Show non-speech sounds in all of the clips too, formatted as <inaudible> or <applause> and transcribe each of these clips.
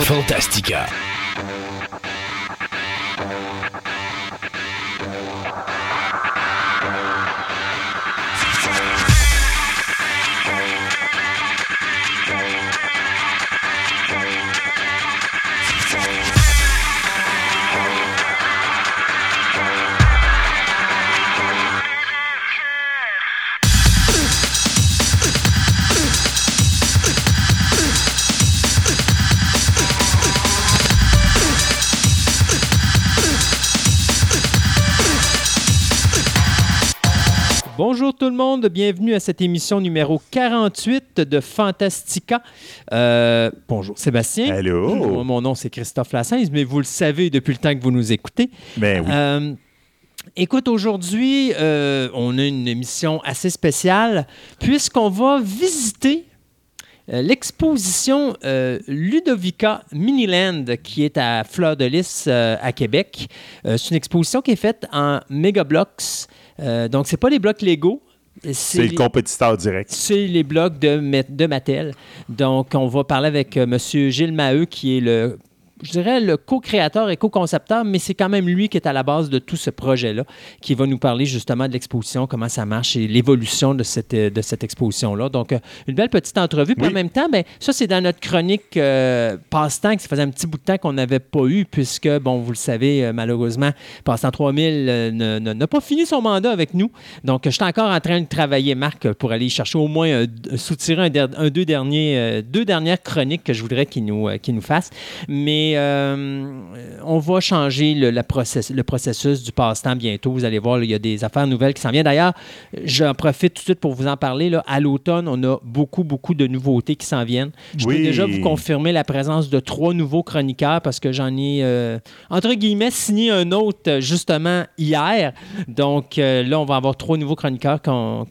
Fantastica. Tout le monde, bienvenue à cette émission numéro 48 de Fantastica. Euh, bonjour Sébastien. Allô? Mon, mon nom c'est Christophe Lassens, mais vous le savez depuis le temps que vous nous écoutez. Ben oui. Euh, écoute, aujourd'hui, euh, on a une émission assez spéciale puisqu'on va visiter euh, l'exposition euh, Ludovica Miniland qui est à Fleur de Lys euh, à Québec. Euh, c'est une exposition qui est faite en méga blocks. Euh, donc, c'est pas les blocs Lego. C'est le compétiteur direct. c'est les blocs de, de Mattel. Donc, on va parler avec euh, M. Gilles Maheu, qui est le, je dirais, le co-créateur et co-concepteur, mais c'est quand même lui qui est à la base de tout ce projet-là, qui va nous parler justement de l'exposition, comment ça marche et l'évolution de cette, euh, de cette exposition-là. Donc, euh, une belle petite entrevue. Puis Oui. en même temps, ben, ça, c'est dans notre chronique euh, Passe-temps, que ça faisait un petit bout de temps qu'on n'avait pas eu, puisque, bon, vous le savez, euh, malheureusement, Passe-temps 3000 euh, ne- ne- n'a pas fini son mandat avec nous. Donc, je suis encore en train de travailler, Marc, pour aller chercher au moins un- soutirer un, deux, derniers, euh, deux dernières chroniques que je voudrais qu'il nous, qu'il nous fasse. Mais euh, on va changer le, la process- le processus du passe-temps bientôt. Vous allez voir, là, il y a des affaires nouvelles qui s'en viennent. D'ailleurs, j'en profite tout de suite pour vous en parler. là. À l'automne, on a beaucoup, beaucoup de nouveautés qui s'en viennent. Je peux Oui. déjà vous confirmer la présence de trois nouveaux chroniqueurs parce que j'en ai, euh, entre guillemets, signé un autre justement hier. Donc euh, là, on va avoir trois nouveaux chroniqueurs qu'on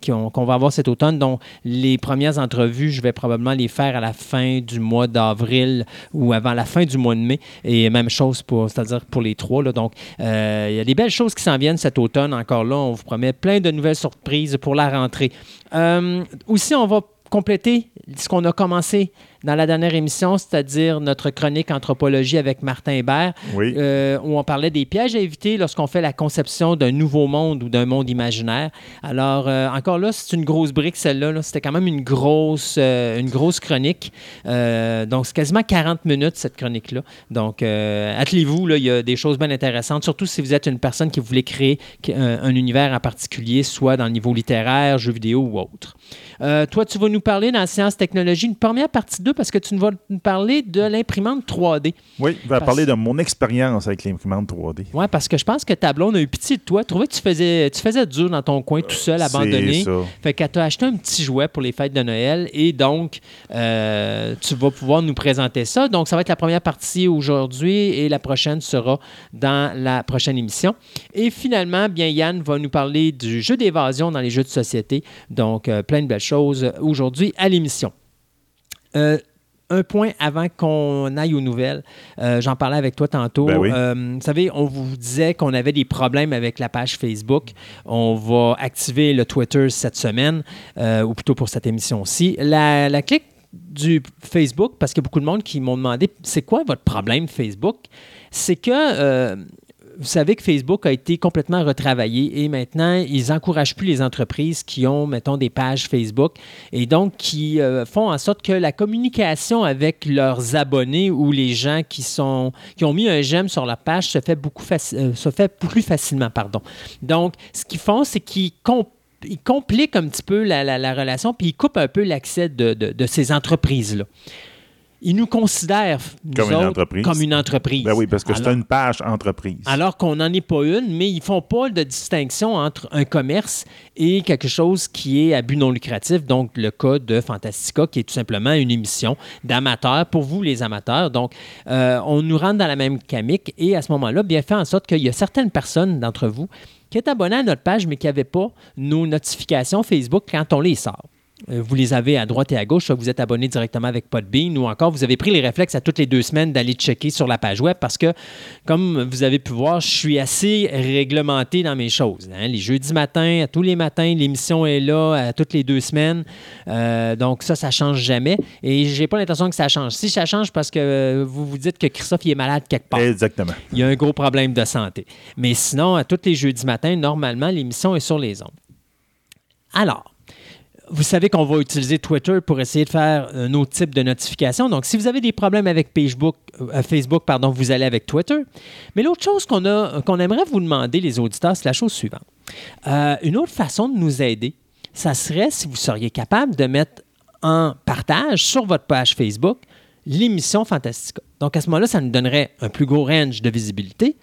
va avoir cet automne, dont les premières entrevues, je vais probablement les faire à la fin du mois d'avril ou avant la fin du mois de mai. Et même chose pour, pour les trois. Donc, euh, il y a des belles choses qui s'en viennent cet automne. Encore là, on vous promet plein de nouvelles surprises pour la rentrée. Euh, aussi, on va compléter ce qu'on a commencé dans la dernière émission, c'est-à-dire notre chronique anthropologie avec Martin Hébert, Oui. euh, où on parlait des pièges à éviter lorsqu'on fait la conception d'un nouveau monde ou d'un monde imaginaire. Alors, euh, encore là, c'est une grosse brique, celle-là. là. C'était quand même une grosse, euh, une grosse chronique. Donc, c'est quasiment 40 minutes, cette chronique-là. Donc, attelez-vous, il y a des choses bien intéressantes, surtout si vous êtes une personne qui voulait créer un, un univers en particulier, soit dans le niveau littéraire, jeux vidéo ou autre. Euh, toi, tu vas nous parler dans la science technologie, une première partie 2, parce que tu nous vas nous parler de l'imprimante 3D. Oui, je vais parce- parler de mon expérience avec l'imprimante 3D. Oui, parce que je pense que ta blonde a eu pitié de toi. Trouvait que tu faisais, tu faisais dur dans ton coin tout seul, abandonné. C'est ça. Fait qu'elle t'a acheté un petit jouet pour les fêtes de Noël et donc euh, tu vas pouvoir nous présenter ça. Donc, ça va être la première partie aujourd'hui et la prochaine sera dans la prochaine émission. Et finalement, bien, Yann va nous parler du jeu d'évasion dans les jeux de société. Donc, euh, plein de belles choses aujourd'hui à l'émission. Euh, un point avant qu'on aille aux nouvelles. Euh, J'en parlais avec toi tantôt. Ben oui. Euh, vous savez, on vous disait qu'on avait des problèmes avec la page Facebook. On va activer le Twitter cette semaine, euh, ou plutôt pour cette émission-ci. La, la clique du Facebook, parce qu'il y a beaucoup de monde qui m'ont demandé c'est quoi votre problème Facebook? C'est que. Vous savez que Facebook a été complètement retravaillé et maintenant, ils n'encouragent plus les entreprises qui ont, mettons, des pages Facebook et donc qui euh, font en sorte que la communication avec leurs abonnés ou les gens qui, sont, qui ont mis un j'aime sur la page se fait, beaucoup euh, se fait plus facilement. Pardon. Donc, ce qu'ils font, c'est qu'ils comp- ils compliquent un petit peu la, la- la relation puis ils coupent un peu l'accès de- de ces entreprises-là. Ils nous considèrent, nous Comme une autres, entreprise. comme une entreprise. Ben oui, parce que c'est une page entreprise. alors qu'on n'en est pas une, mais ils font pas de distinction entre un commerce et quelque chose qui est à but non lucratif. Donc, le cas de Fantastica, qui est tout simplement une émission d'amateurs pour vous, les amateurs. Donc, euh, on nous rentre dans la même camique et à ce moment-là, bien fait en sorte qu'il y a certaines personnes d'entre vous qui est abonné à notre page, mais qui n'avaient pas nos notifications Facebook quand on les sort. Euh, vous les avez à droite et à gauche, soit vous êtes abonné directement avec Podbean, ou encore vous avez pris les réflexes à toutes les deux semaines d'aller checker sur la page web parce que, comme vous avez pu voir, je suis assez réglementé dans mes choses. hein. Les jeudis matins, tous les matins, l'émission est là à toutes les deux semaines. Euh, donc ça, ça change jamais. Et j'ai pas l'intention que ça change. Si ça change parce que euh, vous vous dites que Christophe il est malade quelque part Exactement. il y a un gros problème de santé. Mais sinon, à tous les jeudis matins, normalement, l'émission est sur les ondes. Alors, vous savez qu'on va utiliser Twitter pour essayer de faire un autre type de notification. Donc, si vous avez des problèmes avec Facebook, euh, Facebook pardon, vous allez avec Twitter. Mais l'autre chose qu'on aimerait vous demander, les auditeurs, c'est la chose suivante. Euh, une autre façon de nous aider, ça serait si vous seriez capable de mettre en partage sur votre page Facebook l'émission Fantastica. Donc, à ce moment-là, ça nous donnerait un plus gros range de visibilité.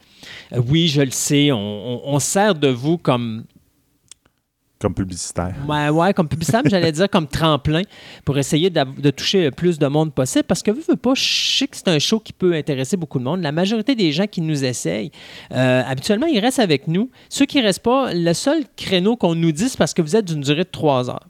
Euh, oui, je le sais, on- on sert de vous comme Comme publicitaire. Comme publicitaire, j'allais dire comme tremplin pour essayer de toucher le plus de monde possible. Parce que, veux, veux pas, je sais que c'est un show qui peut intéresser beaucoup de monde. La majorité des gens qui nous essayent, euh, habituellement, ils restent avec nous. Ceux qui ne restent pas, le seul créneau qu'on nous dit, c'est parce que vous êtes d'une durée de trois heures.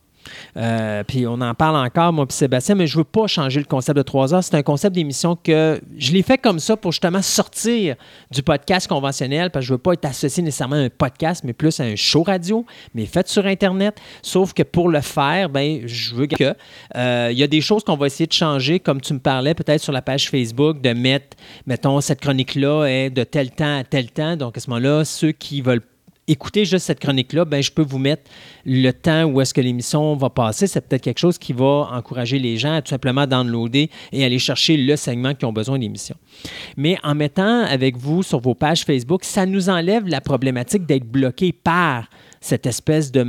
Euh, puis on en parle encore, moi puis Sébastien, mais je veux pas changer le concept de trois heures. C'est un concept d'émission que je l'ai fait comme ça pour justement sortir du podcast conventionnel, parce que je veux pas être associé nécessairement à un podcast, mais plus à un show radio, mais fait sur Internet. Sauf que pour le faire, ben, je veux que euh, il y a des choses qu'on va essayer de changer, comme tu me parlais peut-être sur la page Facebook, de mettre, mettons, cette chronique-là est de tel temps à tel temps. Donc à ce moment-là, ceux qui veulent écoutez juste cette chronique-là, ben, je peux vous mettre le temps où est-ce que l'émission va passer. C'est peut-être quelque chose qui va encourager les gens à tout simplement downloader et aller chercher le segment qui ont besoin d'émission. Mais en mettant avec vous sur vos pages Facebook, ça nous enlève la problématique d'être bloqué par cette espèce de,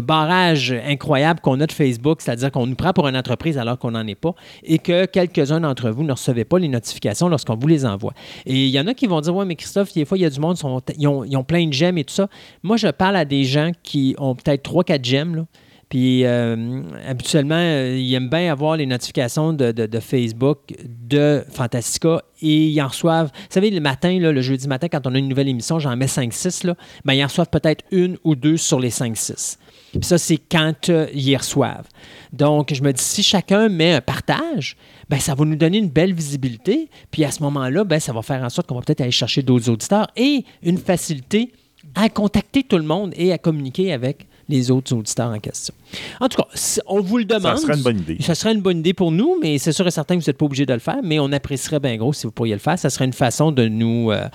barrage incroyable qu'on a de Facebook, c'est-à-dire qu'on nous prend pour une entreprise alors qu'on n'en est pas, et que quelques-uns d'entre vous ne recevez pas les notifications lorsqu'on vous les envoie. Et il y en a qui vont dire, ouais, mais Christophe, des fois, il y a du monde, ils, ont, plein de j'aime et tout ça. Moi, je parle à des gens qui ont peut-être 3-4 j'aime. Puis euh, habituellement, euh, ils aiment bien avoir les notifications de, Facebook de Fantastica et ils en reçoivent. Vous savez, le matin, le jeudi matin, quand on a une nouvelle émission, j'en mets 5-6, là, ben, ils en reçoivent peut-être une ou deux sur les 5-6. Puis ça, c'est quand euh, ils reçoivent. Donc, je me dis, si chacun met un partage, ben, ça va nous donner une belle visibilité. Puis à ce moment-là, ben, ça va faire en sorte qu'on va peut-être aller chercher d'autres auditeurs et une facilité à contacter tout le monde et à communiquer avec les autres auditeurs en question. En tout cas, on vous le demande. Ça serait une bonne idée. Ça serait une bonne idée pour nous, mais c'est sûr et certain que vous n'êtes pas obligé de le faire, mais on apprécierait bien gros si vous pourriez le faire. Ça serait une façon de nous, euh,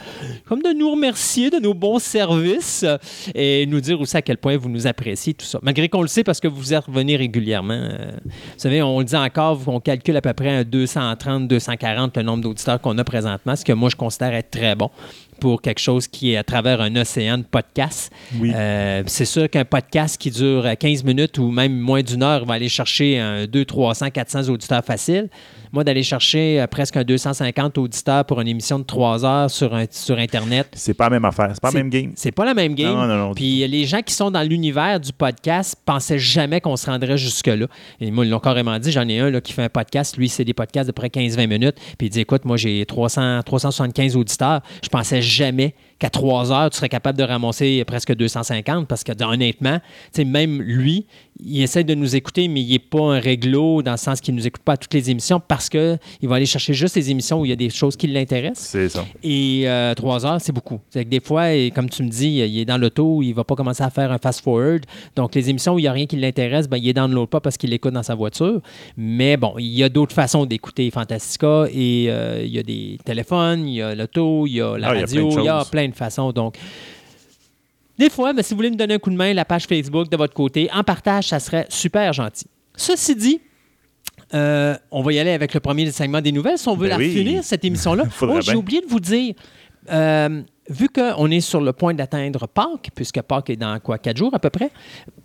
comme de nous remercier de nos bons services euh, et nous dire aussi à quel point vous nous appréciez, tout ça. Malgré qu'on le sait parce que vous êtes revenez régulièrement. euh, vous savez, on le dit encore, on calcule à peu près un 230, 240 le nombre d'auditeurs qu'on a présentement, ce que moi je considère être très bon pour quelque chose qui est à travers un océan de podcasts. Oui. Euh, c'est sûr qu'un podcast qui dure euh, 15 minutes ou même moins d'une heure va aller chercher un 200, 300, 400 auditeurs faciles. Moi, d'aller chercher euh, presque un 250 auditeurs pour une émission de 3 heures sur, un- sur Internet, C'est pas la même affaire. C'est pas la même game. c'est pas la même game. Non, non, non. Puis les gens qui sont dans l'univers du podcast pensaient jamais qu'on se rendrait jusque-là. Et moi, ils l'ont carrément dit. J'en ai un là, qui fait un podcast. Lui, c'est des podcasts de près 15-20 minutes. Puis il dit Écoute, moi, j'ai 300, 375 auditeurs. Je pensais jamais qu'à 3 heures, tu serais capable de ramasser presque 250 parce que, honnêtement, tu sais, même lui, il essaie de nous écouter, mais il n'est pas un réglo dans le sens qu'il ne nous écoute pas à toutes les émissions parce qu'il va aller chercher juste les émissions où il y a des choses qui l'intéressent. C'est ça. Et euh, trois heures, c'est beaucoup. C'est que des fois, et comme tu me dis, il est dans l'auto, il ne va pas commencer à faire un fast-forward. Donc, les émissions où il n'y a rien qui l'intéresse, ben, il est dans l'autre pas parce qu'il l'écoute dans sa voiture. Mais bon, il y a d'autres façons d'écouter Fantastica et euh, il y a des téléphones, il y a l'auto, il y a la Ah, il y a radio, plein de il y a plein de façons. Donc, des fois, ben, si vous voulez me donner un coup de main, la page Facebook de votre côté, en partage, ça serait super gentil. Ceci dit, euh, on va y aller avec le premier segment des nouvelles. Si on veut Ben la oui. finir, cette émission-là. <laughs> Oh, j'ai oublié de vous dire, euh, vu qu'on est sur le point d'atteindre Pâques, puisque Pâques est dans quoi, quatre jours à peu près,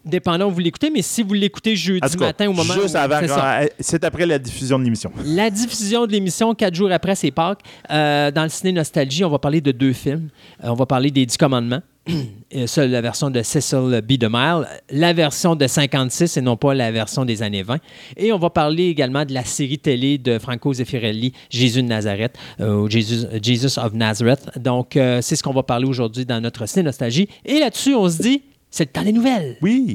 dépendant où vous l'écoutez, mais si vous l'écoutez jeudi cas, matin au moment juste où avant, euh, c'est après la diffusion de l'émission. La diffusion de l'émission, quatre jours après, c'est Pâques. Euh, dans le ciné Nostalgie, on va parler de deux films. Euh, on va parler des Dix Commandements. Et ça, la version de Cecil B. DeMille, la version de 56 et non pas la version des années 20. Et on va parler également de la série télé de Franco Zeffirelli, Jésus de Nazareth, euh, ou Jesus, Jesus of Nazareth. Donc, euh, c'est ce qu'on va parler aujourd'hui dans notre ciné Nostalgie. Et là-dessus, on se dit, c'est le temps des nouvelles. Oui.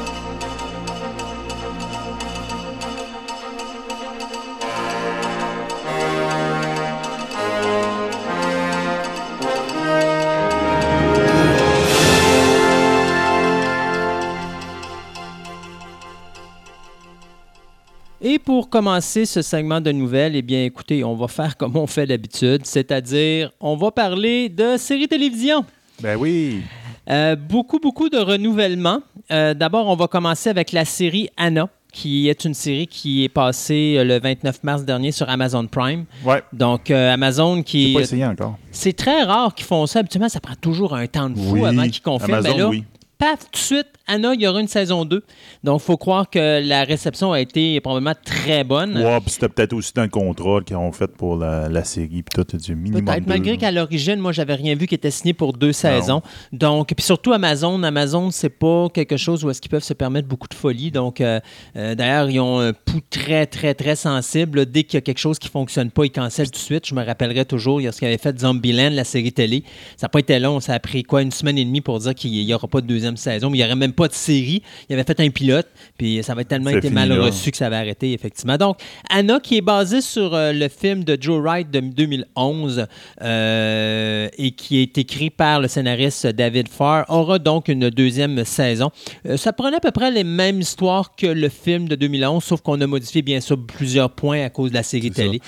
Et pour commencer ce segment de nouvelles, eh bien, écoutez, on va faire comme on fait d'habitude, c'est-à-dire, on va parler de séries télévision. Ben oui. Euh, beaucoup, beaucoup de renouvellement. Euh, D'abord, on va commencer avec la série Anna, qui est une série qui est passée euh, le 29 mars dernier sur Amazon Prime. Ouais. Donc, euh, Amazon J'ai qui. pas essayé encore. C'est très rare qu'ils font ça. Habituellement, ça prend toujours un temps de fou Oui. avant qu'ils confirment. Amazon, Ben là, oui. Paf, tout de suite, Anna, il y aura une saison 2. Donc, il faut croire que la réception a été probablement très bonne. Ouais, puis c'était peut-être aussi dans le contrat qu'ils ont fait pour la, la série, puis tout, du minimum. Peut-être, malgré qu'à l'origine, moi, j'avais rien vu qui était signé pour deux saisons. Donc, puis surtout Amazon. Amazon, c'est pas quelque chose où est-ce qu'ils peuvent se permettre beaucoup de folie. Donc, euh, euh, d'ailleurs, ils ont un pouls très, très, très sensible. Dès qu'il y a quelque chose qui fonctionne pas, ils cancellent tout de suite. Je me rappellerai toujours, il y a ce qu'ils avaient fait Zombieland, la série télé. Ça n'a pas été long. Ça a pris quoi, une semaine et demie pour dire qu'il n'y aura pas de deuxième saison. Mais il n'y aurait même pas de série. Il avait fait un pilote. Puis ça avait tellement été fini, mal là. reçu que ça avait arrêté, effectivement. Donc, Anna, qui est basée sur euh, le film de Joe Wright de 2011 euh, et qui est écrit par le scénariste David Farr, aura donc une deuxième saison. Euh, ça prenait à peu près les mêmes histoires que le film de 2011, sauf qu'on a modifié bien sûr plusieurs points à cause de la série télé.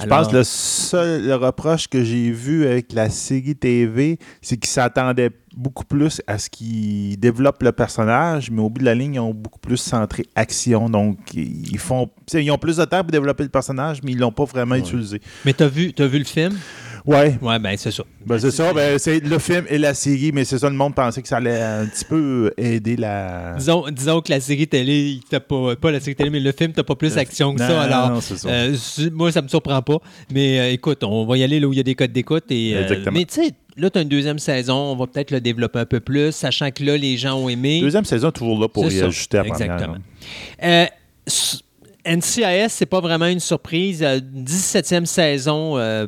Je pense que le seul le reproche que j'ai vu avec la série TV, c'est qu'ils s'attendaient beaucoup plus à ce qu'ils développent le personnage, mais au bout de la ligne, ils ont beaucoup plus centré action. Donc, ils font, ils ont plus de temps pour développer le personnage, mais ils l'ont pas vraiment utilisé. Mais t'as vu, t'as vu le film? Ouais, Ouais, ben c'est ça. ben, c'est ça. Ben, c'est le film et la série, mais c'est ça, le monde pensait que ça allait un petit peu aider la. Disons, disons que la série télé, t'as pas, pas la série télé, mais le film, t'as pas plus d'action que Non, ça. Alors, non, c'est ça. Euh, moi, ça me surprend pas. Mais euh, écoute, on va y aller là où il y a des codes d'écoute. Et, euh, Exactement. mais tu sais, là, tu as une deuxième saison. On va peut-être le développer un peu plus, sachant que là, les gens ont aimé. Deuxième saison, toujours là pour ça. réajuster à première. Exactement. Euh, NCIS, c'est pas vraiment une surprise. Euh, 17e saison euh,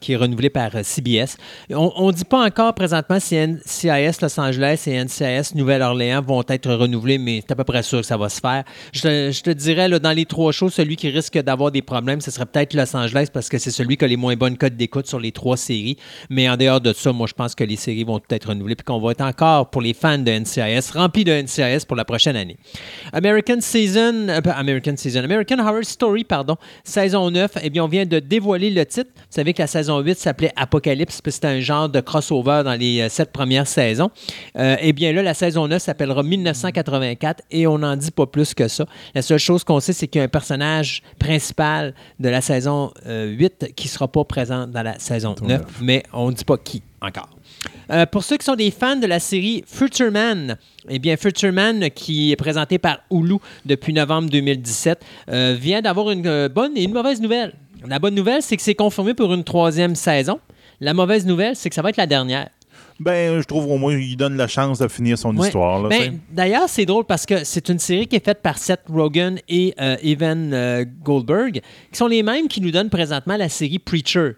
qui est renouvelée par euh, CBS. On ne dit pas encore présentement si NCIS Los Angeles et NCIS Nouvelle-Orléans vont être renouvelés, mais c'est à peu près sûr que ça va se faire. Je te, dirais, là, dans les trois shows, celui qui risque d'avoir des problèmes, ce serait peut-être Los Angeles parce que c'est celui qui a les moins bonnes codes d'écoute sur les trois séries. Mais en dehors de ça, moi, je pense que les séries vont tout être renouvelées puis qu'on va être encore, pour les fans de NCIS, remplis de NCIS pour la prochaine année. American Season, euh, American Season, American Horror Story, pardon, saison 9, eh bien, on vient de dévoiler le titre. Vous savez que la saison 8 s'appelait Apocalypse, puis c'était un genre de crossover dans les euh, sept premières saisons. Euh, eh bien, là, la saison 9 s'appellera 1984 et on n'en dit pas plus que ça. La seule chose qu'on sait, c'est qu'il y a un personnage principal de la saison euh, 8 qui ne sera pas présent dans la saison 9, mais on ne dit pas qui encore. Euh, pour ceux qui sont des fans de la série Future Man, eh bien, Future Man, qui est présenté par Hulu depuis novembre 2017, euh, vient d'avoir une euh, bonne et une mauvaise nouvelle. La bonne nouvelle, c'est que c'est confirmé pour une troisième saison. La mauvaise nouvelle, c'est que ça va être la dernière. Ben, je trouve au moins qu'il donne la chance de finir son Ouais. histoire. Ben. D'ailleurs, c'est drôle parce que c'est une série qui est faite par Seth Rogen et euh, Evan euh, Goldberg, qui sont les mêmes qui nous donnent présentement la série Preacher.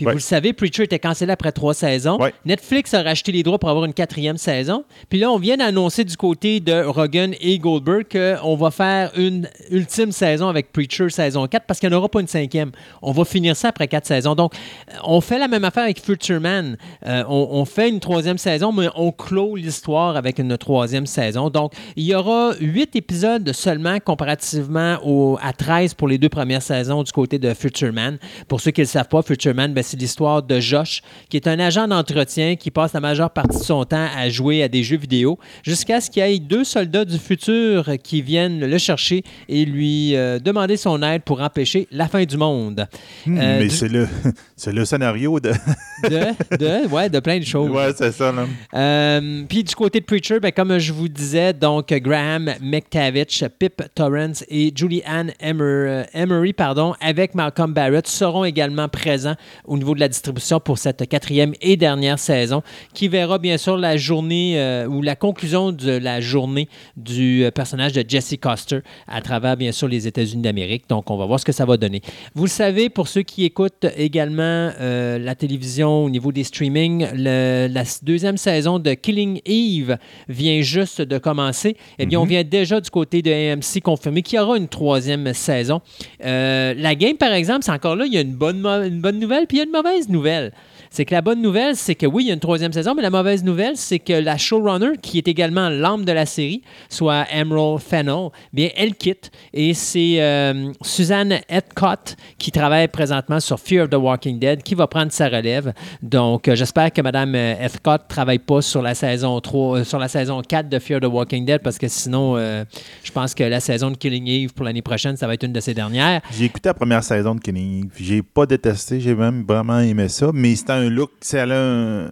Puis Ouais. vous le savez, Preacher était cancellé après trois saisons. Ouais. Netflix a racheté les droits pour avoir une quatrième saison. Puis là, on vient d'annoncer du côté de Rogen et Goldberg qu'on va faire une ultime saison avec Preacher saison 4 parce qu'il n'y en aura pas une cinquième. On va finir ça après quatre saisons. Donc, euh, on fait la même affaire avec Future Man. Euh, on, on fait une troisième saison, mais on clôt l'histoire avec une troisième saison. Donc, il y aura huit épisodes seulement comparativement au- à 13 pour les deux premières saisons du côté de Future Man. Pour ceux qui ne le savent pas, Future Man, ben, c'est l'histoire de Josh, qui est un agent d'entretien qui passe la majeure partie de son temps à jouer à des jeux vidéo, jusqu'à ce qu'il y ait deux soldats du futur qui viennent le chercher et lui euh, demander son aide pour empêcher la fin du monde. Hmm, Euh, mais du- c'est le, <laughs> c'est le scénario de. <laughs> De, de, ouais, de plein de choses. ouais, c'est ça. Euh, Puis du côté de Preacher, ben, comme je vous disais, donc Graham McTavish, Pip Torrance et Julie Ann Emer- Emery, pardon, avec Malcolm Barrett, seront également présents au niveau de la distribution pour cette quatrième et dernière saison, qui verra bien sûr la journée euh, ou la conclusion de la journée du euh, personnage de Jesse Coster à travers bien sûr les États-Unis d'Amérique. Donc on va voir ce que ça va donner. Vous le savez, pour ceux qui écoutent également euh, la télévision au niveau des streamings, le- la deuxième saison de Killing Eve vient juste de commencer. Eh bien, on vient déjà du côté de AMC confirmer qu'il y aura une troisième saison. Euh, la game, par exemple, c'est encore là, il y a une bonne, une bonne nouvelle, puis y a une mauvaise nouvelle. C'est que la bonne nouvelle, c'est que oui, il y a une troisième saison, mais la mauvaise nouvelle, c'est que la showrunner, qui est également l'âme de la série, soit Emerald Fennell, bien, elle quitte. Et c'est euh, Suzanne Epcott qui travaille présentement sur Fear of the Walking Dead qui va prendre sa relève. Donc, euh, j'espère que Mme Epcott ne travaille pas sur la saison 3, euh, sur la saison 4 de Fear of the Walking Dead parce que sinon, euh, je pense que la saison de Killing Eve pour l'année prochaine, ça va être une de ses dernières. J'ai écouté la première saison de Kenny. Eve. J'ai pas détesté, j'ai même vraiment aimé ça. Mais un look, c'est elle a un, un-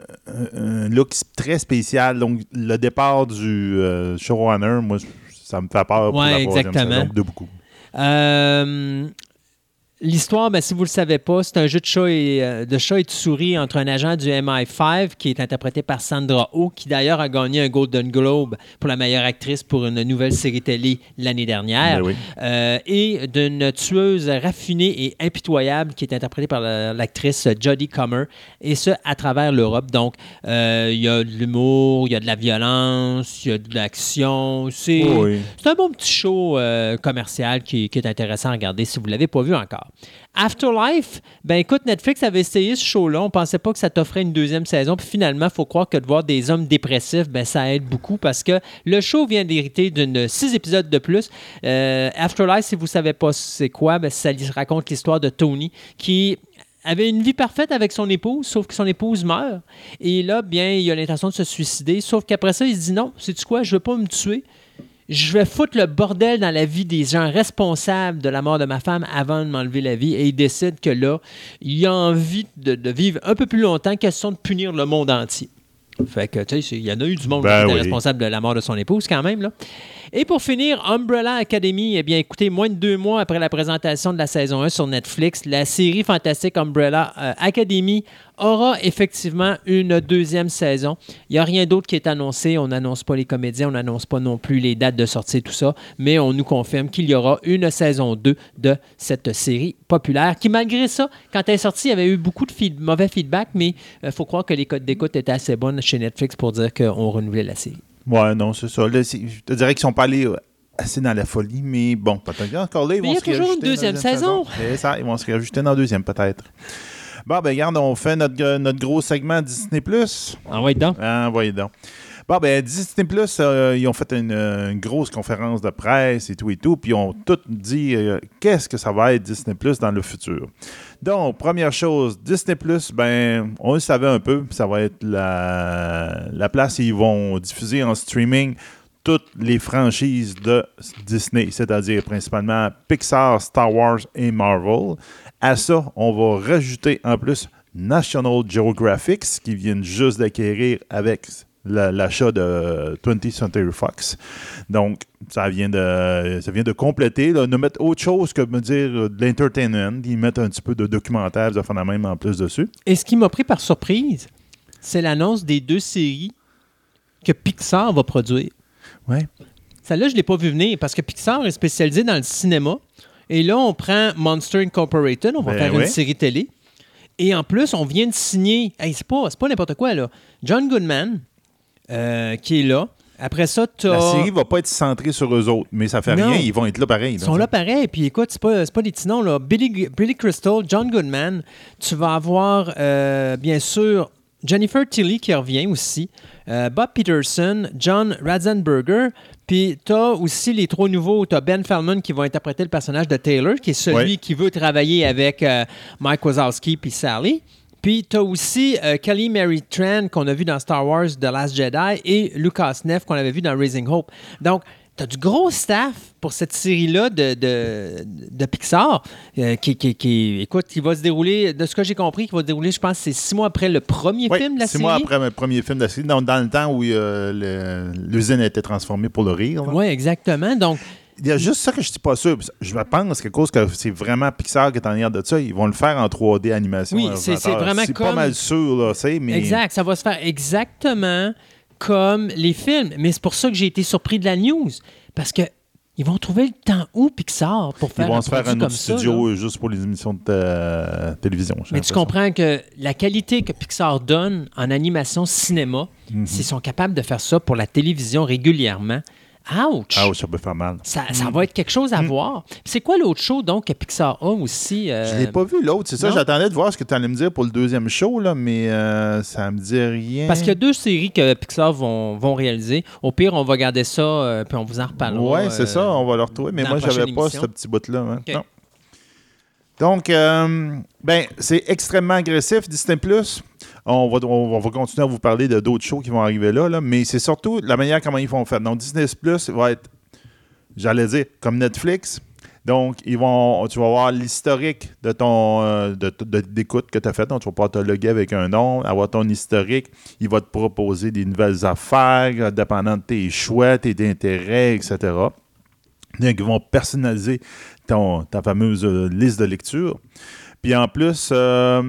un look très spécial. Donc le départ du euh, showrunner, moi, ça me fait peur pour Ouais, la exactement. de beaucoup. Euh, L'histoire, ben, si vous ne le savez pas, c'est un jeu de chat, et, euh, de chat et de souris entre un agent du MI5 qui est interprété par Sandra Oh, qui d'ailleurs a gagné un Golden Globe pour la meilleure actrice pour une nouvelle série télé l'année dernière, Ben oui. euh, et d'une tueuse raffinée et impitoyable qui est interprétée par la- l'actrice Jodie Comer, et ce, à travers l'Europe. Donc, euh, il y a de l'humour, il y a de la violence, il y a de l'action. C'est Oui. un bon petit show commercial qui, qui est intéressant à regarder si vous ne l'avez pas vu encore. Afterlife, ben écoute, Netflix avait essayé ce show-là. On pensait pas que ça t'offrait une deuxième saison. Puis finalement, il faut croire que de voir des hommes dépressifs, ben ça aide beaucoup parce que le show vient d'hériter d'une six épisodes de plus. Euh, Afterlife, si vous savez pas c'est quoi, ben ça raconte l'histoire de Tony qui avait une vie parfaite avec son épouse, sauf que son épouse meurt. Et là, bien, il a l'intention de se suicider, sauf qu'après ça, il se dit non, sais-tu quoi, je veux pas me tuer. Je vais foutre le bordel dans la vie des gens responsables de la mort de ma femme avant de m'enlever la vie. Et il décide que là, il a envie de, de vivre un peu plus longtemps, question de punir le monde entier. Fait que, tu sais, il y en a eu du monde Ben qui était oui. responsable de la mort de son épouse, quand même. Là. Et pour finir, Umbrella Academy, eh bien, écoutez, moins de deux mois après la présentation de la saison 1 sur Netflix, la série fantastique Umbrella euh, Academy aura effectivement une deuxième saison. Il n'y a rien d'autre qui est annoncé. On n'annonce pas les comédiens, on n'annonce pas non plus les dates de sortie, tout ça, mais on nous confirme qu'il y aura une saison 2 de cette série populaire qui, malgré ça, quand elle est sortie, y avait eu beaucoup de mauvais feedback, mais il faut croire que les codes d'écoute étaient assez bonnes chez Netflix pour dire qu'on renouvelait la série. Ouais, non, c'est ça. Là, c'est- je te dirais qu'ils sont pas allés euh, assez dans la folie, mais bon, peut-être encore là, ils Mais vont il y a se toujours une deuxième saison. C'est ça, ils vont se réajuster dans la deuxième, peut-être. Bon, ben, regarde, on fait notre, notre gros segment Disney+. Ah ouais, donc. Ah, voyez donc. Bon, ben, Disney Plus, euh, ils ont fait une, euh, une grosse conférence de presse et tout et tout, puis ils ont tout dit euh, qu'est-ce que ça va être Disney Plus dans le futur. Donc, première chose, Disney Plus, ben, on le savait un peu, ça va être la, la place où ils vont diffuser en streaming toutes les franchises de Disney, c'est-à-dire principalement Pixar, Star Wars et Marvel. À ça, on va rajouter en plus National Geographic, qui viennent juste d'acquérir avec l'achat de 20th Century Fox. Donc, ça vient de, ça vient de compléter, là, de mettre autre chose que me dire euh, de l'entertainment. Ils mettent un petit peu de documentaire, fait la même en plus dessus. Et ce qui m'a pris par surprise, c'est l'annonce des deux séries que Pixar va produire. Ouais. Celle-là, je ne l'ai pas vu venir parce que Pixar est spécialisé dans le cinéma. Et là, on prend Monster Incorporated, on va Ben faire ouais. une série télé. Et en plus, on vient de signer, hey, c'est pas, pas n'importe quoi, là. John Goodman, euh, qui est là. Après ça, tu La série va pas être centrée sur eux autres, mais ça fait Non. rien, ils vont être là pareil. Ils sont là pareil. Puis écoute, c'est pas, pas des petits noms. Là. Billy, Billy Crystal, John Goodman. Tu vas avoir, euh, bien sûr, Jennifer Tilly qui revient aussi. euh, Bob Peterson, John Ratzenberger. Puis tu as aussi les trois nouveaux. Tu as Ben Feldman qui va interpréter le personnage de Taylor, qui est celui Ouais. qui veut travailler avec euh, Mike Wazowski puis Sally. Puis tu as aussi euh, Kelly Mary Tran qu'on a vu dans Star Wars The Last Jedi et Lucas Neff qu'on avait vu dans Raising Hope. Donc, tu as du gros staff pour cette série-là de, de, de Pixar euh, qui, qui, qui, écoute, qui va se dérouler, de ce que j'ai compris, qui va se dérouler, je pense, c'est six mois après le premier Oui, film de la six série. mois après le premier film de la série, donc dans le temps où euh, l'usine a été transformée pour le rire. là. Oui, exactement. Donc, Il y a juste ça que je ne suis pas sûr. Je me pense qu'à cause que c'est vraiment Pixar qui est en arrière de ça, ils vont le faire en 3D animation. Oui, c'est- vraiment C'est pas comme- mal sûr, là, mais... Exact, ça va se faire exactement comme les films. Mais c'est pour ça que j'ai été surpris de la news. Parce que ils vont trouver le temps où Pixar pour Ils faire vont un se faire un comme autre ça, studio euh, juste pour les émissions de euh, télévision. Mais tu comprends que la qualité que Pixar donne en animation cinéma, Mhm. s'ils sont capables de faire ça pour la télévision régulièrement, ouch! Ah oui, ça peut faire mal. Ça, ça va être quelque chose à voir. Puis C'est quoi l'autre show donc que Pixar a aussi? euh, Je l'ai pas vu l'autre, c'est ça. J'attendais de voir ce que tu allais me dire pour le deuxième show, là, mais euh, ça me dit rien. Parce qu'il y a deux séries que Pixar vont, vont réaliser. Au pire, on va garder ça, euh, puis on vous en reparlera. Ouais, c'est euh, ça, on va le retrouver. Mais moi, j'avais pas ce petit bout-là. hein. Donc, euh, ben, c'est extrêmement agressif, Disney Plus. On va, on, on va continuer à vous parler de d'autres shows qui vont arriver là, mais c'est surtout la manière comment ils vont faire. Donc, Disney Plus va être, j'allais dire, comme Netflix. Donc, ils vont, tu vas avoir l'historique de ton euh, d'écoute que tu as fait. Donc, tu vas pouvoir te loguer avec un nom, avoir ton historique. Il va te proposer des nouvelles affaires, euh, dépendant de tes choix, tes intérêts, etc. Donc, ils vont personnaliser ta fameuse euh, liste de lecture. Puis en plus, euh,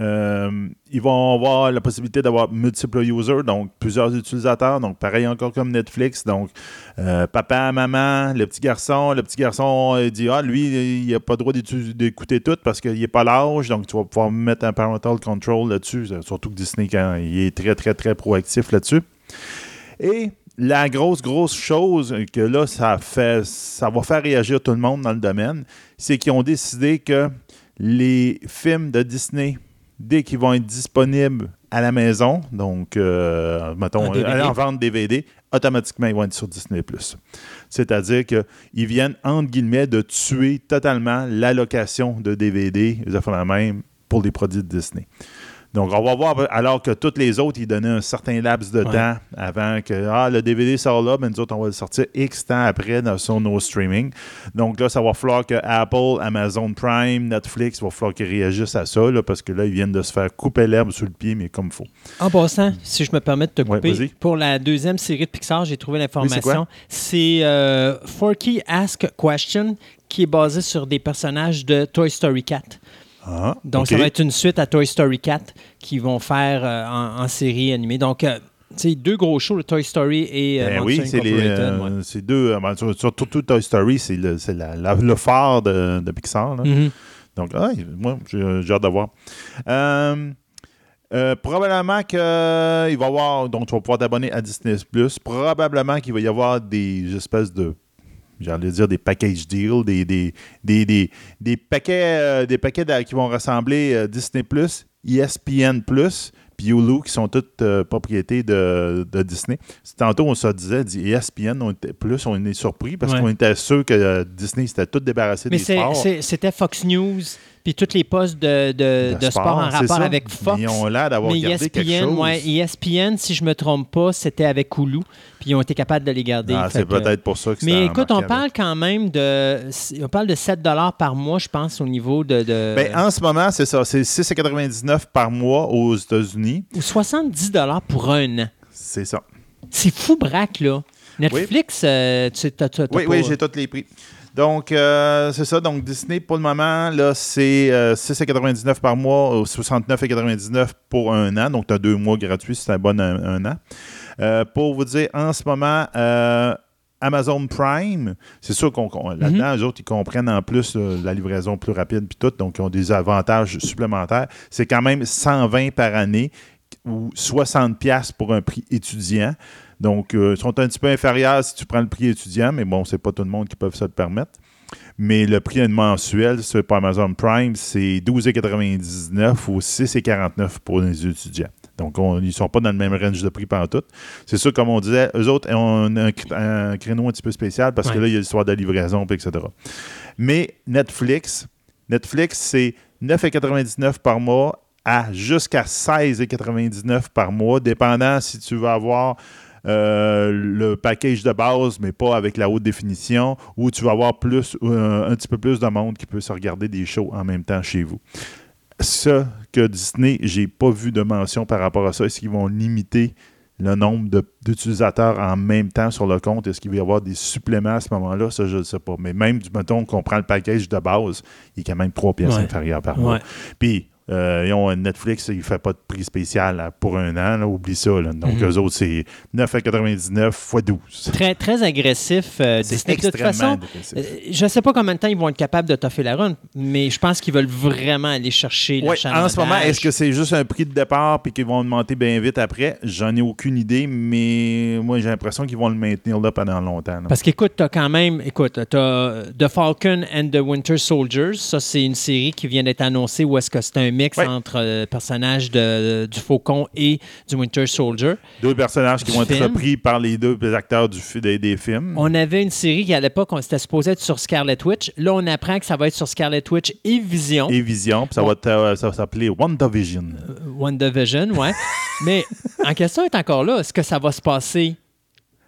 euh, ils vont avoir la possibilité d'avoir multiples users, donc plusieurs utilisateurs. Donc, pareil encore comme Netflix. Donc, euh, papa, maman, le petit garçon. Le petit garçon euh, dit Ah, lui, il n'a pas le droit d'écouter tout parce qu'il n'est pas l'âge. Donc, tu vas pouvoir mettre un parental control là-dessus. Surtout que Disney, quand il est très, très, très proactif là-dessus. Et la grosse, grosse chose que là, ça, fait, ça va faire réagir tout le monde dans le domaine, c'est qu'ils ont décidé que les films de Disney, dès qu'ils vont être disponibles à la maison, donc, euh, mettons, En vente DVD, automatiquement, ils vont être sur Disney+. C'est-à-dire qu'ils viennent, entre guillemets, de tuer totalement l'allocation de DVD, ils font la même, pour les produits de Disney. Donc, on va voir, alors que toutes les autres, ils donnaient un certain laps de Ouais. temps avant que ah, le DVD sort là, mais nous autres, on va le sortir X temps après dans, sur nos streaming. Donc là, ça va falloir que Apple, Amazon Prime, Netflix, il va falloir qu'ils réagissent à ça, là, parce que là, ils viennent de se faire couper l'herbe sous le pied, mais comme il faut. En passant, si je me permets de te couper, pour la deuxième série de Pixar, j'ai trouvé Oui, l'information. c'est euh, Forky Ask Question qui est basé sur des personnages de Toy Story 4. Ah, Donc, ça va être une suite à Toy Story 4 qu'ils vont faire euh, en, en série animée. Donc, euh, tu sais, deux gros shows, le Toy Story et euh, Ben oui, c'est euh, ouais. deux. euh, ben, sur- surtout tout Toy Story, c'est le, c'est la- la- le phare de, de Pixar. là. Mhm. Donc, ah, moi, j'ai hâte de voir. Euh, probablement qu'il va y avoir, donc tu vas pouvoir t'abonner à Disney Plus. Probablement qu'il va y avoir des espèces de, j'allais dire des package deals, des, des, des, des, des paquets, euh, des paquets d'a- qui vont rassembler euh, Disney Plus, ESPN Plus, puis Hulu, qui sont toutes euh, propriétés de, de Disney. Tantôt, on se disait, dit ESPN, on était plus, on est surpris parce Ouais. qu'on était sûr que euh, Disney s'était tout débarrassé Mais des sports. c'est- c'était Fox News, puis tous les postes de, de- de sport, en rapport ça. avec Fox. Ils ont l'air d'avoir quelque ESPN, chose. ouais, ESPN, si je me trompe pas, c'était avec Hulu, puis ils ont été capables de les garder. Ah, c'est peut-être pour ça que Mais écoute, on parle avec. quand même de. On parle de 7 par mois, je pense, au niveau de. de Ben, en ce moment, c'est ça. C'est 6,99 par mois aux États-Unis. ou 70 pour un an. C'est ça. C'est fou, braque, là. Netflix, euh, tu t'as- t'as- t'as Oui, pas- oui, j'ai tous les prix. Donc, euh, c'est ça. Donc, Disney, pour le moment, là, c'est euh, 6,99 par mois ou 69,99 pour un an. Donc, tu as deux mois gratuits si tu abonnes un, un an. Euh, pour vous dire, en ce moment, euh, Amazon Prime, c'est sûr qu'on qu'on- là-dedans, eux autres, ils comprennent en plus euh, la livraison plus rapide puis tout, donc ils ont des avantages supplémentaires. C'est quand même 120 par année ou 60 pièces pour un prix étudiant. Donc, euh, ils sont un petit peu inférieurs si tu prends le prix étudiant, mais bon, c'est pas tout le monde qui peut se le permettre. Mais le prix mensuel sur Amazon Prime, c'est 12,99 ou 6,49 pour les étudiants. Donc, on- ils ne sont pas dans le même range de prix pendant tout. C'est sûr, comme on disait, eux autres ont un, un créneau un petit peu spécial parce que là, il y a l'histoire de la livraison, etc. Mais Netflix, Netflix, c'est 9,99 par mois à jusqu'à 16,99 par mois, dépendant si tu veux avoir euh, le package de base, mais pas avec la haute définition, ou tu vas avoir plus, euh, un petit peu plus de monde qui peut se regarder des shows en même temps chez vous. Ce que Disney, j'ai pas vu de mention par rapport à ça. Est-ce qu'ils vont limiter le nombre d'utilisateurs en même temps sur le compte? Est-ce qu'il va y avoir des suppléments à ce moment-là? Ça, je ne sais pas. Mais même, du mettons qu'on prend le package de base, il est quand même trois pièces Ouais. inférieures par mois. Ouais. Puis, euh, ils ont un Netflix, il ne fait pas de prix spécial là, pour un an. là, oublie ça. là. Donc, Mhm. eux autres, c'est 9,99 x 12. Très, très agressif, euh, Disney. De toute façon, euh, je ne sais pas combien de temps ils vont être capables de toffer la run, mais je pense qu'ils veulent vraiment aller chercher Ouais, l'achalandage. en ce moment, est-ce que c'est juste un prix de départ puis qu'ils vont augmenter bien vite après? J'en ai aucune idée, mais moi, j'ai l'impression qu'ils vont le maintenir là pendant longtemps. Parce qu'écoute, t'as quand même, écoute, t'as The Falcon and the Winter Soldiers. Ça, c'est une série qui vient d'être annoncée où est-ce que c'est un mix Ouais. entre euh, personnages de, du Faucon et du Winter Soldier. Deux personnages qui vont être repris par les deux acteurs du, des, des films. On avait une série qui, à l'époque, on s'était supposé être sur Scarlet Witch. Là, on apprend que ça va être sur Scarlet Witch et Vision. Et Vision, puis ça, va euh, ça va s'appeler WandaVision. WandaVision, ouais. <laughs> Mais en question est encore là. Est-ce que ça va se passer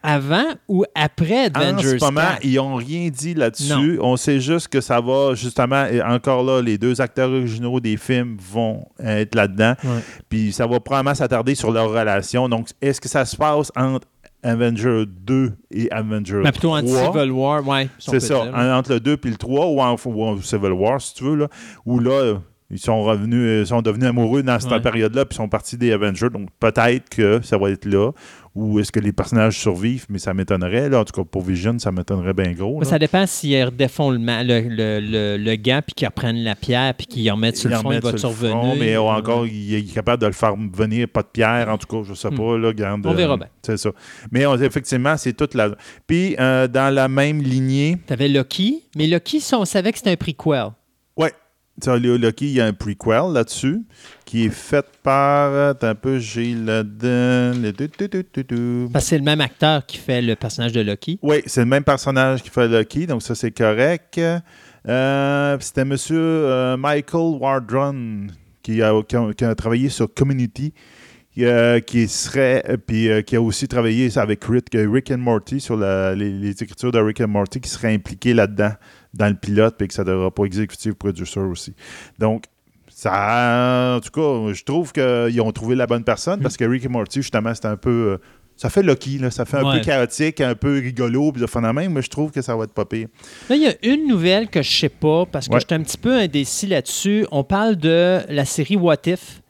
avant ou après En Avengers ce moment, 4? ils n'ont rien dit là-dessus. On sait juste que ça va, justement, et encore là, les deux acteurs originaux des films vont être là-dedans. Ouais. Puis ça va probablement s'attarder sur leur relation. Donc, est-ce que ça se passe entre Avenger 2 et Avenger Mais Ben, plutôt en 3? Civil War, ouais. si C'est ça, dire. en- entre le 2 et le 3, ou en, ou en Civil War, si tu veux, là, où là, ils sont revenus, ils sont devenus amoureux dans cette Ouais. période-là, puis sont partis des Avengers. Donc peut-être que ça va être là. Ou est-ce que les personnages survivent, mais ça m'étonnerait. Là. En tout cas, pour Vision, ça m'étonnerait bien gros. Là. ça dépend s'ils redéfont le, le, le, le, gant, puis qu'ils reprennent la pierre, puis qu'ils en remettent sur Ils le front, il va survenir. front, mais oh, encore, il est capable de le faire venir, pas de pierre, en tout cas, je sais Hmm. pas, là, On verra euh, bien. C'est ça. Mais on- effectivement, c'est toute la... Puis, euh, dans la même lignée, T'avais Loki, mais Loki, on savait que c'était un prequel. Le Loki, il y a un prequel là-dessus, qui est fait par... Attends un peu, j'ai là-dedans... Parce que c'est le même acteur qui fait le personnage de Loki. Oui, c'est le même personnage qui fait Loki, donc ça, c'est correct. Euh, C'était M. Michael Wardron qui a, qui a- qui a travaillé sur Community. euh, qui serait euh, puis euh, qui a aussi travaillé avec Rick, euh, Rick and Morty sur la- les, les écritures de Rick and Morty qui serait impliqué là-dedans dans le pilote puis que ça devra pas executive producer aussi. Donc ça en tout cas, je trouve qu'ils ont trouvé la bonne personne parce que Rick and Morty justement c'était un peu euh, ça fait Loki là, ça fait un Ouais. peu chaotique, un peu rigolo puis de même, mais je trouve que ça va être pas pire. Là, il y a une nouvelle que je sais pas, parce que Ouais. j'étais un petit peu indécis là-dessus. On parle de la série What If,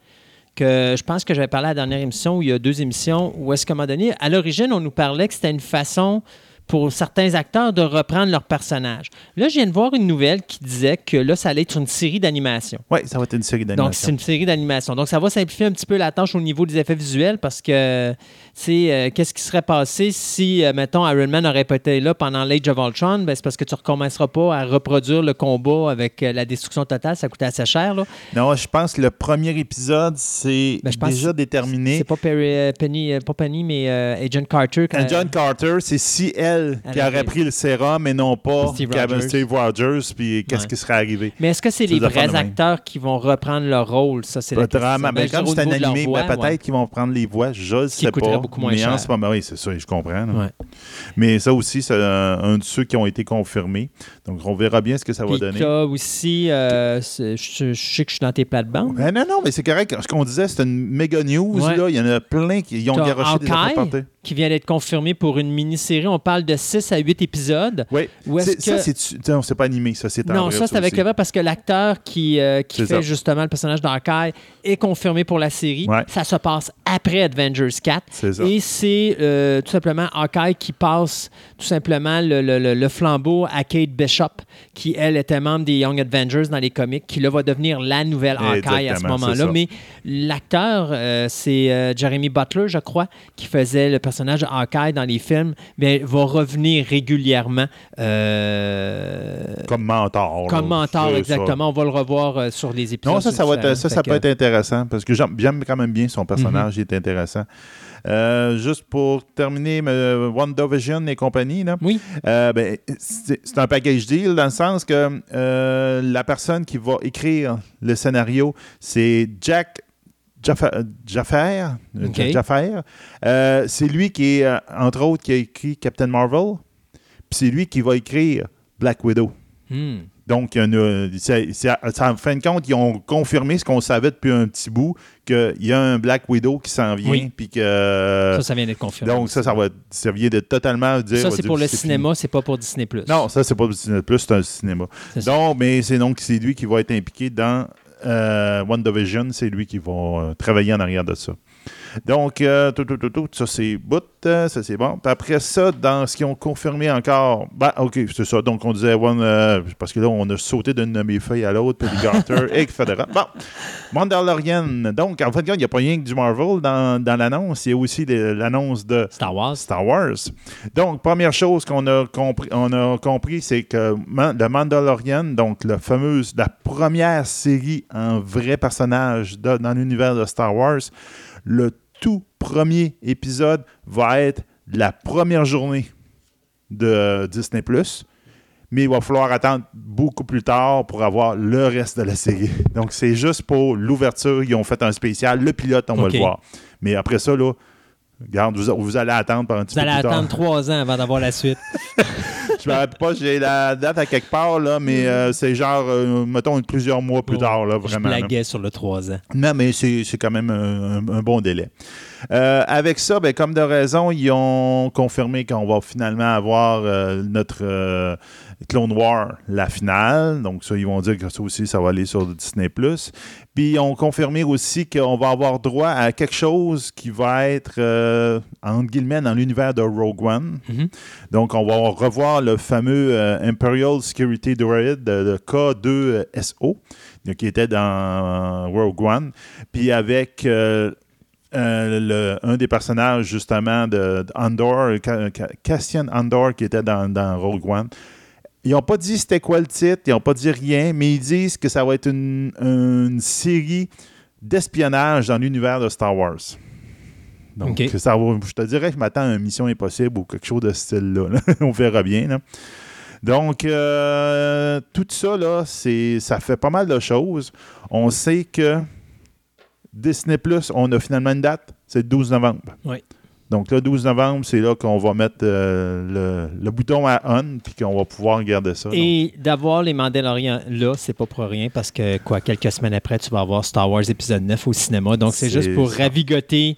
que je pense que j'avais parlé à la dernière émission, où il y a deux émissions, où est-ce qu'à un moment donné, à l'origine, on nous parlait que c'était une façon pour certains acteurs de reprendre leur personnage. Là, je viens de voir une nouvelle qui disait que là, ça allait être une série d'animation. Ouais, ça va être une série Donc, c'est d'animation. une série d'animation. Donc, ça va simplifier un petit peu la tâche au niveau des effets visuels parce que, c'est euh, qu'est-ce qui serait passé si, euh, mettons, Iron Man n'aurait pas été là pendant l'Age of Ultron? Ben, c'est parce que tu ne recommenceras pas à reproduire le combat avec euh, la destruction totale. Ça coûtait assez cher, là. Non, je pense que le premier épisode c'est Ben, déjà déterminé. C'est pas Perry- euh, Penny, pas Penny, mais Agent Carter. John Carter, c'est si elle Qui aurait pris le sérum et non pas Steve Kevin Rogers. Steve Rogers, puis qu'est-ce Ouais. qui serait arrivé? Mais est-ce que c'est les vrais acteurs qui vont reprendre leur rôle? Ça, c'est la question. Ben, ben, comme c'est un animé, ben, peut-être ouais. qu'ils vont prendre les voix, je ne sais pas. beaucoup moins mais cher. en ce moment, oui, c'est ça, je comprends. là. Ouais. Mais ça aussi, c'est un, un de ceux qui ont été confirmés. Donc, on verra bien ce que ça va donner. t'as aussi, euh, je, je sais que je suis dans tes plates-bandes. Ben non, non, mais c'est correct. Ce qu'on disait, c'est une méga news. Là. Il y en a plein qui ils ont garoché des qui vient d'être confirmé pour une mini-série. On parle de 6 à 8 épisodes. Oui. C'est- Ça, que- c'est non, c'est pas animé. Ça, c'est Non, vrai, ça, c'est avec aussi. Eva parce que l'acteur qui, euh, qui fait ça. justement le personnage d'Hawkeye est confirmé pour la série. Ouais. Ça se passe après Avengers 4. C'est ça. Et c'est euh, tout simplement Hawkeye qui passe tout simplement le, le- le- le flambeau à Kate Bishop, qui, elle, était membre des Young Avengers dans les comics, qui, là, va devenir la nouvelle Hawkeye à ce moment-là. ça. Mais l'acteur, euh, c'est Jeremy Butler, je crois, qui faisait le personnage de Hawkeye dans les films, mais va revenir régulièrement. euh, Comme mentor. comme mentor, ça. exactement. On va le revoir euh, sur les épisodes. Non, ça, ça, va être- ça, ça Fait peut être intéressant parce que j'aime quand même bien son personnage, Mhm. il est intéressant. Euh, juste pour terminer, euh, WandaVision et compagnie, là, Oui, euh, ben, c'est un package deal dans le sens que la personne qui va écrire le scénario, c'est Jack Jaffer. euh, Jaffer. Euh, c'est lui qui est, euh, entre autres, qui a écrit Captain Marvel. Puis c'est lui qui va écrire Black Widow. Hmm. Donc, il y a une- c'est- c'est- c'est- en fin de compte, ils ont confirmé ce qu'on savait depuis un petit bout, qu'il y a un Black Widow qui s'en vient, Oui. puis que... ça, ça vient d'être confirmé. Euh, donc, ça, ça va ça vient de totalement dire... Ça, c'est dire, pour le c'est cinéma, c'est pas pour Disney+. Non, ça, c'est pas cinéma plus, c'est un cinéma. C'est ça. Donc, mais c'est donc c'est lui qui va être impliqué dans euh, WandaVision, c'est lui qui va euh, travailler en arrière de ça. Donc, euh, tout, tout, tout, tout, ça c'est bout, euh, ça c'est bon. Puis après ça, dans ce qu'ils ont confirmé encore, ben, ok, c'est ça. Donc, on disait, One, euh, parce que là, on a sauté d'une de mes feuilles à l'autre, puis Garter <laughs> et Federa. Bon, Mandalorian. Donc, en fait, il n'y a pas rien que du Marvel dans, dans l'annonce, il y a aussi l'annonce de Star Wars. Star Wars. Donc, première chose qu'on a compris, on a compris, c'est que Man- le Mandalorian, donc la fameuse, la première série en vrai personnage de- dans l'univers de Star Wars, le tout premier épisode va être la première journée de Disney+. Mais il va falloir attendre beaucoup plus tard pour avoir le reste de la série. Donc, c'est juste pour l'ouverture. Ils ont fait un spécial. Le pilote, on va le voir. Mais après ça, là, vous, vous allez attendre pendant un petit Vous peu allez attendre trois ans avant d'avoir la suite. <laughs> Je me rappelle pas, j'ai la date à quelque part, là, mais euh, c'est genre, euh, mettons, plusieurs mois plus Oh, tard, là, Je vraiment. là. blaguais sur le trois ans. Non, mais c'est quand même un, bon délai. Euh, avec ça, ben, comme de raison, ils ont confirmé qu'on va finalement avoir notre Clone War, la finale. Donc, ça, ils vont dire que ça aussi, ça va aller sur Disney. Puis, ils ont confirmé aussi qu'on va avoir droit à quelque chose qui va être, euh, entre guillemets, dans l'univers de Rogue One. Mhm. Donc, on va revoir le fameux euh, Imperial Security Droid, de, de K2SO, donc, qui était dans Rogue One. Puis avec euh, euh, le- un des personnages, justement, de, de Andor, Ca- Ca- Cassian Andor, qui était dans, dans Rogue One. Ils n'ont pas dit c'était quoi le titre, ils n'ont pas dit rien, mais ils disent que ça va être une, une série d'espionnage dans l'univers de Star Wars. Donc, ça va- je te dirais que je m'attends à une Mission Impossible ou quelque chose de ce style-là. là. <laughs> On verra bien. là. Donc, euh, tout ça, là, c'est, ça fait pas mal de choses. On sait que Disney Plus, on a finalement une date, c'est le 12 novembre. Oui. Donc, le 12 novembre, c'est là qu'on va mettre euh, le, le bouton à on, puis qu'on va pouvoir regarder ça. Et d'avoir les Mandalorians là, c'est pas pour rien parce que, quoi, quelques semaines après, tu vas avoir Star Wars épisode 9 au cinéma. Donc, c'est C'est juste pour ça. ravigoter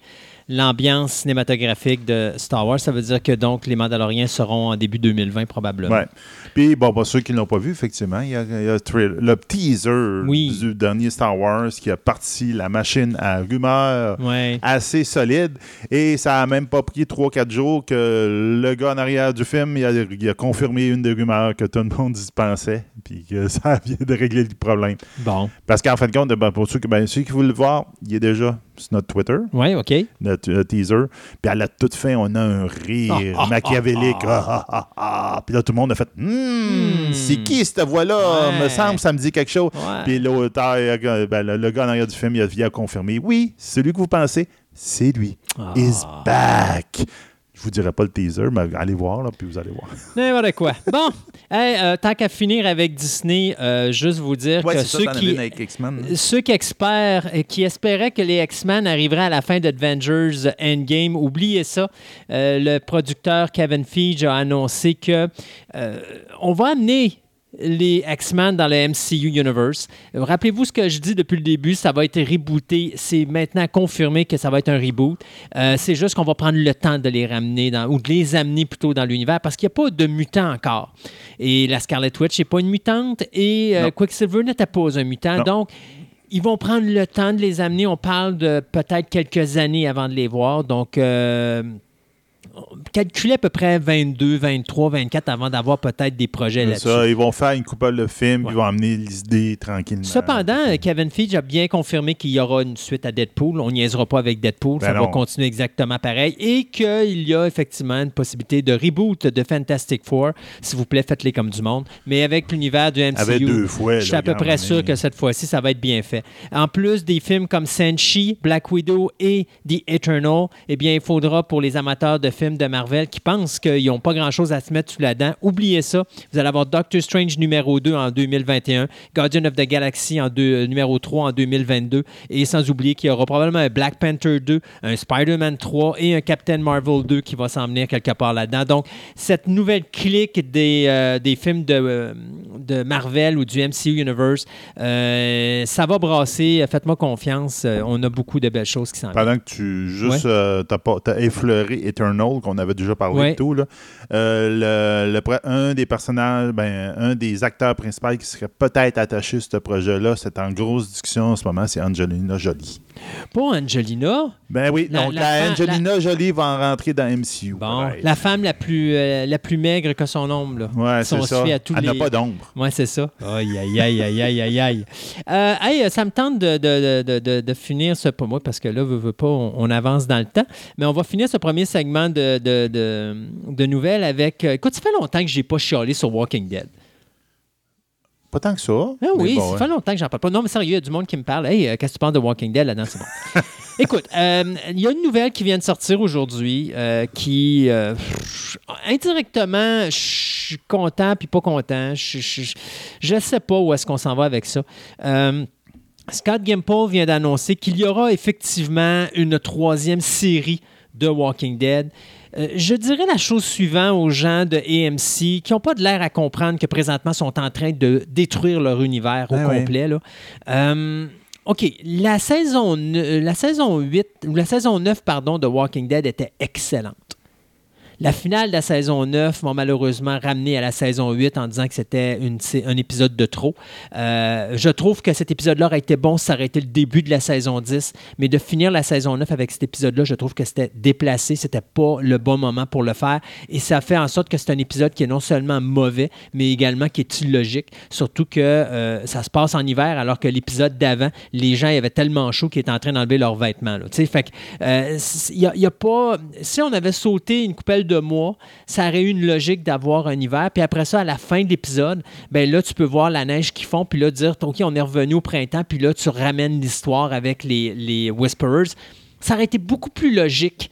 l'ambiance cinématographique de Star Wars. Ça veut dire que, donc, les Mandaloriens seront en début 2020 probablement. Ouais. Puis, bon, pour ceux qui ne l'ont pas vu, effectivement, il y a, il y a le teaser Oui. du dernier Star Wars qui a parti la machine à rumeurs Ouais. assez solide. Et ça a même pas pris 3-4 jours que le gars en arrière du film, il a, il a confirmé une des rumeurs que tout le monde y pensait. Puis que <laughs> ça vient de régler le problème. Bon. Parce qu'en fin de compte, ben, pour ceux qui, ben, ceux qui voulaient le voir, il est déjà sur notre Twitter. Ouais, OK. notre euh, teaser. Puis à la toute fin, on a un rire <laughs> Ah, ah, machiavélique. ah, Ah. Puis là, tout le monde a fait Hmm. c'est qui cette voix-là? Ouais. Me semble, ça me dit quelque chose. Ouais. Puis l'auteur, ben, le, le gars en arrière du film, il a, il a confirmé Oui, celui que vous pensez, c'est lui. Is back. Je vous dirai pas le teaser, mais allez voir, là, puis vous allez voir. <laughs> N'importe quoi. Bon, hey, euh, tant qu'à finir avec Disney, euh, juste vous dire que ceux qui, ceux qui, espèrent, euh, qui espéraient que les X-Men arriveraient à la fin d'Avengers Endgame, oubliez ça. Euh, le producteur Kevin Feige a annoncé que euh, on va amener les X-Men dans le MCU Universe. Rappelez-vous ce que je dis depuis le début, ça va être rebooté. C'est maintenant confirmé que ça va être un reboot. Euh, c'est juste qu'on va prendre le temps de les ramener dans, ou de les amener plutôt dans l'univers parce qu'il n'y a pas de mutants encore. Et la Scarlet Witch n'est pas une mutante et euh. Quicksilver n'était pas un mutant. Non. Donc, ils vont prendre le temps de les amener. On parle de peut-être quelques années avant de les voir. Donc, euh, calculer à peu près 22, 23, 24 avant d'avoir peut-être des projets là-dessus. Ça, ils vont faire une couple de films, ils vont amener l'idée tranquillement. Cependant, Kevin Feige a bien confirmé qu'il y aura une suite à Deadpool. On niaisera pas avec Deadpool, Ben ça va continuer exactement pareil. Et qu'il y a effectivement une possibilité de reboot de Fantastic Four. S'il vous plaît, faites-les comme du monde. Mais avec l'univers du MCU, Avec deux fois. je suis à peu près sûr que cette fois-ci, ça va être bien fait. En plus des films comme Shang-Chi, Black Widow et The Eternal, eh bien, il faudra pour les amateurs de films de Marvel qui pensent qu'ils n'ont pas grand-chose à se mettre sous la dent, oubliez ça. Vous allez avoir Doctor Strange numéro 2 en 2021, Guardian of the Galaxy en deux- euh, numéro 3 en 2022, et sans oublier qu'il y aura probablement un Black Panther 2, un Spider-Man 3 et un Captain Marvel 2 qui va s'en venir quelque part là-dedans. Donc, cette nouvelle clique des, euh, des films de, euh, de Marvel ou du MCU Universe, euh, ça va brasser. Faites-moi confiance. On a beaucoup de belles choses qui s'en viennent. Pendant que tu juste t'as pas- t'as effleuré Eternal, qu'on avait déjà parlé Ouais. et tout, là, euh, le, un des personnages, ben, un des acteurs principaux qui serait peut-être attaché à ce projet-là, c'est en grosse discussion en ce moment, c'est Angelina Jolie. Pas Angelina. Ben oui, La- donc la Angelina Jolie va en rentrer dans MCU. Bon, pareil. la femme la plus, euh, la plus maigre que son ombre. Là. Ouais, c'est ça. fie à tous Elle n'a pas d'ombre. Ouais, c'est ça. Aïe, aïe, aïe, aïe, aïe, aïe, aïe. Euh, hey, ça me tente de, de- de- de- de finir ce... Pas moi, parce que là, veux, veux pas, on, on avance dans le temps. Mais on va finir ce premier segment de, de, de- de nouvelles avec... euh, Écoute, ça fait longtemps que j'ai pas chialé sur Walking Dead. Pas tant que ça. Ah oui, bon, ça ouais. fait longtemps que j'en parle pas. Non, mais sérieux, il y a du monde qui me parle. Hey, euh, qu'est-ce que tu penses de Walking Dead là-dedans? C'est bon. <laughs> Écoute, euh, il y a une nouvelle qui vient de sortir aujourd'hui euh, qui, euh, indirectement, je suis content puis pas content. Je- je sais pas où est-ce qu'on s'en va avec ça. Scott Gimple vient d'annoncer qu'il y aura effectivement une troisième série de Walking Dead. Euh, je dirais la chose suivante aux gens de AMC qui n'ont pas de l'air à comprendre que présentement sont en train de détruire leur univers au Ah ouais. complet. là. Euh, OK, la saison, ne- la saison 8, ou la saison 9, pardon, de Walking Dead était excellente. La finale de la saison 9 m'a malheureusement ramené à la saison 8 en disant que c'était un épisode de trop. Euh, je trouve que cet épisode-là aurait été bon si ça aurait été le début de la saison 10, mais de finir la saison 9 avec cet épisode-là, je trouve que c'était déplacé, c'était pas le bon moment pour le faire, et ça fait en sorte que c'est un épisode qui est non seulement mauvais, mais également qui est illogique, surtout que euh, ça se passe en hiver, alors que l'épisode d'avant, les gens avaient tellement chaud qu'ils étaient en train d'enlever leurs vêtements. là. Fait que, euh, il y a, y a pas... Si on avait sauté une coupelle de mois, ça aurait eu une logique d'avoir un hiver. Puis après ça, à la fin de l'épisode, ben là, tu peux voir la neige qu'ils font, puis là, dire, OK, on est revenu au printemps, puis là, tu ramènes l'histoire avec les, les Whisperers. Ça aurait été beaucoup plus logique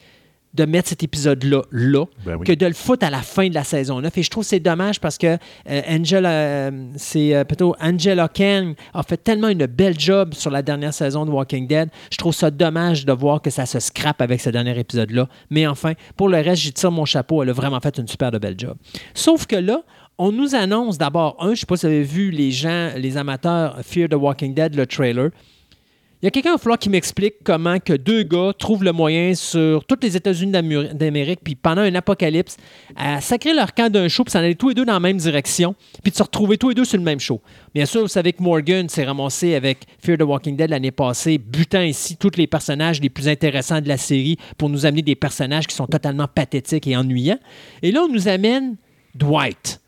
de mettre cet épisode-là là, Ben oui. que de le foutre à la fin de la saison 9. Et je trouve que c'est dommage parce que euh, Angela, euh, c'est euh, plutôt Angela Kang a fait tellement une belle job sur la dernière saison de Walking Dead. Je trouve ça dommage de voir que ça se scrape avec ce dernier épisode-là. Mais enfin, pour le reste, j'y tire mon chapeau. Elle a vraiment fait une super de belle job. Sauf que là, on nous annonce d'abord, un, je ne sais pas si vous avez vu les gens, les amateurs Fear the Walking Dead, le trailer. Il y a quelqu'un, il va falloir qui m'explique comment deux gars trouvent le moyen sur toutes les États-Unis d'Amérique, puis pendant un apocalypse, à sacrer leur camp d'un show, puis s'en aller tous les deux dans la même direction, puis de se retrouver tous les deux sur le même show. Bien sûr, vous savez que Morgan s'est ramassé avec Fear the Walking Dead l'année passée, butant ici tous les personnages les plus intéressants de la série pour nous amener des personnages qui sont totalement pathétiques et ennuyants. Et là, on nous amène Dwight.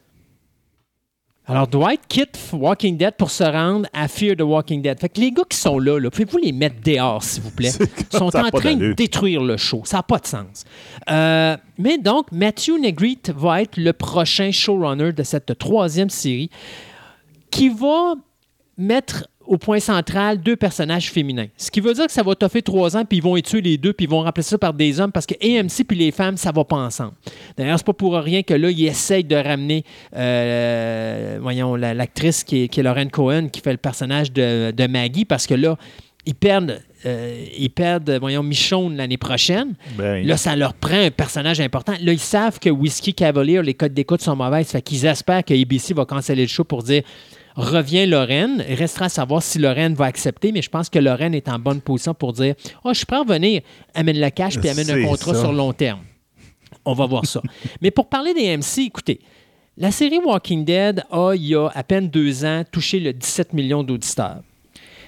Alors, Dwight quitte Walking Dead pour se rendre à Fear the Walking Dead. Fait que les gars qui sont là, là pouvez-vous les mettre dehors, s'il vous plaît? <laughs> Ils sont en train de détruire le show. Ça n'a pas de sens. Euh, mais donc, Matthew Negrete va être le prochain showrunner de cette troisième série qui va mettre au point central deux personnages féminins. Ce qui veut dire que ça va toffer trois ans, puis ils vont y tuer les deux, puis ils vont remplacer ça par des hommes, parce que AMC puis les femmes, ça va pas ensemble. D'ailleurs, c'est pas pour rien que là, ils essayent de ramener, euh, voyons, la- l'actrice qui est, qui est Lauren Cohen, qui fait le personnage de, de Maggie, parce que là, ils perdent, euh, ils perdent, voyons, Michonne l'année prochaine. Ben, Là, ça leur prend un personnage important. Là, ils savent que Whiskey Cavalier, les codes d'écoute sont mauvaises. Fait qu'ils espèrent que ABC va canceller le show pour dire reviens Lorraine. Il restera à savoir si Lorraine va accepter, mais je pense que Lorraine est en bonne position pour dire Oh, je suis prêt à venir, amène le cash puis amène un contrat ça. sur long terme. On va voir ça. <laughs> mais pour parler des MC, écoutez, la série Walking Dead a, il y a à peine deux ans, touché le 17 millions d'auditeurs.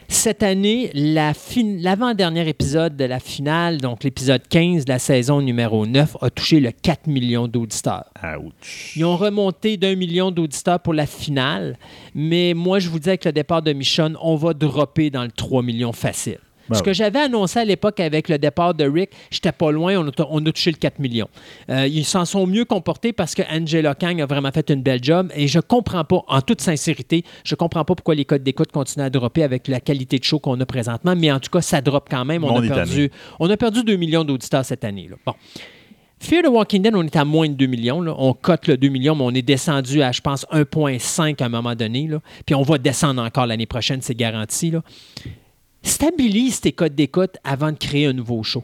Cette année, fin- l'avant-dernier épisode de la finale, donc l'épisode 15 de la saison numéro 9, a touché le 4 millions d'auditeurs. Ouch. Ils ont remonté d'un million d'auditeurs pour la finale, mais moi, je vous dis avec le départ de Michonne, on va dropper dans le 3 millions facile. Ben Ce que j'avais annoncé à l'époque avec le départ de Rick, j'étais pas loin, on a, on a touché le 4 millions. Euh, ils s'en sont mieux comportés parce que Angela Kang a vraiment fait une belle job et je comprends pas, en toute sincérité, je comprends pas pourquoi les codes d'écoute continuent à dropper avec la qualité de show qu'on a présentement, mais en tout cas, ça drop quand même. On, a perdu, on a perdu 2 millions d'auditeurs cette année. là. Bon. Fear the Walking Dead, on est à moins de 2 millions. là. On cote le 2 millions, mais on est descendu à, je pense, 1,5 à un moment donné. là. Puis on va descendre encore l'année prochaine, c'est garanti. là. Stabilise tes codes d'écoute avant de créer un nouveau show.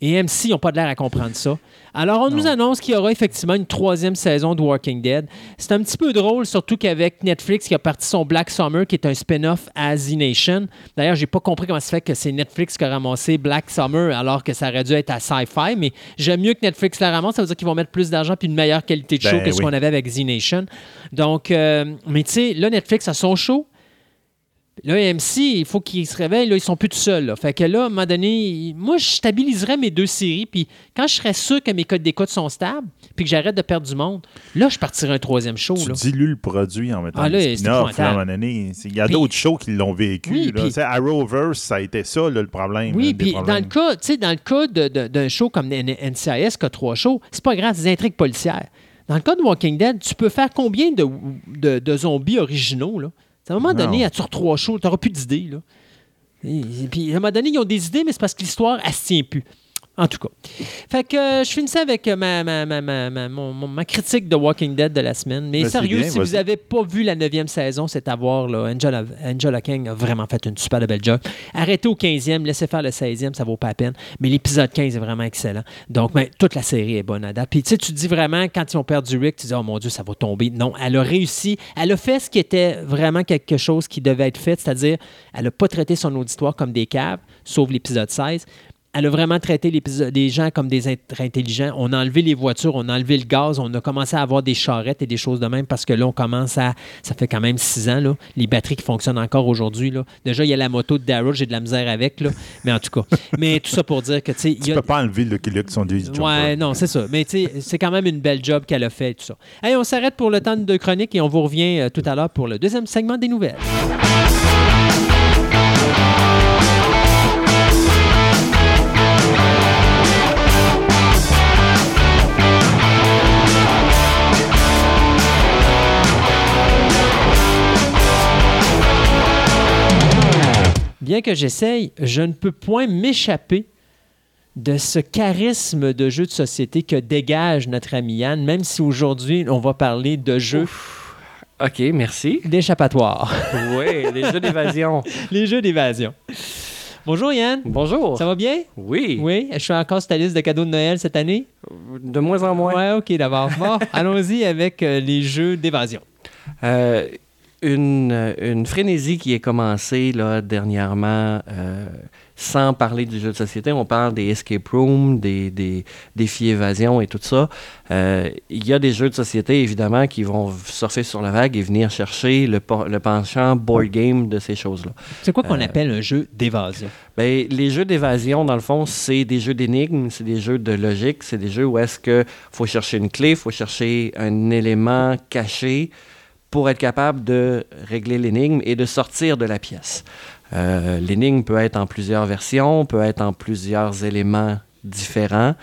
Et MC n'ont pas de l'air à comprendre ça. Alors, on nous annonce qu'il y aura effectivement une troisième saison de Walking Dead. C'est un petit peu drôle, surtout qu'avec Netflix qui a parti son Black Summer, qui est un spin-off à Z Nation. D'ailleurs, j'ai pas compris comment ça fait que c'est Netflix qui a ramassé Black Summer alors que ça aurait dû être à Sci-Fi, mais j'aime mieux que Netflix la ramasse. Ça veut dire qu'ils vont mettre plus d'argent puis une meilleure qualité de show Ben que ce qu'on avait avec Z Nation. Donc, euh, mais tu sais, là, Netflix a son show. Là, AMC, il faut qu'ils se réveillent. Là, ils sont plus tout seuls. là. Fait que là, à un moment donné, moi, je stabiliserais mes deux séries. Puis quand je serais sûr que mes codes d'écoute sont stables, puis que j'arrête de perdre du monde, là, je partirais un troisième show. Tu Là. dilues le produit en mettant Ah, là, des c'est spin-offs, là, à un épouvantable. moment donné. C'est- Il y a d'autres shows qui l'ont vécu. Oui, là. Arrowverse, ça a été ça, là, le problème. Oui, puis dans le cas, tu sais, dans le cas de- de- d'un show comme NCIS qui a trois shows, c'est pas grave, c'est des intrigues policières. Dans le cas de Walking Dead, tu peux faire combien de, de- de zombies originaux, là? À un moment Non. donné, tu trois shows, tu n'auras plus d'idées, là. Et, puis, à un moment donné, ils ont des idées, mais c'est parce que l'histoire, elle se tient plus. En tout cas. Fait que euh, je finissais avec euh, ma, ma, ma, ma, ma- mon- mon- ma critique de Walking Dead de la semaine. Mais Ben, sérieux, bien, si vous n'avez pas vu la neuvième saison, c'est à voir. Là. Angela, Angela King a vraiment fait une super belle job. Arrêtez au 15e, laissez faire le 16e, ça vaut pas la peine. Mais l'épisode 15 est vraiment excellent. Donc, ben, toute la série est bonne à date. Puis tu sais, tu te dis vraiment, quand ils ont perdu Rick, tu dis, oh mon Dieu, ça va tomber. Non, elle a réussi. Elle a fait ce qui était vraiment quelque chose qui devait être fait, c'est-à-dire, elle n'a pas traité son auditoire comme des caves, sauf l'épisode 16 elle a vraiment traité les gens comme des êtres intelligents. On a enlevé les voitures, on a enlevé le gaz, on a commencé à avoir des charrettes et des choses de même parce que là, on commence à. Ça fait quand même six ans, là, les batteries qui fonctionnent encore aujourd'hui. là. Déjà, il y a la moto de Daryl, j'ai de la misère avec, là, mais en tout cas. Mais tout ça pour dire que, tu sais, il Tu y a. peux pas enlever le look son Jumper. Ouais, non, c'est ça. Mais tu sais, c'est quand même une belle job qu'elle a fait, tout ça. Allez, on s'arrête pour le temps de chronique et on vous revient euh, tout à l'heure pour le deuxième segment des nouvelles. Bien que j'essaye, je ne peux point m'échapper de ce charisme de jeu de société que dégage notre ami Yann, même si aujourd'hui, on va parler de jeux OK, merci. d'échappatoire, <laughs> Oui, les jeux d'évasion. <laughs> les jeux d'évasion. Bonjour Yann, Bonjour. ça va bien? Oui, Oui, je suis encore sur ta liste de cadeaux de Noël cette année? de moins en moins. Ouais, ok, d'abord. Bon, <laughs> allons-y avec euh, les jeux d'évasion. Euh, une, euh, une frénésie qui est commencée là, dernièrement, euh, sans parler du jeu de société. On parle des escape rooms, des, des défis évasion et tout ça. Euh, Il y a des jeux de société, évidemment, qui vont surfer sur la vague et venir chercher le, le penchant board game de ces choses-là. C'est quoi qu'on Euh, appelle un jeu d'évasion? Ben, les jeux d'évasion, dans le fond, c'est des jeux d'énigmes, c'est des jeux de logique, c'est des jeux où est-ce que faut chercher une clé, faut chercher un élément caché pour être capable de régler l'énigme et de sortir de la pièce. Euh, l'énigme peut être en plusieurs versions, peut être en plusieurs éléments différents,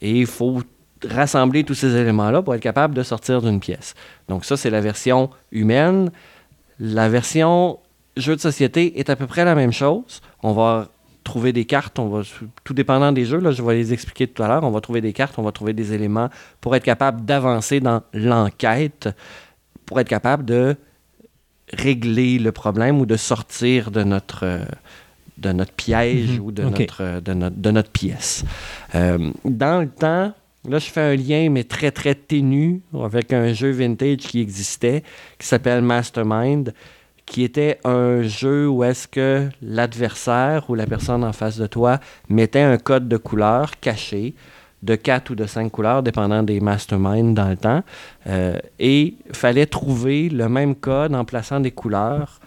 et il faut rassembler tous ces éléments-là pour être capable de sortir d'une pièce. Donc ça, c'est la version humaine. La version jeu de société est à peu près la même chose. On va trouver des cartes, on va, tout dépendant des jeux, là, je vais les expliquer tout à l'heure, on va trouver des cartes, on va trouver des éléments pour être capable d'avancer dans l'enquête, pour être capable de régler le problème ou de sortir de notre, de notre piège ou de, Ok. notre, de, notre, de notre pièce. Euh, dans le temps, là, je fais un lien, mais très, très ténu, avec un jeu vintage qui existait, qui s'appelle Mastermind, qui était un jeu où est-ce que l'adversaire ou la personne en face de toi mettait un code de couleur caché de 4 ou de 5 couleurs, dépendant des masterminds dans le temps. Euh, et fallait trouver le même code en plaçant des couleurs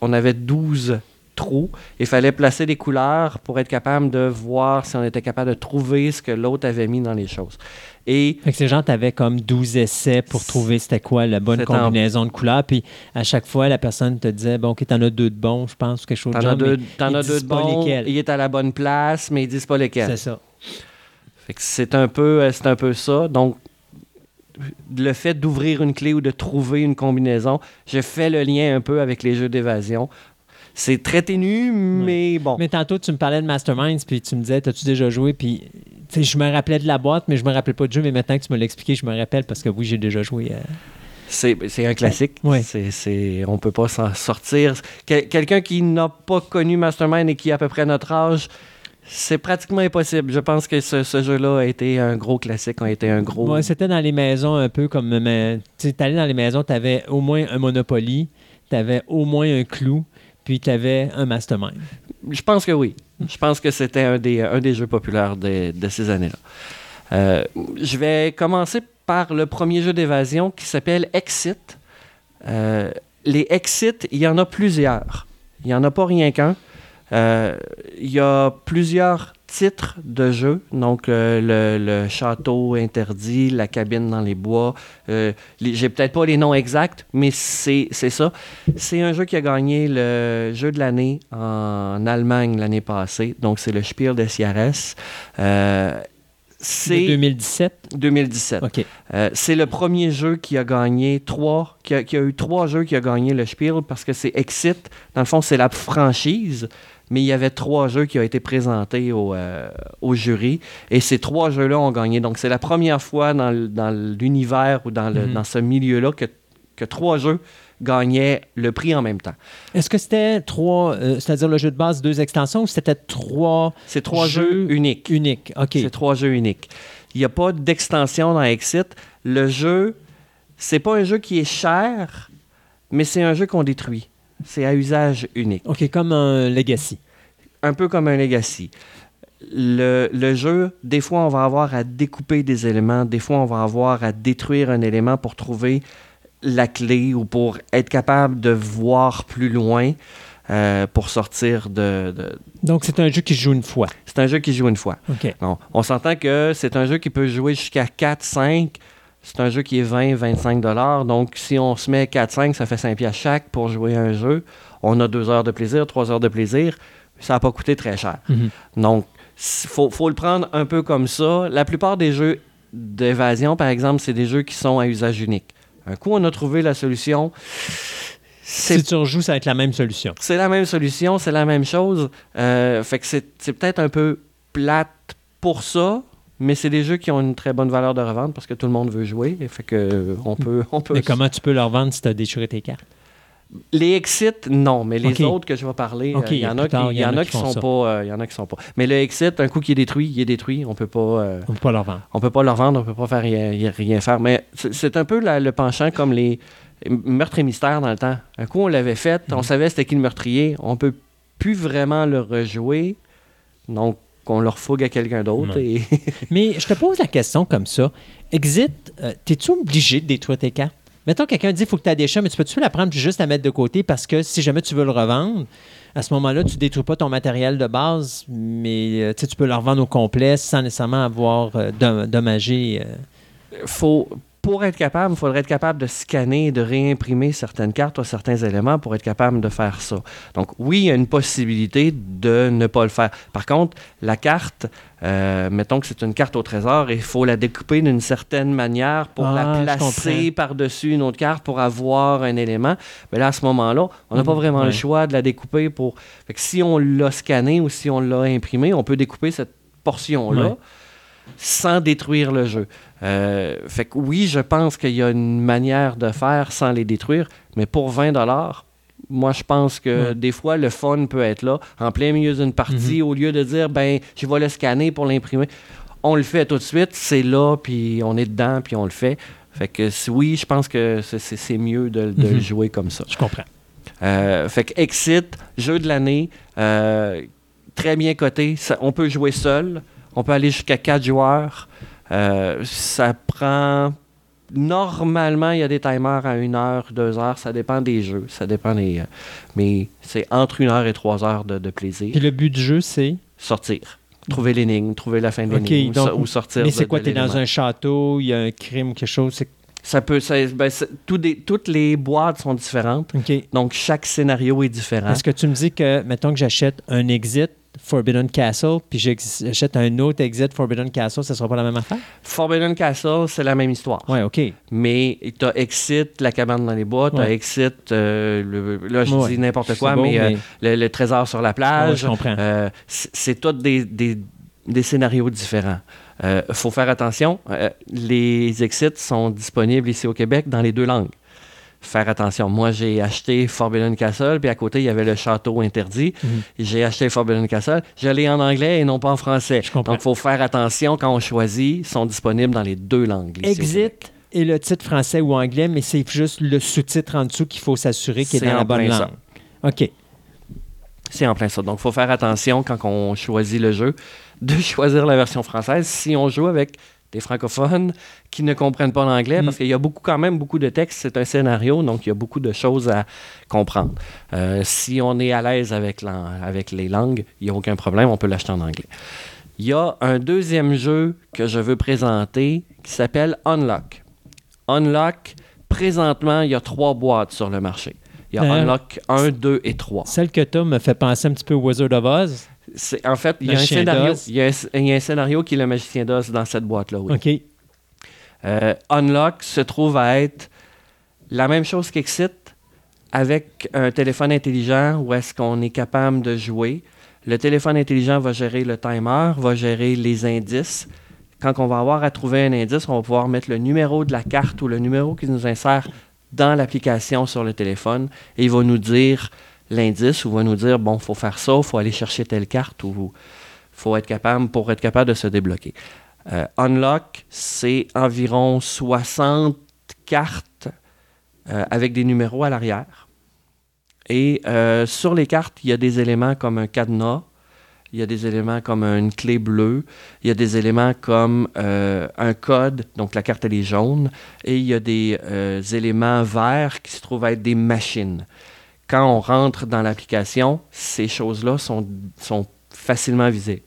on avait 12 trous. Il fallait placer des couleurs pour être capable de voir si on était capable de trouver ce que l'autre avait mis dans les choses. Et Fait que ces gens, t'avais comme 12 essais pour trouver c'était quoi la bonne en- combinaison de couleurs. Puis à chaque fois, la personne te disait, bon, OK, t'en as deux de bons, je pense, ou quelque chose de t'en as deux, de bons, il est à la bonne place, mais ils disent pas lesquels. C'est ça. Fait que c'est un peu, euh, c'est un peu ça. Donc, le fait d'ouvrir une clé ou de trouver une combinaison, je fais le lien un peu avec les jeux d'évasion. C'est très ténu, mais bon. Mais tantôt, tu me parlais de Masterminds, puis tu me disais, t'as-tu déjà joué? Puis, je me rappelais de la boîte, mais je me rappelais pas du jeu. Mais maintenant que tu me l'as expliqué, je me rappelle parce que oui, j'ai déjà joué. euh, C'est un classique. Ouais. C'est, c'est- on peut pas s'en sortir. Quel- quelqu'un qui n'a pas connu Mastermind et qui a à peu près notre âge, c'est pratiquement impossible. Je pense que ce, ce jeu-là a été un gros classique, a été un gros... Ouais, c'était dans les maisons un peu comme. mais, Tu t'allais dans les maisons, t'avais au moins un Monopoly, t'avais au moins un clou, puis t'avais un Mastermind. Je pense que oui. Je pense que c'était un des, un des jeux populaires de, de ces années-là. Euh, je vais commencer par le premier jeu d'évasion qui s'appelle Exit. Euh, les Exit, il y en a plusieurs. Il n'y en a pas rien qu'un. Euh, il y a plusieurs titres de jeux. Donc, euh, le, le château interdit, la cabine dans les bois. Euh, J'ai peut-être pas les noms exacts, mais c'est ça. C'est un jeu qui a gagné le jeu de l'année en Allemagne l'année passée. Donc, c'est le Spiel des. Euh, C'est c'est 2017. 2017. OK. Euh, c'est le premier jeu qui a gagné trois, qui a, qui a eu trois jeux qui a gagné le Spiel parce que c'est Exit. Dans le fond, c'est la franchise, mais il y avait trois jeux qui ont été présentés au, euh, au jury et ces trois jeux-là ont gagné. Donc, c'est la première fois dans, l'univers ou dans, le- Mhm. dans ce milieu-là que, que trois jeux gagnaient le prix en même temps. Est-ce que c'était trois, euh, c'est-à-dire le jeu de base, deux extensions, ou c'était trois C'est trois Jeux jeux uniques. uniques? OK. C'est trois jeux uniques. Il n'y a pas d'extension dans Exit. Le jeu, c'est pas un jeu qui est cher, mais c'est un jeu qu'on détruit. C'est à usage unique. OK, comme un Legacy. Un peu comme un Legacy. Le, le jeu, des fois, on va avoir à découper des éléments, des fois, on va avoir à détruire un élément pour trouver la clé ou pour être capable de voir plus loin euh, pour sortir de- de, Donc, c'est un jeu qui se joue une fois. C'est un jeu qui se joue une fois. OK. Bon, on s'entend que c'est un jeu qui peut jouer jusqu'à 4, 5. C'est un jeu qui est 20, 25 dollars. Donc, si on se met 4, 5, ça fait 5 piastres chaque pour jouer à un jeu. On a 2 heures de plaisir, 3 heures de plaisir. Ça n'a pas coûté très cher. Mhm. Donc, il faut, faut le prendre un peu comme ça. La plupart des jeux d'évasion, par exemple, c'est des jeux qui sont à usage unique. Un coup, on a trouvé la solution. Si tu rejoues, ça va être la même solution. c'est la même solution, c'est la même chose. Euh, fait que c'est c'est peut-être un peu plate pour ça, mais c'est des jeux qui ont une très bonne valeur de revente parce que tout le monde veut jouer. Et fait que euh, on peut, on peut. Mais comment tu peux leur vendre si tu as déchiré tes cartes? Les exit, non, mais les autres que je vais parler, euh, il y en a qui, il y en a qui sont pas, euh, il y en a qui sont pas. Mais le exit, un coup qui est détruit, il est détruit. On peut pas. euh, On ne peut pas leur vendre. on peut pas leur vendre, on peut pas faire rien, rien faire. Mais c'est un peu la- le penchant comme les meurtres et mystères dans le temps. Un coup, on l'avait fait, on savait c'était qui le meurtrier. On peut plus vraiment le rejouer. Donc, on le refougue à quelqu'un d'autre. Et... <laughs> Mais je te pose la question comme ça. Exit, euh, t'es-tu obligé de détruire tes cartes? Mettons, quelqu'un dit qu'il faut que tu aies des chats, mais tu peux-tu la prendre juste la mettre de côté parce que si jamais tu veux le revendre, à ce moment-là, tu ne détruis pas ton matériel de base, mais euh, tu peux le revendre au complet sans nécessairement avoir euh, dom- dommagé. euh. faut, pour être capable, il faudrait être capable de scanner et de réimprimer certaines cartes ou certains éléments pour être capable de faire ça. Donc, oui, il y a une possibilité de ne pas le faire. Par contre, la carte, euh, mettons que c'est une carte au trésor, il faut la découper d'une certaine manière pour Ah, la placer comprends. par-dessus une autre carte pour avoir un élément. Mais là, à ce moment-là, on n'a pas Mhm, vraiment ouais. le choix de la découper pour. Fait que si on l'a scanné ou si on l'a imprimé, on peut découper cette portion-là Ouais. Sans détruire le jeu. Euh, fait que oui, je pense qu'il y a une manière de faire sans les détruire, mais pour 20 dollars, moi je pense que Ouais. des fois le fun peut être là, en plein milieu d'une partie, au lieu de dire ben je vais le scanner pour l'imprimer, on le fait tout de suite, c'est là, puis on est dedans, puis on le fait. Fait que oui, je pense que c'est- mieux de, de le Mhm. jouer comme ça. Je comprends. Euh, fait que Exit, jeu de l'année, euh, très bien coté. Ça- on peut jouer seul. On peut aller jusqu'à 4 joueurs. Euh, ça prend Normalement, il y a des timers à une heure, deux heures. Ça dépend des jeux. Ça dépend des. euh, mais c'est entre une heure et trois heures de, de plaisir. Puis le but du jeu, c'est? Sortir. Trouver l'énigme, trouver la fin de l'énigme ou donc- so- ou sortir Mais c'est quoi, t'es dans un château, il y a un crime, quelque chose. Ça peut. ça- ben, c'est- tout des- toutes les boîtes sont différentes. Donc, chaque scénario est différent. Est-ce que tu me dis que, mettons que j'achète un Exit Forbidden Castle, puis j'achète un autre Exit Forbidden Castle, ça sera pas la même affaire? Forbidden Castle, c'est la même histoire. Ouais, OK. Mais tu as Exit, la cabane dans les bois, tu as Ouais. Exit, euh, le- là je Ouais. dis n'importe quoi, beau, mais, euh, le, le trésor sur la Ouais, plage. je comprends. euh, c'est c'est tous des, des- des scénarios différents. Il faut faire attention, euh, les Exits sont disponibles ici au Québec dans les deux langues. Faire attention. Moi, j'ai acheté Forbidden Castle, puis à côté, il y avait le château interdit. Mhm. J'ai acheté Forbidden Castle. Je l'ai en anglais et non pas en français. Donc, il faut faire attention quand on choisit. Ils sont disponibles dans les deux langues. ici. Exit et le titre français ou anglais, mais c'est juste le sous-titre en dessous qu'il faut s'assurer qu'il est C'est dans la en bonne plein langue. ça. OK. C'est en plein ça. Donc, il faut faire attention quand on choisit le jeu de choisir la version française si on joue avec des francophones qui ne comprennent pas l'anglais, Mm. parce qu'il y a beaucoup, quand même beaucoup de textes. C'est un scénario, donc il y a beaucoup de choses à comprendre. Euh, si on est à l'aise avec, les langues, il n'y a aucun problème, on peut l'acheter en anglais. Il y a un deuxième jeu que je veux présenter qui s'appelle Unlock. Unlock, présentement, il y a trois boîtes sur le marché. Il y a Unlock 1, 2 et 3. Celle que tu as me fait penser un petit peu au Wizard of Oz. En fait, il y, a un scénario, d'Oz. il, y a un, il y a un scénario qui est le magicien d'Oz dans cette boîte-là. Oui. OK. Euh, Unlock se trouve à être la même chose qu'Exit avec un téléphone intelligent où est-ce qu'on est capable de jouer. Le téléphone intelligent va gérer le timer, va gérer les indices. Quand on va avoir à trouver un indice, on va pouvoir mettre le numéro de la carte ou le numéro qui nous insère dans l'application sur le téléphone et il va nous dire l'indice ou va nous dire bon, faut faire ça, faut aller chercher telle carte ou faut être capable pour être capable de se débloquer. Euh, Unlock, c'est environ 60 cartes euh, avec des numéros à l'arrière. Et euh, sur les cartes, il y a des éléments comme un cadenas, il y a des éléments comme une clé bleue, il y a des éléments comme un code, donc la carte elle est jaune, et il y a des éléments verts qui se trouvent être des machines. Quand on rentre dans l'application, ces choses-là sont, facilement visibles.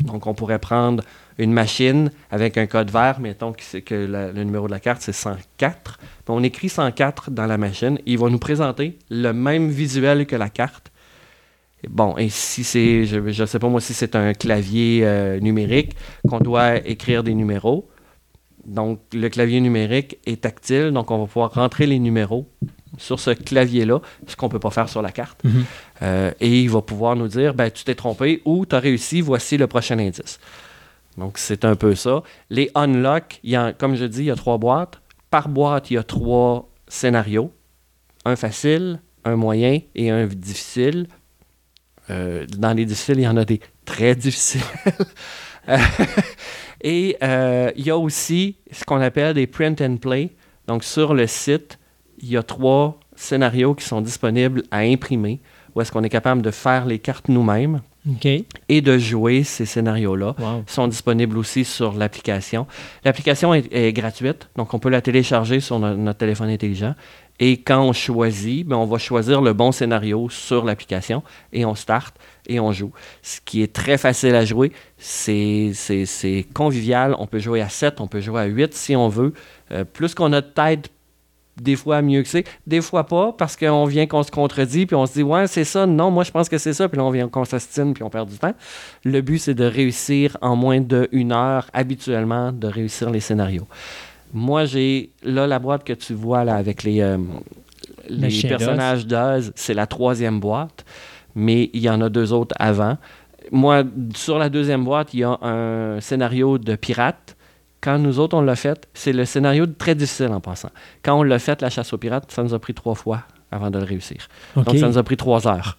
Donc on pourrait prendre une machine avec un code vert, mettons que, le numéro de la carte c'est 104. Puis on écrit 104 dans la machine. Il va nous présenter le même visuel que la carte. Et Bon, et si c'est, je ne sais pas moi, si c'est un clavier euh, numérique, qu'on doit écrire des numéros. Donc, le clavier numérique est tactile, donc on va pouvoir rentrer les numéros sur ce clavier-là, ce qu'on ne peut pas faire sur la carte. Mhm. Euh, et il va pouvoir nous dire, ben, tu t'es trompé ou tu as réussi, voici le prochain indice. Donc, c'est un peu ça. Les unlock, y a, comme je dis, il y a trois boîtes. Par boîte, il y a trois scénarios. Un facile, un moyen et un difficile. Euh, dans les difficiles, il y en a des très difficiles. <laughs> Et euh, il y a aussi ce qu'on appelle des print and play. Donc, sur le site, il y a trois scénarios qui sont disponibles à imprimer, où est-ce qu'on est capable de faire les cartes nous-mêmes et de jouer ces scénarios-là Wow. sont disponibles aussi sur l'application. L'application est, est gratuite, donc on peut la télécharger sur no- notre téléphone intelligent. Et quand on choisit, ben, on va choisir le bon scénario sur l'application et on start et on joue. Ce qui est très facile à jouer, c'est convivial. On peut jouer à 7, on peut jouer à 8 si on veut. Euh, plus qu'on a de tête, des fois mieux que c'est. Des fois pas, parce qu'on vient qu'on se contredit, puis on se dit, ouais, c'est ça, non, moi je pense que c'est ça, puis là on vient qu'on s'astine, puis on perd du temps. Le but, c'est de réussir en moins d'une heure, habituellement, de réussir les scénarios. Moi, j'ai là la boîte que tu vois là avec les, euh, les personnages d'Oz, c'est la troisième boîte, mais il y en a deux autres avant. Moi, sur la deuxième boîte, il y a un scénario de pirate. Quand nous autres, on l'a fait, c'est le scénario très difficile en passant. Quand on l'a fait, la chasse aux pirates, ça nous a pris trois fois avant de le réussir. Donc, ça nous a pris trois heures.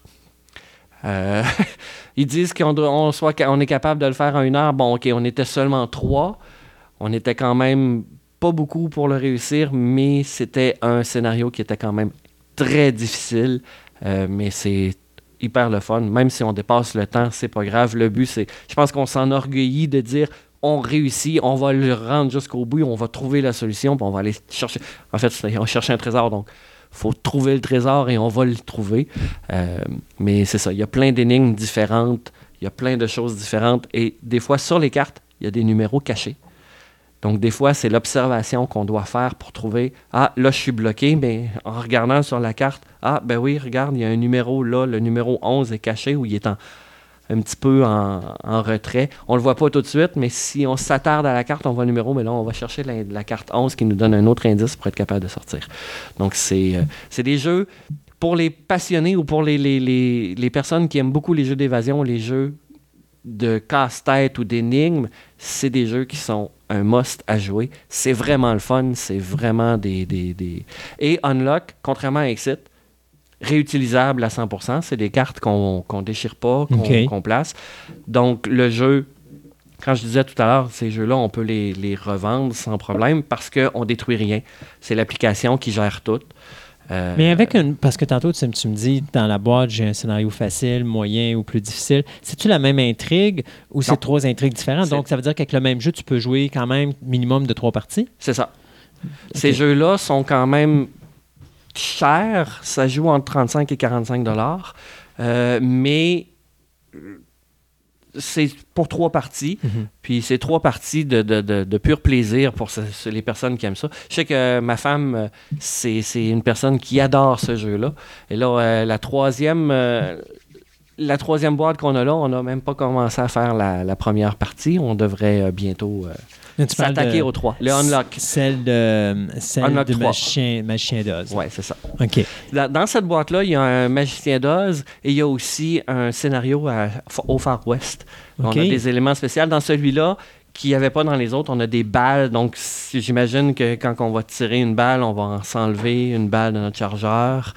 Euh, <laughs> ils disent qu'on on est capable de le faire en une heure. Bon, OK, on était seulement trois. On était quand même pas beaucoup pour le réussir, mais c'était un scénario qui était quand même très difficile. Euh, mais c'est hyper le fun. Même si on dépasse le temps, c'est pas grave. Le but, c'est. Je pense qu'on s'enorgueillit de dire on réussit, on va le rendre jusqu'au bout, on va trouver la solution, puis on va aller chercher. En fait, on cherche un trésor, donc faut trouver le trésor et on va le trouver. Euh, mais c'est ça, il y a plein d'énigmes différentes, il y a plein de choses différentes, et des fois sur les cartes, il y a des numéros cachés. Donc, des fois, c'est l'observation qu'on doit faire pour trouver Ah, là, je suis bloqué, mais en regardant sur la carte, Ah, ben oui, regarde, il y a un numéro là, le numéro 11 est caché ou il est un petit peu en, en retrait. On le voit pas tout de suite, mais si on s'attarde à la carte, on voit le numéro, mais là, on va chercher la, carte 11 qui nous donne un autre indice pour être capable de sortir. Donc, c'est euh, c'est des jeux pour les passionnés ou pour les, les, les, les personnes qui aiment beaucoup les jeux d'évasion, les jeux de casse-tête ou d'énigmes, c'est des jeux qui sont un must à jouer. C'est vraiment le fun, c'est vraiment des, des, des- Et Unlock, contrairement à Exit, réutilisable à 100%, c'est des cartes qu'on qu'on déchire pas, qu'on Ok. qu'on place. Donc le jeu, quand je disais tout à l'heure, ces jeux-là, on peut les, les revendre sans problème parce qu'on détruit rien. C'est l'application qui gère tout. Euh, Mais avec une. Parce que tantôt, tu, tu me dis, dans la boîte, j'ai un scénario facile, moyen ou plus difficile. C'est-tu la même intrigue ou c'est trois intrigues différentes? Donc, ça veut dire qu'avec le même jeu, tu peux jouer quand même minimum de trois parties? C'est ça. Ces jeux-là sont quand même chers. Ça joue entre 35 et 45 dollars. Euh, mais c'est pour trois parties. Puis c'est trois parties de, de, de- de pur plaisir pour ce- ce- les personnes qui aiment ça. Je sais que ma femme, euh, c'est une personne qui adore ce jeu-là. Et là, euh, la troisième... euh, la troisième boîte qu'on a là, on n'a même pas commencé à faire la, la première partie. On devrait bientôt s'attaquer aux trois. Le unlock. Celle de, celle Unlock de 3. Magicien, Magicien d'Oz. Ouais, c'est ça. OK. Dans, dans cette boîte-là, il y a un magicien d'Oz et il y a aussi un scénario à- au Far West. On a des éléments spéciaux. Dans celui-là, qu'il n'y avait pas dans les autres, on a des balles. Donc, si- j'imagine que quand on va tirer une balle, on va en s'enlever une balle de notre chargeur.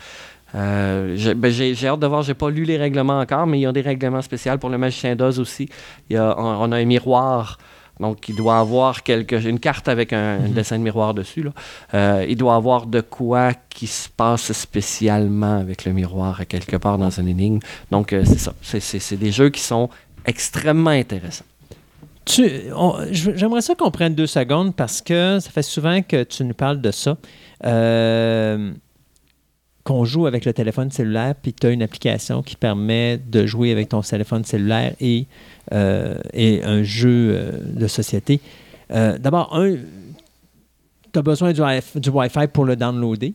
Euh, j'ai ben, j'ai- hâte de voir, j'ai pas lu les règlements encore, mais il y a des règlements spéciaux pour le magicien d'Oz aussi. Il y a, on, on a un miroir, donc il doit avoir quelque, une carte avec un, Mhm. dessin de miroir dessus. Là. Euh, il doit avoir de quoi qui se passe spécialement avec le miroir quelque part dans une énigme. Donc euh, c'est ça, c'est- des jeux qui sont extrêmement intéressants. J'aimerais ça qu'on prenne deux secondes parce que ça fait souvent que tu nous parles de ça. Euh, qu'on joue avec le téléphone cellulaire, puis tu as une application qui permet de jouer avec ton téléphone cellulaire et, euh, et un jeu euh, de société. Euh, D'abord, un, tu as besoin du, du Wi-Fi pour le downloader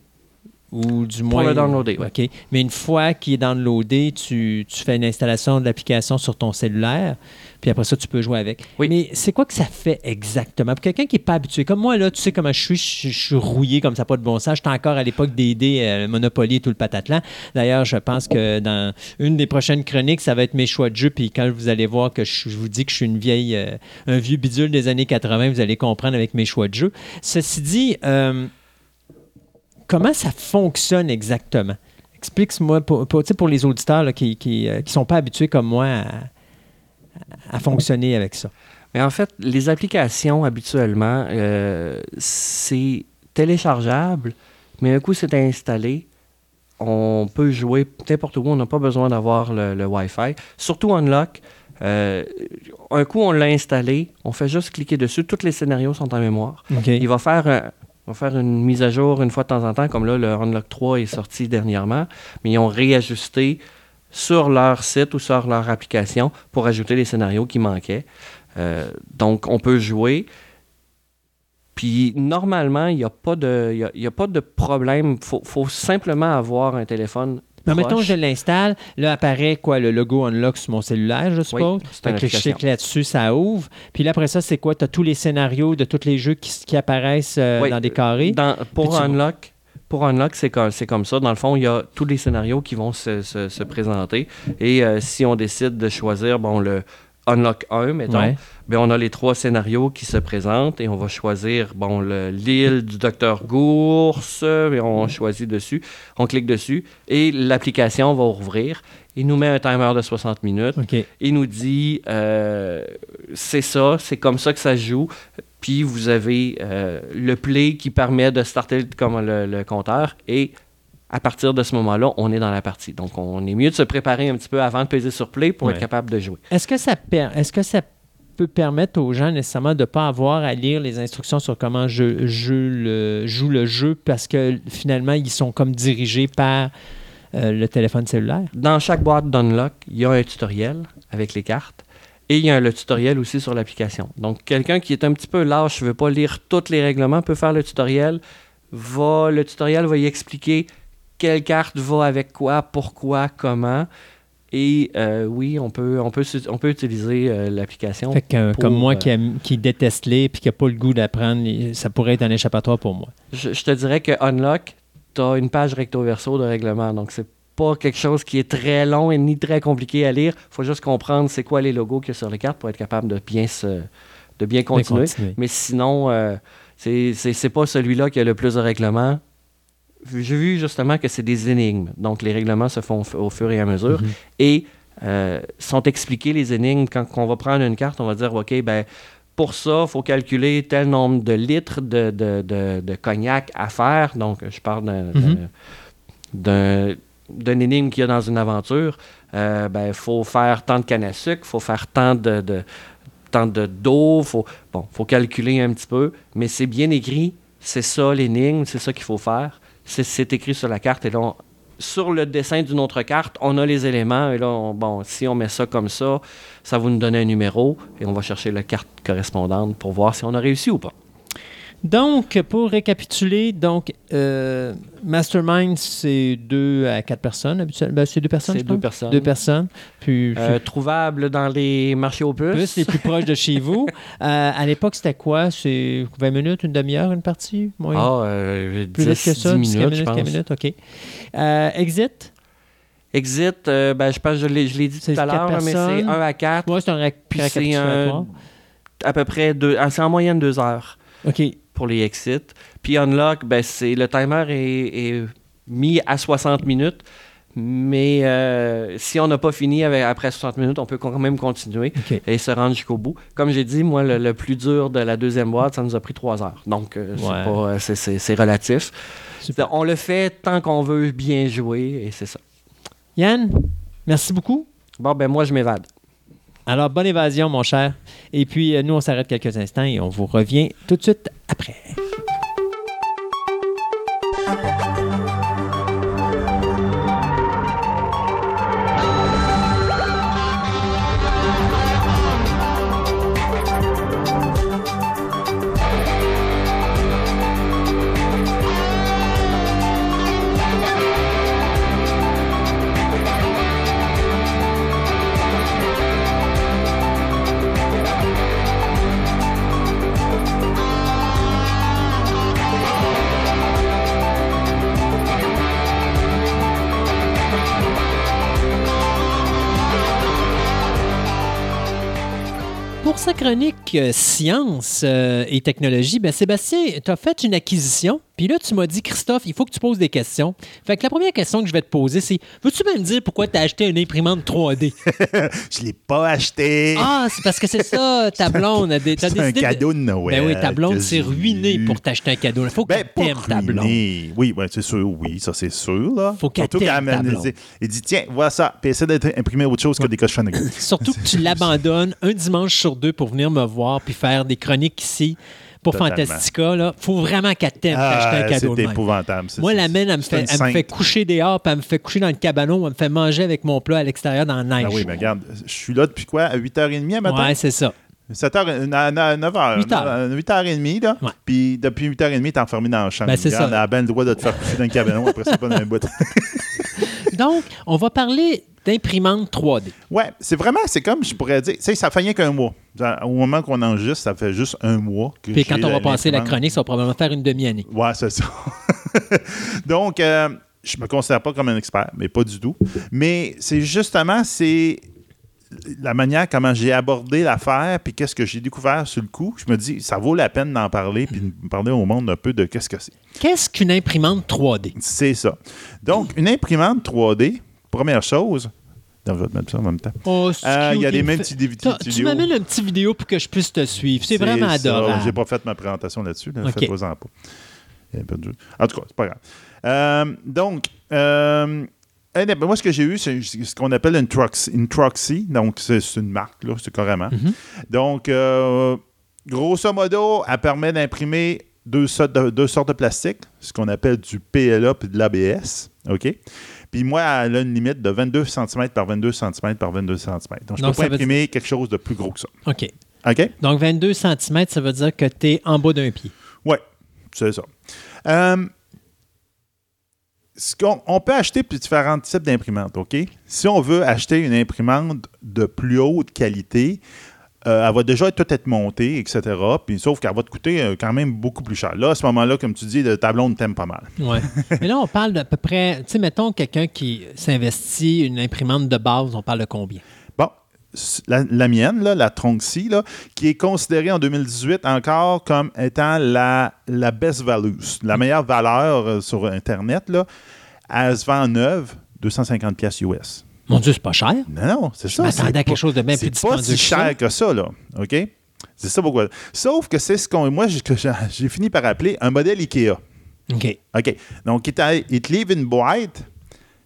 ou du moins. le downloader. OK. Mais une fois qu'il est downloadé, tu, tu fais une installation de l'application sur ton cellulaire, puis après ça, tu peux jouer avec. Oui. Mais c'est quoi que ça fait exactement? Pour quelqu'un qui n'est pas habitué, comme moi, là, tu sais comment je suis, je, je suis rouillé comme ça, pas de bon sens. J'étais encore à l'époque des dés, euh, Monopoly et tout le patatlan. D'ailleurs, je pense que dans une des prochaines chroniques, ça va être mes choix de jeu, puis quand vous allez voir que je, je vous dis que je suis une vieille, euh, un vieux bidule des années 80, vous allez comprendre avec mes choix de jeu. Ceci dit, euh, comment ça fonctionne exactement? Explique-moi, pour, pour, pour les auditeurs là, qui ne qui, euh, qui sont pas habitués comme moi à, à fonctionner avec ça. Mais en fait, les applications, habituellement, euh, c'est téléchargeable, mais un coup c'est installé, on peut jouer n'importe où, on n'a pas besoin d'avoir le, le Wi-Fi. Surtout Unlock, euh, un coup on l'a installé, on fait juste cliquer dessus, tous les scénarios sont en mémoire. Il va faire, un- va faire une mise à jour une fois de temps en temps, comme là, le Unlock 3 est sorti dernièrement, mais ils ont réajusté sur leur site ou sur leur application pour ajouter les scénarios qui manquaient. Euh, donc, on peut jouer. Puis, normalement, il n'y a, pas de- y pas de problème. Il faut simplement avoir un téléphone. Mais mettons, je l'installe, là apparaît quoi, le logo Unlock sur mon cellulaire, je suppose. c'est que je clique là-dessus, ça ouvre. Puis là, après ça, c'est quoi? Tu as tous les scénarios de tous les jeux qui, qui apparaissent euh, Oui, dans des carrés. Dans- pour Unlock, pour Unlock, c'est comme, comme ça. Dans le fond, il y a tous les scénarios qui vont se, se- se présenter. Et euh, si on décide de choisir bon, le Unlock 1, mettons, Ouais. ben, on a les trois scénarios qui se présentent et on va choisir bon, le- l'île du docteur Gours, et on choisit dessus, on clique dessus et l'application va ouvrir. Il nous met un timer de 60 minutes. OK. Il nous dit euh, c'est ça, c'est comme ça que ça se joue. Puis vous avez euh, le play qui permet de starter comme le, le compteur et à partir de ce moment-là, on est dans la partie. Donc on est mieux de se préparer un petit peu avant de peser sur play pour Ouais. être capable de jouer. Est-ce que ça per- est-ce que ça peut permettre aux gens nécessairement de ne pas avoir à lire les instructions sur comment je, je le, joue le jeu parce que finalement, ils sont comme dirigés par euh, le téléphone cellulaire? Dans chaque boîte d'Unlock, il y a un tutoriel avec les cartes. Et il y a le tutoriel aussi sur l'application. Donc, quelqu'un qui est un petit peu lâche, ne veut pas lire tous les règlements, peut faire le tutoriel. Va, le tutoriel va y expliquer quelle carte va avec quoi, pourquoi, comment. Et euh, oui, on peut, on peut, on peut utiliser euh, l'application. Pour, comme moi euh, qui, aime- qui déteste lire et qui n'a pas le goût d'apprendre, les- ça pourrait être un échappatoire pour moi. Je, je te dirais que Unlock, tu as une page recto-verso de règlement. Donc, c'est pas quelque chose qui est très long et ni très compliqué à lire. Il faut juste comprendre c'est quoi les logos qu'il y a sur les cartes pour être capable de bien, se, de bien continuer. continuer. Mais sinon, euh, c'est pas celui-là qui a le plus de règlements. J'ai vu justement que c'est des énigmes. Donc, les règlements se font au fur et à mesure. Mhm. Et euh, sont expliqués les énigmes. Quand on va prendre une carte, on va dire OK, ben pour ça, il faut calculer tel nombre de litres de, de- de- de cognac à faire. Donc, je parle d'un- Mhm. d'un énigme qu'il y a dans une aventure. Il ben, faut faire tant de canne à sucre, il faut faire tant de, de- tant de d'eau, faut bon, faut calculer un petit peu, mais c'est bien écrit. C'est ça l'énigme, c'est ça qu'il faut faire. C'est- écrit sur la carte et là, sur le dessin d'une autre carte, on a les éléments et là, on- bon, si on met ça comme ça, ça va nous donner un numéro et on va chercher la carte correspondante pour voir si on a réussi ou pas. Donc, pour récapituler, donc euh, Mastermind, c'est deux à quatre personnes habituellement. Ben, c'est deux personnes, C'est deux pense? personnes. Deux personnes. Puis, Euh, trouvable dans les marchés aux puces. plus les plus proches de chez vous. <laughs> Euh, à l'époque, c'était quoi? C'est 20 minutes, une demi-heure, une partie? Ah, euh, Plus 10, vite que ça? 10 10, minutes, 15 je pense. 15 minutes, OK. Exit? Exit, ben, je pense que je l'ai, dit tout à l'heure, mais c'est personnes. 1 à 4, Moi, c'est un récapitulatoire. à peu près deux, ah, c'est en moyenne deux heures OK. Pour les exits. Puis Unlock, ben, c'est, le timer est, est mis à 60 minutes, mais euh, si on n'a pas fini avec, après 60 minutes, on peut quand même continuer et se rendre jusqu'au bout. Comme j'ai dit, moi, le, le plus dur de la deuxième boîte, ça nous a pris trois heures. Donc, euh, Ouais. euh, c'est, relatif. Super. On le fait tant qu'on veut bien jouer et c'est ça. Yann, merci beaucoup. Bon, ben moi, je m'évade. Alors, bonne évasion, mon cher. Et puis, nous, on s'arrête quelques instants et on vous revient tout de suite après. Sa chronique euh, science euh, et technologie, ben, Sébastien, tu as fait une acquisition. Puis là, tu m'as dit, Christophe, il faut que tu poses des questions. Fait que la première question que je vais te poser, c'est veux-tu me dire pourquoi tu as acheté une imprimante 3D? <laughs> Je l'ai pas acheté. ah, c'est parce que c'est ça, <laughs> ta blonde. a c'est un cadeau de Noël. Ben oui, ta blonde que s'est ruinée pour t'acheter un cadeau. Il faut Ben, qu'elle pas t'aime, ta blonde. Oui, ouais, c'est sûr, oui, ça c'est sûr. Là. Faut qu'elle t'aime, ta blonde. il dit, tiens, voilà ça, puis essaie d'imprimer autre chose que des cochonneries. <laughs> Surtout que tu l'abandonnes un dimanche sur deux pour venir me voir puis faire des chroniques ici pour Totalement. Fantastica. Là. Faut vraiment qu'elle t'aime pour t'acheter un Ah, cadeau c'est épouvantable. Moi, la mienne, elle me, fait, une elle me fait sainte. coucher dehors, puis elle me fait coucher dans le cabanon, elle me fait manger avec mon plat à l'extérieur dans la neige. Ah oui, mais regarde, je suis là depuis quoi? À 8h30 à matin? Ouais, c'est ça. 7h, 9h. 8 heures. 8h30, là. Ouais. Puis depuis 8h30, t'es enfermé dans la chambre. Ben, c'est ça. Elle a bien le droit de te faire coucher dans le cabanon, après c'est pas dans un bout. <laughs> <laughs> Donc, on va parler d'imprimante 3D. Ouais, c'est vraiment, c'est comme je pourrais dire, tu sais, ça fait rien qu'un mois. Au moment qu'on enregistre, ça fait juste un mois. Que Puis quand on va passer la chronique, ça va probablement faire une demi-année. Ouais, c'est ça. <laughs> Donc, euh, je me considère pas comme un expert, mais pas du tout. Mais c'est justement, c'est la manière comment j'ai abordé l'affaire, puis qu'est-ce que j'ai découvert sur le coup. Je me dis, ça vaut la peine d'en parler, puis de parler au monde un peu de qu'est-ce que c'est. Qu'est-ce qu'une imprimante 3D? C'est ça. Donc, une imprimante 3D, première chose. Non, je vais te mettre ça en même temps. Oh, Euh, Il y a des me mêmes petits T'as- Tu vidéos. m'amènes une petite vidéo pour que je puisse te suivre. C'est vraiment adorable. J'ai pas fait ma présentation là-dessus. Là. OK. Faites-vous-en pas. En tout cas, c'est pas grave. Euh, donc, euh, moi, ce que j'ai eu, c'est ce qu'on appelle une Troxy. Une Troxy. Donc, c'est une marque, là, c'est carrément. Mhm. Donc, euh, grosso modo, elle permet d'imprimer deux sortes de, deux sortes de plastique, ce qu'on appelle du PLA et de l'ABS. OK? Puis moi, elle a une limite de 22 cm par 22 cm par 22 cm. Donc, je ne peux pas imprimer quelque chose de plus gros que ça. OK. OK? Donc, 22 cm, ça veut dire que tu es en bas d'un pied. Oui, c'est ça. Euh, ce on peut acheter différents types d'imprimantes, OK? Si on veut acheter une imprimante de plus haute qualité, euh, elle va déjà tout être montée, etc. Puis, sauf qu'elle va te coûter euh, quand même beaucoup plus cher. Là, à ce moment-là, comme tu dis, le tableau ne t'aime pas mal. Ouais. <laughs> Mais là, on parle d'à peu près, tu sais, mettons quelqu'un qui s'investit une imprimante de base, on parle de combien? La, la mienne, là, la Tronxy, là, qui est considérée en 2018 encore comme étant la, la best value, la meilleure valeur euh, sur Internet, là, elle se vend neuve, 250 pièces US. Mon Dieu, c'est pas cher. Non, non, c'est ça. à quelque pas- chose de bien c'est plus pas si cher que ça, là. OK? C'est ça pourquoi. Sauf que c'est ce qu'on. Moi, j'ai- fini par appeler un modèle IKEA. OK. OK. Donc, il, te livre une boîte,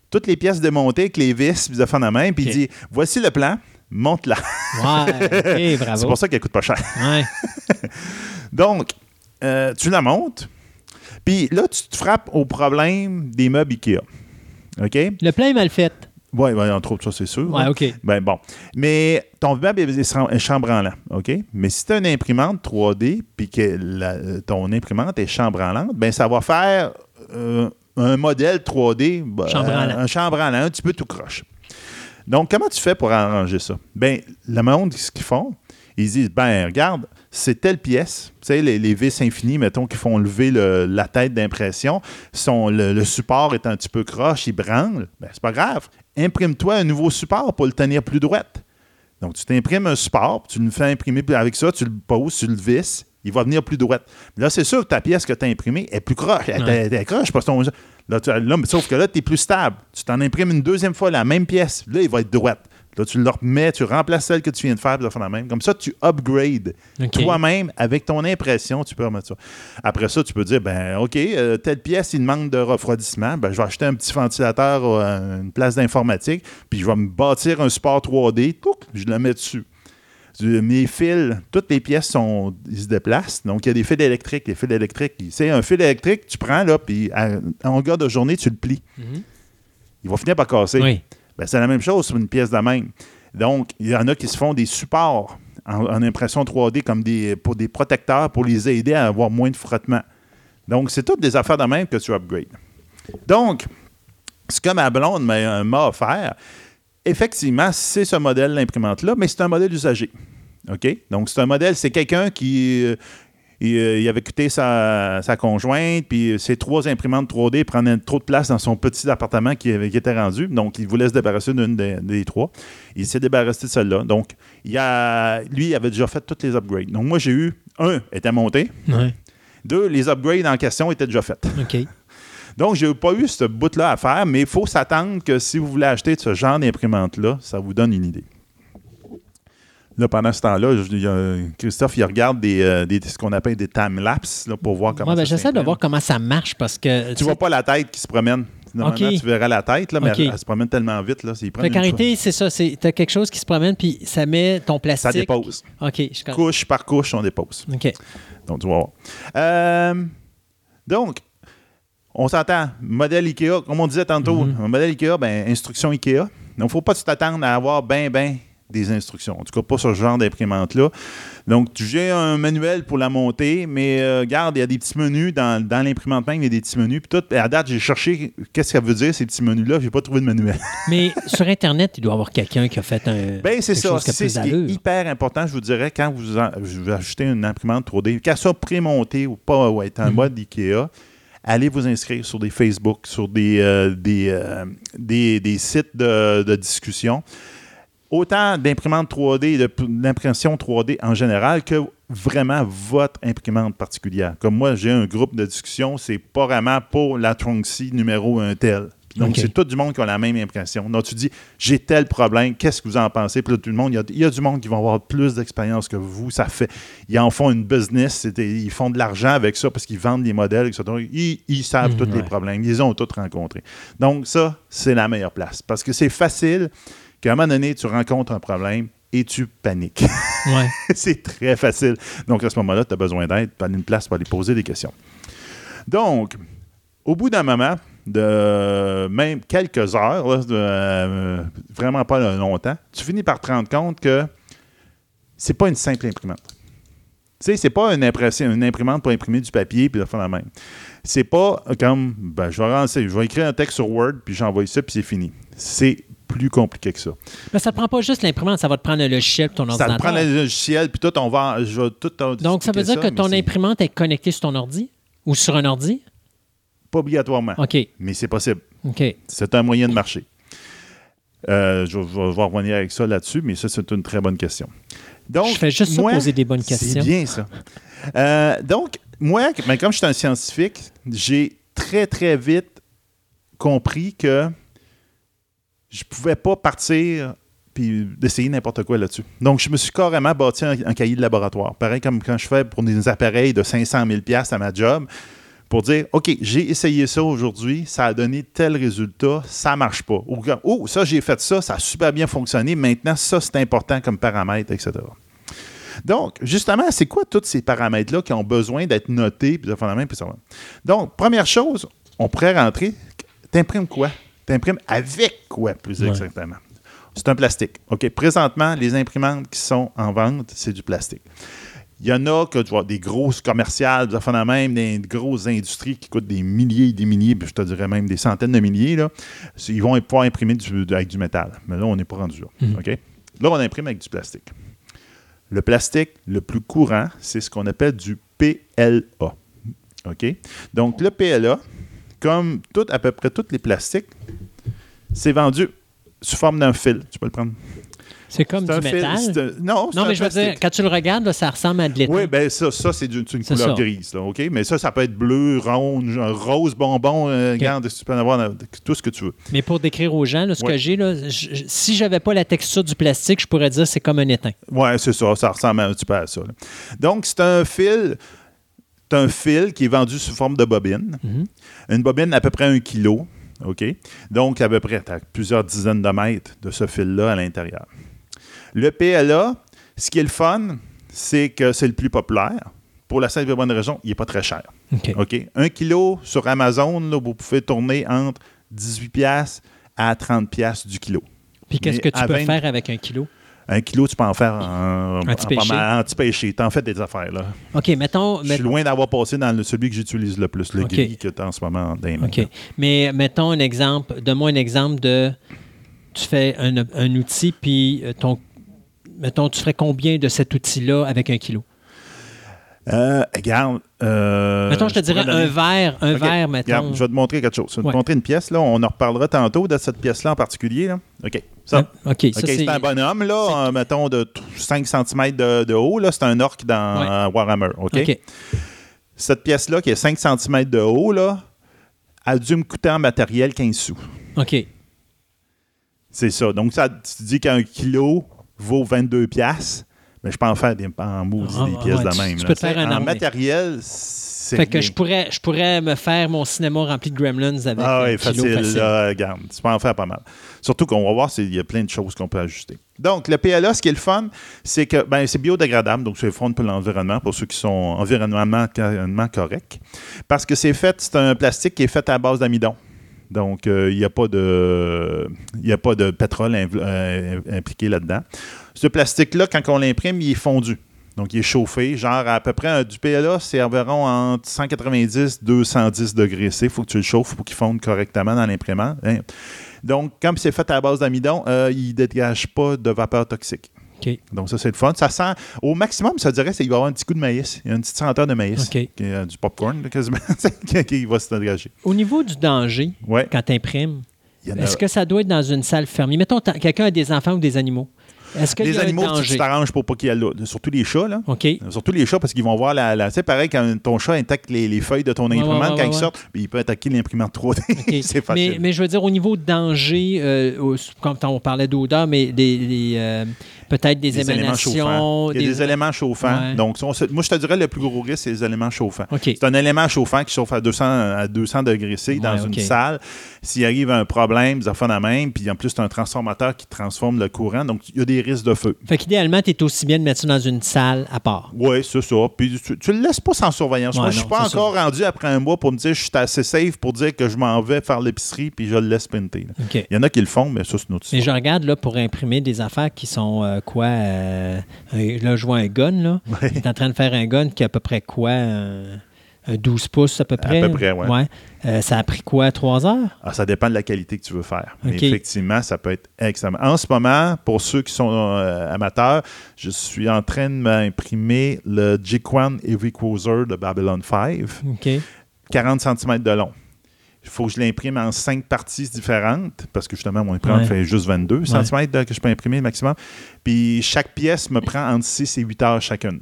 toutes les pièces démontées avec les vis, puis de fin de main, puis il dit voici le plan, monte-la. Ouais, <laughs> bravo. C'est pour ça qu'elle coûte pas cher. Ouais. <laughs> Donc, euh, tu la montes, puis là, tu te frappes au problème des meubles IKEA. OK? Le plein est mal fait. Oui, ouais, entre autres, ça, c'est sûr. Ouais, hein. OK. Ben bon. Mais ton meuble est est chambranlant, OK? Mais si tu as une imprimante 3D puis que la- ton imprimante est chambranlante, ben ça va faire euh, un modèle 3D ben, Chambranlant. un chambranlant, un petit peu tout croche. Donc, comment tu fais pour arranger ça? Ben, le monde, ce qu'ils font, ils disent, ben, regarde, c'est telle pièce, tu sais, les, les vis infinies, mettons, qui font lever le- la tête d'impression, sont, le, le support est un petit peu croche, il branle, ben, c'est pas grave. Imprime-toi un nouveau support pour le tenir plus droite. Donc, tu t'imprimes un support, tu le fais imprimer, puis avec ça, tu le poses, tu le visses, il va venir plus droite. Là, c'est sûr que ta pièce que tu as imprimée est plus croche. Elle, Ouais. elle- elle croche, parce que ton- Là, tu- là, mais sauf que là, tu es plus stable. Tu t'en imprimes une deuxième fois la même pièce. Là, il va être droite. Là, tu le remets, tu remplaces celle que tu viens de faire, puis tu la même. Comme ça, tu upgrades toi-même avec ton impression, tu peux remettre ça. Après ça, tu peux dire, ben OK, euh, telle pièce, il demande de refroidissement. Ben, je vais acheter un petit ventilateur à une place d'informatique, puis je vais me bâtir un support 3D, touc, je le mets dessus. Du- Mes fils, toutes les pièces sont, ils se déplacent. Donc, il y a des fils électriques. Les fils électriques, tu sais, un fil électrique, tu prends, là, puis à- en longueur de journée, tu le plies. Mhm. Il va finir par casser. Oui. Ben, c'est la même chose sur une pièce de même. Donc, il y en a qui se font des supports en, en impression 3D comme des, pour des protecteurs pour les aider à avoir moins de frottement. Donc, c'est toutes des affaires de même que tu upgrades. Donc, ce que ma blonde m'a m'a offert, effectivement, c'est ce modèle d'imprimante-là, mais c'est un modèle usagé. OK? Donc, c'est un modèle, c'est quelqu'un qui. euh, il, euh, il avait quitté sa, sa conjointe, puis ses trois imprimantes 3D prenaient trop de place dans son petit appartement qui, était rendu. Donc, il voulait se débarrasser d'une des, des trois. Il s'est débarrassé de celle-là. Donc, il a, lui, il avait déjà fait toutes les upgrades. Donc, moi, j'ai eu un, était monté. Ouais. Deux, les upgrades en question étaient déjà faits. OK. Donc, j'ai pas eu ce bout-là à faire, mais il faut s'attendre que si vous voulez acheter de ce genre d'imprimante-là, ça vous donne une idée. Là, pendant ce temps-là, Christophe, il regarde des, euh, des- ce qu'on appelle des time-lapse là, pour voir comment Ouais, ben, ça J'essaie de voir comment ça marche parce que. Tu vois pas la tête qui se promène. Normalement, tu verras la tête, là, mais elle, elle se promène tellement vite. Là, Précarité, c'est ça. Tu as quelque chose qui se promène puis ça met ton plastique. Ça dépose. OK. Je. Couche par couche, on dépose. OK. Donc, tu vas voir. Euh, donc, on s'entend. Modèle IKEA, comme on disait tantôt, un modèle IKEA, ben, instruction IKEA. Donc, il ne faut pas t'attendre à avoir ben, ben des instructions. En tout cas, pas ce genre d'imprimante-là. Donc, tu- j'ai un manuel pour la monter, mais euh, regarde, il y a des petits menus dans, dans l'imprimante même, il y a des petits menus. Puis tout, à date, j'ai cherché qu'est-ce que ça veut dire, ces petits menus-là. J'ai pas trouvé de manuel. <laughs> Mais sur Internet, il doit y avoir quelqu'un qui a fait un. Ben, c'est ça. C'est ce qui est hyper important, je vous dirais, quand vous, en- vous achetez une imprimante 3D, qu'elle soit prémontée ou pas, ou être en Mhm. mode IKEA, allez vous inscrire sur des Facebook, sur des, euh, euh, sites de, de discussion. Autant d'imprimantes 3D, de- d'impression 3D en général, que vraiment votre imprimante particulière. Comme moi, j'ai un groupe de discussion, c'est pas vraiment pour la Tronxy numéro un tel. Donc, c'est tout du monde qui a la même impression. Donc, tu dis, j'ai tel problème, qu'est-ce que vous en pensez? Puis là, tout le monde, il y a, il y a du monde qui va avoir plus d'expérience que vous. Ça fait, ils en font une business, ils font de l'argent avec ça parce qu'ils vendent des modèles, etc. Ils, ils savent Mhm, tous les problèmes, ils les ont tous rencontrés. Donc, ça, c'est la meilleure place parce que c'est facile qu'à un moment donné, tu rencontres un problème et tu paniques. <laughs> Ouais. c'est très facile. Donc, à ce moment-là, tu as besoin d'aide, tu as une place pour aller poser des questions. Donc, au bout d'un moment, de même quelques heures, là, de, euh, vraiment pas longtemps, tu finis par te rendre compte que c'est pas une simple imprimante. Tu sais, c'est pas une, imprimante pour imprimer du papier puis de faire la même. C'est pas comme, ben, je vais, je vais écrire un texte sur Word puis j'envoie ça puis c'est fini. C'est plus compliqué que ça. Mais ça ne te prend pas juste l'imprimante, ça va te prendre le logiciel ton Ça ordinateur. te prend le logiciel puis tout, on va, je vais tout Donc, ça veut dire que ton imprimante est connectée sur ton ordi ou sur un ordi? Pas obligatoirement, OK. mais c'est possible. OK. C'est un moyen de marcher. Euh, je, vais- je vais revenir avec ça là-dessus, mais ça, c'est une très bonne question. Donc, Je fais juste moi, poser des bonnes C'est questions. bien, ça. Euh, donc, moi, ben, comme je suis un scientifique, j'ai très, très vite compris que je pouvais pas partir puis d'essayer n'importe quoi là-dessus. Donc, je me suis carrément bâti un, un cahier de laboratoire. Pareil comme quand je fais pour des appareils de 500 000 à ma job, pour dire, OK, j'ai essayé ça aujourd'hui, ça a donné tel résultat, ça marche pas. Ou, oh, ça, j'ai fait ça, ça a super bien fonctionné, maintenant, ça, c'est important comme paramètre, etc. Donc, justement, c'est quoi tous ces paramètres-là qui ont besoin d'être notés, puis de faire la même, puis ça va. Donc, première chose, on pourrait rentrer, t'imprimes quoi? T'imprimes avec quoi, plus Ouais. exactement? C'est un plastique. OK, présentement, les imprimantes qui sont en vente, c'est du plastique. Il y en a que tu vois, des grosses commerciales, des affaires de même, des grosses industries qui coûtent des milliers et des milliers, puis je te dirais même des centaines de milliers. Là. Ils vont pouvoir imprimer du- avec du métal. Mais là, on n'est pas rendu là. OK? Là, on imprime avec du plastique. Le plastique le plus courant, c'est ce qu'on appelle du PLA. OK? Donc, le PLA, comme tout, à peu près tous les plastiques, c'est vendu sous forme d'un fil. Tu peux le prendre. C'est comme du fil- métal. non, Non, mais je veux dire, quand tu le regardes, là, ça ressemble à de l'étain. Oui, ben ça, ça c'est une couleur ça. grise, là, OK? Mais ça, ça peut être bleu, rond, genre rose, bonbon, euh, regarde, tu peux en avoir tout ce que tu veux. Mais pour décrire aux gens, là, ce Ouais. que j'ai, je- si j'avais pas la texture du plastique, je pourrais dire c'est comme un étain. Oui, c'est ça, ça ressemble un petit peu à ça. là. Donc, c'est un fil, c'est un fil qui est vendu sous forme de bobine. Mhm. Une bobine à peu près un kilo, OK? Donc, à peu près, tu plusieurs dizaines de mètres de ce fil-là à l'intérieur. Le PLA, ce qui est le fun, c'est que c'est le plus populaire. Pour la simple et bonne raison, il n'est pas très cher. Un kilo sur Amazon, là, vous pouvez tourner entre 18 pièces à 30 pièces du kilo. Puis qu'est-ce que tu peux 20 faire avec un kilo? Un kilo, tu peux en faire Un péché. mal- en fais des affaires, là. OK, mettons... Je suis loin d'avoir passé dans le- celui que j'utilise le plus, le gris que tu as en ce moment dans les mains. OK. Mais mettons un exemple, donne-moi un exemple de. Tu fais un, un outil, puis euh, ton. Mettons, tu ferais combien de cet outil-là avec un kilo? Euh, regarde. euh, mettons, je te dirais un verre, un verre, mettons. regarde, je vais te montrer quelque chose. Je vais Ouais. te montrer une pièce, là. On en reparlera tantôt de cette pièce-là en particulier, là. OK. Ça. Ah, OK, c'est. un bonhomme, là, euh, mettons, de t- 5 cm de, de haut. là. C'est un orc dans Ouais. Warhammer. OK? OK. Cette pièce-là, qui est 5 cm de haut, là, a dû me coûter en matériel 15 sous. OK. C'est ça. Donc, ça, tu dis qu'un kilo vaut 22 piastres, mais je peux en faire des, en maudit Ah, des pièces ouais, de tu- même. tu peux te faire un En armée. matériel, c'est Fait que je pourrais, je pourrais me faire mon cinéma rempli de gremlins avec Ah oui, kilo facile, facile. là, regarde. Tu peux en faire pas mal. Surtout qu'on va voir, il y a plein de choses qu'on peut ajuster. Donc, le PLA, ce qui est le fun, c'est que ben, c'est biodégradable, donc c'est fun pour l'environnement, pour ceux qui sont environnementalement environnement corrects. Parce que c'est fait, c'est un plastique qui est fait à base d'amidon. Donc, euh, il n'y a, pas de- a pas de pétrole euh, impliqué là-dedans. Ce plastique-là, quand on l'imprime, il est fondu. Donc, il est chauffé. Genre, à peu près, un- du PLA, c'est environ entre 190 210 degrés C. Il faut que tu le chauffes pour qu'il fonde correctement dans l'imprimante. hein. Donc, comme c'est fait à la base d'amidon, euh, il ne dégage pas de vapeur toxique. Donc, ça, c'est le fun. Ça sent, au maximum, ça dirait qu'il va y avoir un petit coup de maïs. Il y a une petite senteur de maïs. OK. qui euh, du popcorn, là, quasiment, <laughs> qui- va se dégager. Au niveau du danger, Ouais. quand tu imprimes, a- est-ce que ça doit être dans une salle fermée? Mettons, quelqu'un a des enfants ou des animaux. Est-ce y Les animaux, tu- t'arranges pour pas qu'il y ait là. Surtout les chats, là. OK. Surtout les chats, parce qu'ils vont voir la. la- tu sais, pareil, quand ton chat attaque les, les feuilles de ton Ouais, ouais, imprimante, ouais, quand il sort, il peut attaquer l'imprimante 3D. OK. <laughs> c'est facile. Mais, mais je veux dire, au niveau de danger, euh, comme on parlait d'odeur, mais des, des, euh, peut-être des, Des éléments chauffants. émanations. Il y a des, éléments chauffants. Ouais. Donc, on se- moi, je te dirais le plus gros risque, c'est les éléments chauffants. C'est un élément chauffant qui chauffe à 200, à 200 degrés C dans une salle. S'il arrive un problème, ça fait la même. Puis en plus, c'est un transformateur qui transforme le courant. Donc, il y a des risques de feu. Fait qu'idéalement, tu es aussi bien de mettre ça dans une salle à part. Oui, c'est ça. Puis tu, tu le laisses pas sans surveillance. Ouais, Moi, je suis non, pas encore rendu après un mois pour me dire je suis assez safe pour dire que je m'en vais faire l'épicerie puis je le laisse pinter. Il y en a qui le font, mais ça, c'est une autre Mais je regarde là pour imprimer des affaires qui sont euh, quoi euh, Là, je vois un gun. Là. Ouais. Tu es en train de faire un gun qui a à peu près quoi un, un 12 pouces à peu près peu près, ouais. Euh, ça a pris quoi Trois heures? Ah, ça dépend de la qualité que tu veux faire. Mais effectivement, ça peut être extrêmement. En ce moment, pour ceux qui sont euh, amateurs, je suis en train de m'imprimer le Jiquan Heavy Cruiser de Babylon 5, OK. 40 cm de long. Il faut que je l'imprime en cinq parties différentes parce que justement, mon imprimante Ouais. fait juste 22 cm que je peux imprimer maximum. Puis chaque pièce me prend entre 6 et 8 heures chacune.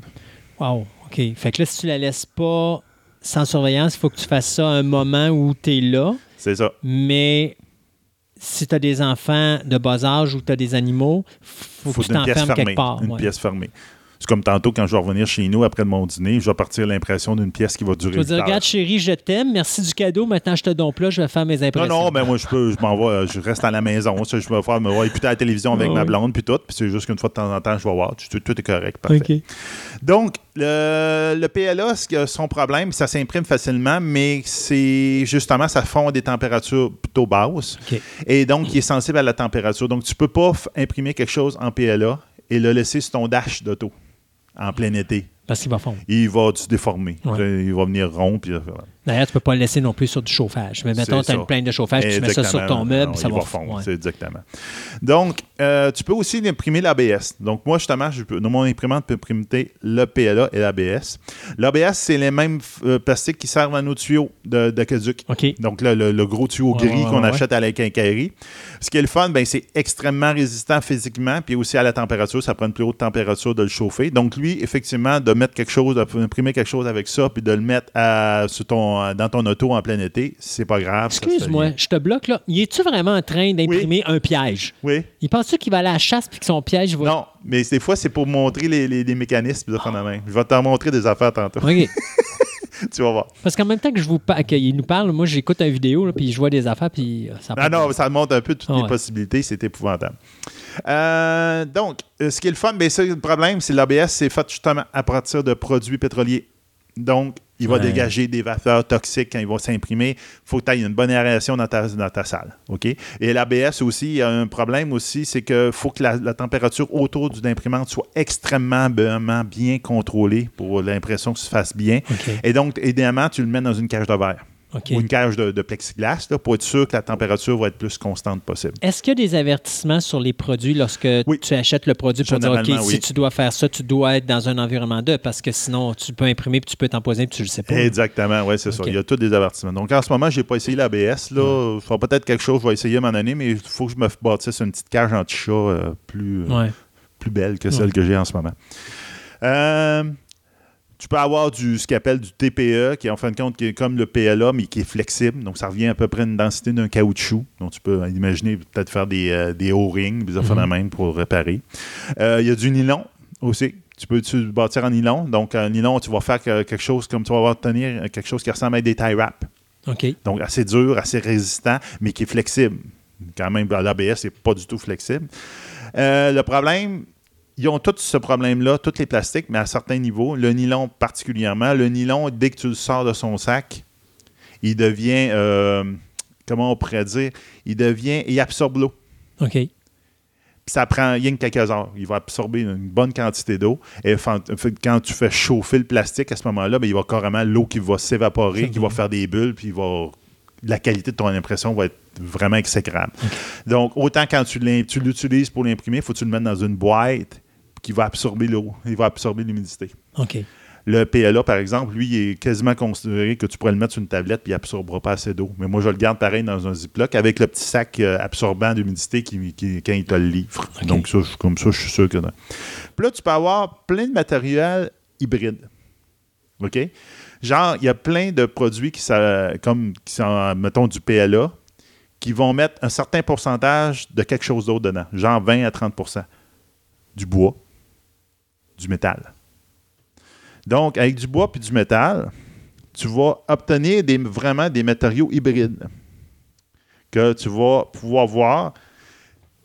Wow. OK. Fait que là, si tu la laisses pas sans surveillance, il faut que tu fasses ça à un moment où tu es là. C'est ça. Mais si tu as des enfants de bas âge ou tu as des animaux, faut, faut que tu t'enfermes quelque part. Une ouais. pièce fermée. C'est comme tantôt quand je vais revenir chez nous après mon dîner, je vais partir l'impression d'une pièce qui va durer Tu vas 8 dire, regarde chérie, je t'aime, merci du cadeau, maintenant je te donne là, je vais faire mes Non, impressions. non, ben moi, je peux, je m'en vais, je reste à la maison. Ça, je vais faire, me voir écouter la télévision avec ma blonde, puis tout. Puis c'est juste qu'une fois de temps en temps, je vais voir. Tout, tout est correct, parfait. Donc, le, le PLA, son problème, ça s'imprime facilement, mais c'est justement, ça fond à des températures plutôt basses. Et donc, il est sensible à la température. Donc, tu peux pas imprimer quelque chose en PLA et le laisser sur ton dash d'auto en plein été. Parce qu'il va fondre. Il va se déformer. Ouais. Il va venir rond. Puis, D'ailleurs, tu peux pas le laisser non plus sur du chauffage. Mais mettons, tu as une plainte de chauffage, tu mets ça sur ton meuble, Non, ça il va, fondre. ouais. C'est exactement. Donc, euh, tu peux aussi imprimer l'ABS. Donc, moi, justement, je peux, dans mon imprimante peut imprimer le PLA et l'ABS. L'ABS, c'est les mêmes euh, plastiques qui servent à nos tuyaux de, d'aqueduc. OK. Donc, là, le, le gros tuyau gris ouais, qu'on achète à la quincaillerie. Ce qui est le fun, ben, c'est extrêmement résistant physiquement, puis aussi à la température. Ça prend une plus haute température de le chauffer. Donc, lui, effectivement, de mettre quelque chose, d'imprimer quelque chose avec ça, puis de le mettre à- sur ton, dans ton auto en plein été, c'est pas grave. Excuse-moi, bien. je te bloque là. Y es-tu vraiment en train d'imprimer un piège? Oui. Il pense-tu qu'il va aller à la chasse puis que son piège va. Non, mais des fois, c'est pour montrer les, les- les mécanismes de la main. Je vais t'en montrer des affaires tantôt. OK. <laughs> tu vas voir. Parce qu'en même temps que je vous qu'il nous parle, moi j'écoute une vidéo là, puis je vois des affaires puis euh, ça Ah non, ça montre un peu toutes les ouais. possibilités. C'est épouvantable. Euh, donc, euh, ce qui est le fun, ben, ça, le problème, c'est que l'ABS, c'est fait justement à partir de produits pétroliers. Donc, il va dégager des vapeurs toxiques quand il va s'imprimer. Il faut que tu aies une bonne aération dans ta, dans ta salle. OK? Et l'ABS aussi, il y a un problème aussi, c'est qu'il faut que la, la température autour d'une imprimante soit extrêmement vraiment bien contrôlée pour l'impression que ça se fasse bien. Et donc, idéalement, tu le mets dans une cage de verre Ou une cage de, de plexiglas là, pour être sûr que la température va être plus constante possible. Est-ce qu'il y a des avertissements sur les produits lorsque Oui. tu achètes le produit pour dire, OK, si tu dois faire ça, tu dois être dans un environnement de, parce que sinon, tu peux imprimer puis tu peux t'emposer puis tu le sais pas. Exactement, oui, c'est ça. Il y a tous des avertissements. Donc, en ce moment, je n'ai pas essayé l'ABS. Là, sera peut-être quelque chose je vais essayer à un moment donné, mais il faut que je me bâtisse une petite cage anti-chat euh, plus, euh, Ouais. plus belle que celle Ouais. que j'ai en ce moment. Euh, tu peux avoir du, ce qu'on appelle du TPE, qui est en fin de compte qui est comme le PLA, mais qui est flexible. Donc, ça revient à peu près à une densité d'un caoutchouc. Donc, tu peux imaginer peut-être faire des, euh, des O-rings, des affaires de Mhm. même pour réparer. Euh, Il y a du nylon aussi. Tu peux tu bâtir en nylon. Donc, en nylon, tu vas faire que- quelque chose comme tu vas avoir tenir euh, quelque chose qui ressemble à des tie wraps. OK. Donc, assez dur, assez résistant, mais qui est flexible. Quand même, l'ABS n'est pas du tout flexible. Euh, le problème, ils ont tous ce problème-là, tous les plastiques, mais à certains niveaux. Le nylon particulièrement. Le nylon, dès que tu le sors de son sac, il devient, euh, comment on pourrait dire, il devient, il absorbe l'eau. OK. Puis ça prend rien que quelques heures. Il va absorber une bonne quantité d'eau. Et quand tu fais chauffer le plastique à ce moment-là, ben, il va carrément l'eau qui va s'évaporer, qui va faire des bulles, puis il va, la qualité de ton impression va être vraiment exécrable. Donc, autant quand tu l'utilises pour l'imprimer, il faut que tu le mettes dans une boîte qui va absorber l'eau, il va absorber l'humidité. OK. Le PLA, par exemple, lui, il est quasiment considéré que tu pourrais le mettre sur une tablette et il n'absorbera pas assez d'eau. Mais moi, je le garde pareil dans un Ziploc avec le petit sac euh, absorbant d'humidité qui, qui- quand il te le livre. Donc, ça, comme ça, je suis sûr que. non. Puis là, tu peux avoir plein de matériel hybride. OK? Genre, il y a plein de produits qui, ça, comme, qui sont, mettons, du PLA, qui vont mettre un certain pourcentage de quelque chose d'autre dedans, genre 20 à 30% Du bois, du métal. Donc, avec du bois puis du métal, tu vas obtenir des, vraiment des matériaux hybrides que tu vas pouvoir voir,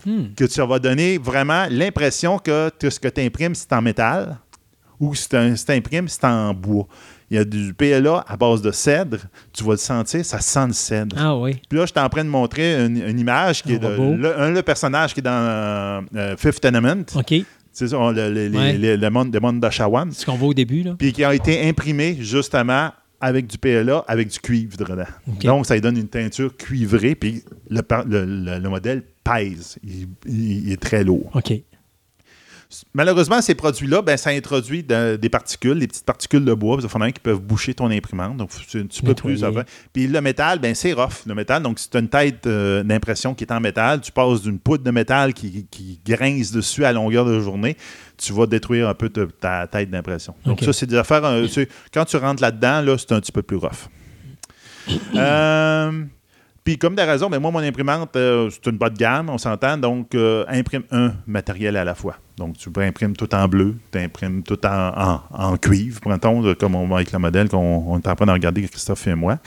Hmm. que ça va donner vraiment l'impression que tout ce que tu imprimes, c'est en métal ou si tu imprimes, c'est en bois. Il y a du PLA à base de cèdre, tu vas le sentir, ça sent le cèdre. Ah oui. Puis là, je suis en train de montrer une, une image qui Un est de le, un le personnage qui est dans euh, Fifth Tenement. OK. C'est ça, le, le, les- Ouais. les- le monde, le monde d'Oshawan. Ce qu'on voit au début, là. Puis qui a été imprimé justement avec du PLA, avec du cuivre dedans. Donc, ça lui donne une teinture cuivrée, puis le, par- le- le- le modèle pèse. Il, il- il est très lourd. OK. Malheureusement, ces produits-là, ben, ça introduit de- des particules, des petites particules de bois, il qui peuvent boucher ton imprimante. Donc, c'est un petit peu Nettoyer. plus avant. Puis le métal, ben, c'est rough. Le métal, donc si tu as une tête euh, d'impression qui est en métal, tu passes d'une poudre de métal qui, qui grince dessus à longueur de journée, tu vas détruire un peu ta, ta tête d'impression. Donc, ça, c'est des affaires. euh, quand tu rentres là-dedans, là, c'est un petit peu plus rough. Euh, puis comme des raisons, ben moi, mon imprimante, euh, c'est une bas de gamme, on s'entend, donc euh, imprime un matériel à la fois. Donc tu peux imprimer tout en bleu, tu imprimes tout en, en- en cuivre, prenons, comme on va avec le modèle qu'on on est en train de regarder, Christophe et moi.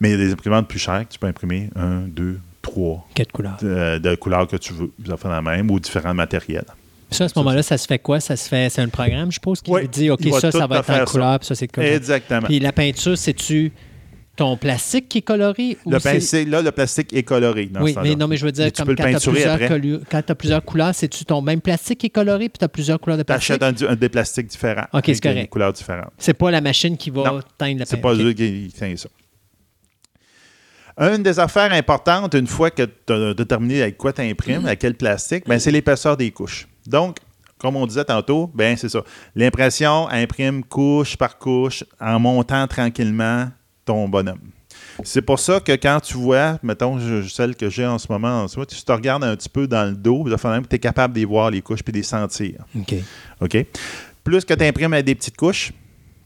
Mais il y a des imprimantes plus chères que tu peux imprimer un, deux, trois Quatre couleurs. euh, de couleurs que tu veux, ça fait la même, ou différents matériels. Ça, à ce moment-là, ça se fait quoi? Ça se fait, c'est un programme, je suppose, qui Oui, dit, OK, ça, ça va être en ça. couleur, puis ça, c'est de couleur. Exactement. Puis la peinture, c'est-tu ton plastique qui est coloré? ou Le pincé, là, le plastique est coloré. Dans Oui, ce mais non, mais je veux dire, Mais tu comme quand tu as, plusieurs après. colu- quand t'as plusieurs couleurs, c'est-tu ton même plastique qui est coloré, puis tu as plusieurs couleurs de Tu plastique? achètes un, un- des plastiques différents. Ok, c'est correct. C'est pas la machine qui va Non, teindre la C'est pas eux qui qui tiennent ça. Une des affaires importantes, une fois que tu as déterminé avec quoi tu imprimes, à quel plastique, ben, c'est l'épaisseur des couches. Donc, comme on disait tantôt, ben c'est ça. L'impression imprime couche par couche en montant tranquillement ton bonhomme. C'est pour ça que quand tu vois, mettons, je- celle que j'ai en ce moment, en tu te regardes un petit peu dans le dos, tu es capable de les voir, les couches, puis de les sentir. OK. OK? Plus que tu imprimes avec des petites couches,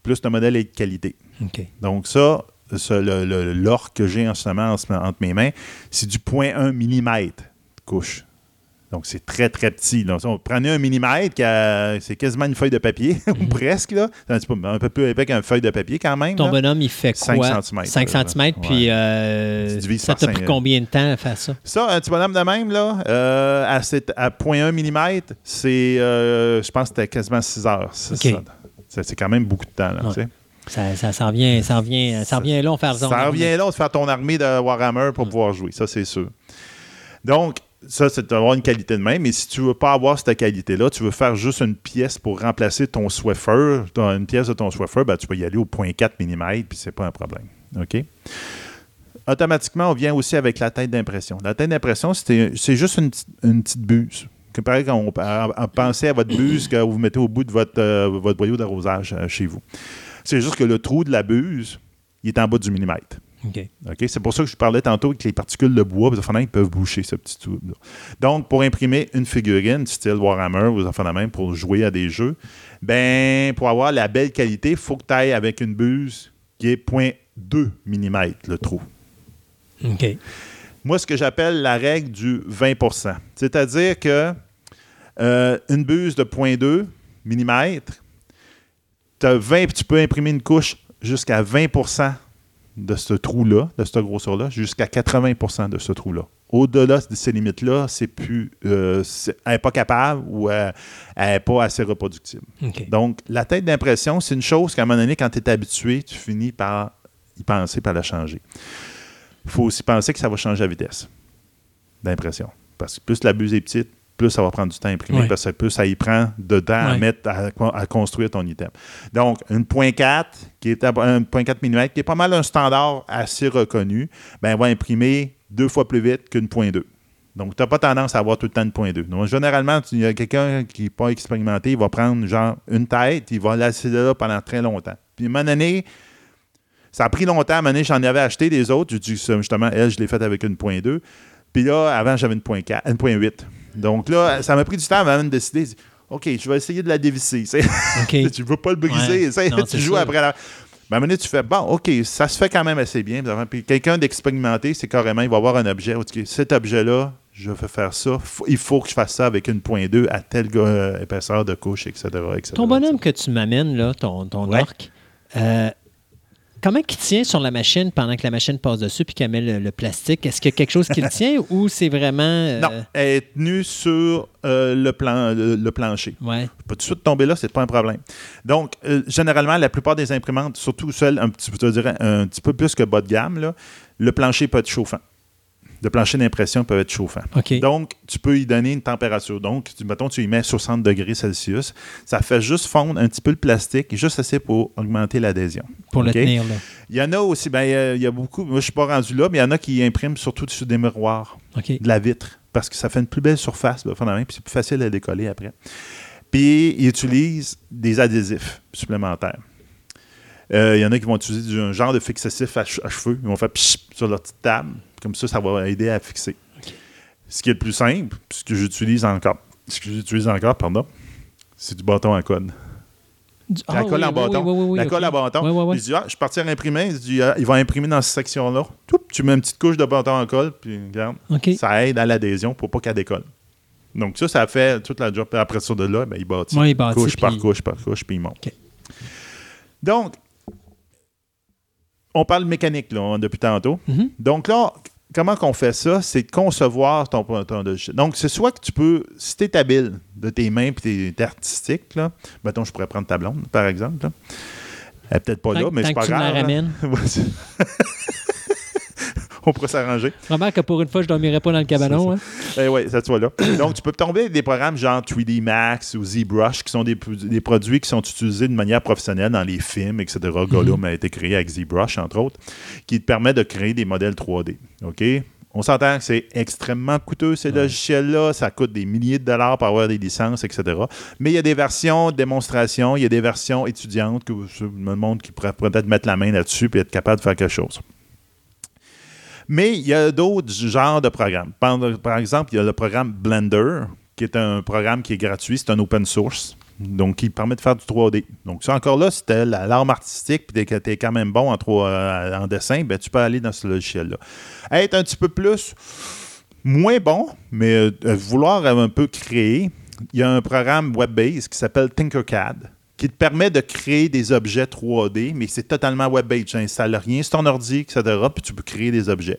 plus ton modèle est de qualité. OK. Donc ça, ça, le, le- l'or que j'ai en ce moment en entre mes mains, c'est du 0.1 mm de couche. Donc c'est très, très petit. Là. Si on prenait un millimètre, c'est quasiment une feuille de papier, <laughs> ou presque, là. C'est un, petit peu, un peu plus épais qu'une feuille de papier quand même. Ton là. bonhomme, il fait quoi? centimètres, 5 là. cm, puis euh, Tu ça t'a pris combien de temps à faire ça? Ça, un petit bonhomme de même, là, euh, à, cette- à 0.1 mm, c'est, euh, je pense que c'était quasiment 6 heures. C'est, quand même beaucoup de temps. Là, Ouais. tu sais. Ça, ça, revient, ça revient, ça revient long faire. Ça revient là de faire ton armée de Warhammer pour pouvoir jouer, ça c'est sûr. Donc, ça, c'est d'avoir une qualité de même. Mais si tu veux pas avoir cette qualité-là, tu veux faire juste une pièce pour remplacer ton Swiffer, une pièce de ton Swiffer, ben, tu peux y aller au 0.4 mm, puis c'est pas un problème. OK? Automatiquement, on vient aussi avec la tête d'impression. La tête d'impression, c'est juste une, une petite buse. Pareil, quand on, pensez à votre buse que vous mettez au bout de votre, euh, votre boyau d'arrosage euh, chez vous. C'est juste que le trou de la buse, il est en bas du millimètre. OK. C'est pour ça que je parlais tantôt que les particules de bois, ils peuvent boucher ce petit tube-là. Donc, pour imprimer une figurine style Warhammer ou enfants même pour jouer à des jeux, ben pour avoir la belle qualité, il faut que tu ailles avec une buse qui est 0.2 mm le trou. OK. Moi, ce que j'appelle la règle du 20% C'est-à-dire que euh, une buse de 0.2 mm, t'as 20 tu peux imprimer une couche jusqu'à 20 de ce trou-là, de cette grosseur-là, jusqu'à 80% de ce trou-là. Au-delà de ces limites-là, c'est plus, euh, c'est- elle n'est pas capable ou euh, elle n'est pas assez reproductible. Donc, la tête d'impression, c'est une chose qu'à un moment donné, quand tu es habitué, tu finis par y penser, par la changer. Il faut aussi penser que ça va changer la vitesse d'impression. Parce que plus la buse est petite, plus ça va prendre du temps à imprimer, parce que plus ça y prend de temps à mettre, à, à construire ton item. Donc, une .4, qui est à- un .4 mm, qui est pas mal un standard assez reconnu, ben, elle va imprimer deux fois plus vite qu'une .2. Donc, tu n'as pas tendance à avoir tout le temps point 2. Donc, généralement, il y a quelqu'un qui n'est pas expérimenté, il va prendre genre une tête, il va laisser là pendant très longtemps. Puis, à un moment donné, ça a pris longtemps. À un moment donné, j'en avais acheté des autres. J'ai dit, justement, elle, je l'ai faite avec une point 2. Puis là, avant, j'avais une point 4, une point 8. Donc là, ça m'a pris du temps avant de décider. OK, je vais essayer de la dévisser. Tu ne <laughs> veux pas le briser. Ouais. Non, tu joues sûr. après la. Ben, à un moment donné, tu fais, bon, OK, ça se fait quand même assez bien. Puis quelqu'un d'expérimenté, c'est carrément, il va avoir un objet. Cet objet-là, je vais faire ça. Il faut que je fasse ça avec une point 2 à telle euh, épaisseur de couche, etc. etc. Ton bonhomme que tu m'amènes, là, ton, ton Ouais. euh, comment il tient sur la machine pendant que la machine passe dessus puis qu'elle met le, le plastique? Est-ce qu'il y a quelque chose qui le <laughs> tient ou c'est vraiment. euh, Non, elle est tenue sur euh, le, plan, le, le plancher. Ouais. pas tout de suite tomber là, c'est pas un problème. Donc, euh, généralement, la plupart des imprimantes, surtout celles un petit, peu- je dirais, un petit peu plus que bas de gamme, là, le plancher peut être chauffant. Le plancher d'impression peut être chauffant. Donc, tu peux y donner une température. Donc, tu, mettons, tu y mets 60 degrés Celsius. Ça fait juste fondre un petit peu le plastique, juste assez pour augmenter l'adhésion. pour le tenir, là. Il y en a aussi, ben, il y a- il y, a beaucoup, moi je suis pas rendu là, mais il y en a qui impriment surtout sur des miroirs de la vitre parce que ça fait une plus belle surface, fondamentalement, puis c'est plus facile à décoller après. Puis, ils utilisent des adhésifs supplémentaires. Euh, Il y en a qui vont utiliser un genre de fixatif à, che- à cheveux. Ils vont faire sur leur petite table. Comme ça, ça va aider à fixer. Ce qui est le plus simple, ce que j'utilise encore, ce que j'utilise encore, pardon, c'est du bâton à code. Du- la Ah, colle oui, en oui, bâton. oui, oui, oui, la colle à bâton. Il dit, ah, je suis parti à l'imprimer. Il dit, ah, il va imprimer dans cette section-là. Tu mets une petite couche de bâton en colle, puis regarde, ça aide à l'adhésion pour pas qu'elle décolle. Donc ça, ça fait toute la job. Puis Après ça, de là, ben, il bâtit. Ouais, il bâtit, couche par couche par couche, puis il monte. Donc, on parle mécanique là, depuis tantôt. Mhm. Donc là, comment qu'on fait ça? C'est de concevoir ton, ton logiciel. Donc, c'est soit que tu peux, si tu es habile de tes mains et tu es artistique, là, mettons, je pourrais prendre ta blonde, par exemple. là. Elle est peut-être pas Tant, là, mais c'est que pas tu me la grave. hein. ramènes. <laughs> <laughs> <laughs> On pourrait s'arranger. Remarque que pour une fois, je dormirai pas dans le cabanon. hein. Eh oui, ça soit là. <clears throat> Donc, tu peux tomber des programmes genre 3D Max ou ZBrush, qui sont des, des produits qui sont utilisés de manière professionnelle dans les films, etc. Gollum a été créé avec ZBrush, entre autres, qui te permet de créer des modèles 3D. OK? On s'entend que c'est extrêmement coûteux, ces logiciels-là. Ça coûte des milliers de dollars pour avoir des licences, etc. Mais il y a des versions de démonstration, il y a des versions étudiantes que je me montre qui pourraient peut-être mettre la main là-dessus et être capable de faire quelque chose. Mais il y a d'autres genres de programmes. Par, exemple, il y a le programme Blender, qui est un programme qui est gratuit, c'est un open source, donc qui permet de faire du 3D. Donc ça encore là, tu l'arme artistique et que tu es quand même bon en, 3, euh, en dessin, ben, tu peux aller dans ce logiciel-là. Être un petit peu plus moins bon, mais euh, vouloir un peu créer, il y a un programme web-based qui s'appelle Tinkercad qui te permet de créer des objets 3D, mais c'est totalement web-based. Tu n'installes rien sur ton ordi, etc., puis tu peux créer des objets.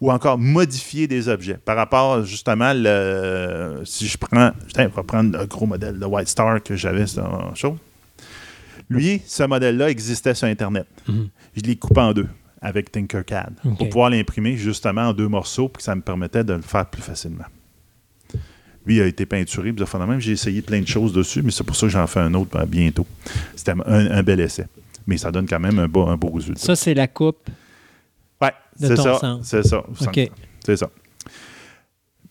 Ou encore modifier des objets. Par rapport, justement, le, si je prends, putain, je vais prendre le gros modèle de White Star que j'avais sur un show. Lui, ce modèle-là existait sur Internet. Mhm. Je l'ai coupé en deux avec Tinkercad pour pouvoir l'imprimer justement en deux morceaux, puis que ça me permettait de le faire plus facilement. Lui a été peinturé, puis ça, même j'ai essayé plein de choses dessus, mais c'est pour ça que j'en fais un autre ben, bientôt. C'était un, un bel essai. Mais ça donne quand même un beau, un beau résultat. Ça, c'est la coupe. De c'est ton ça. sens. C'est ça. OK. C'est ça.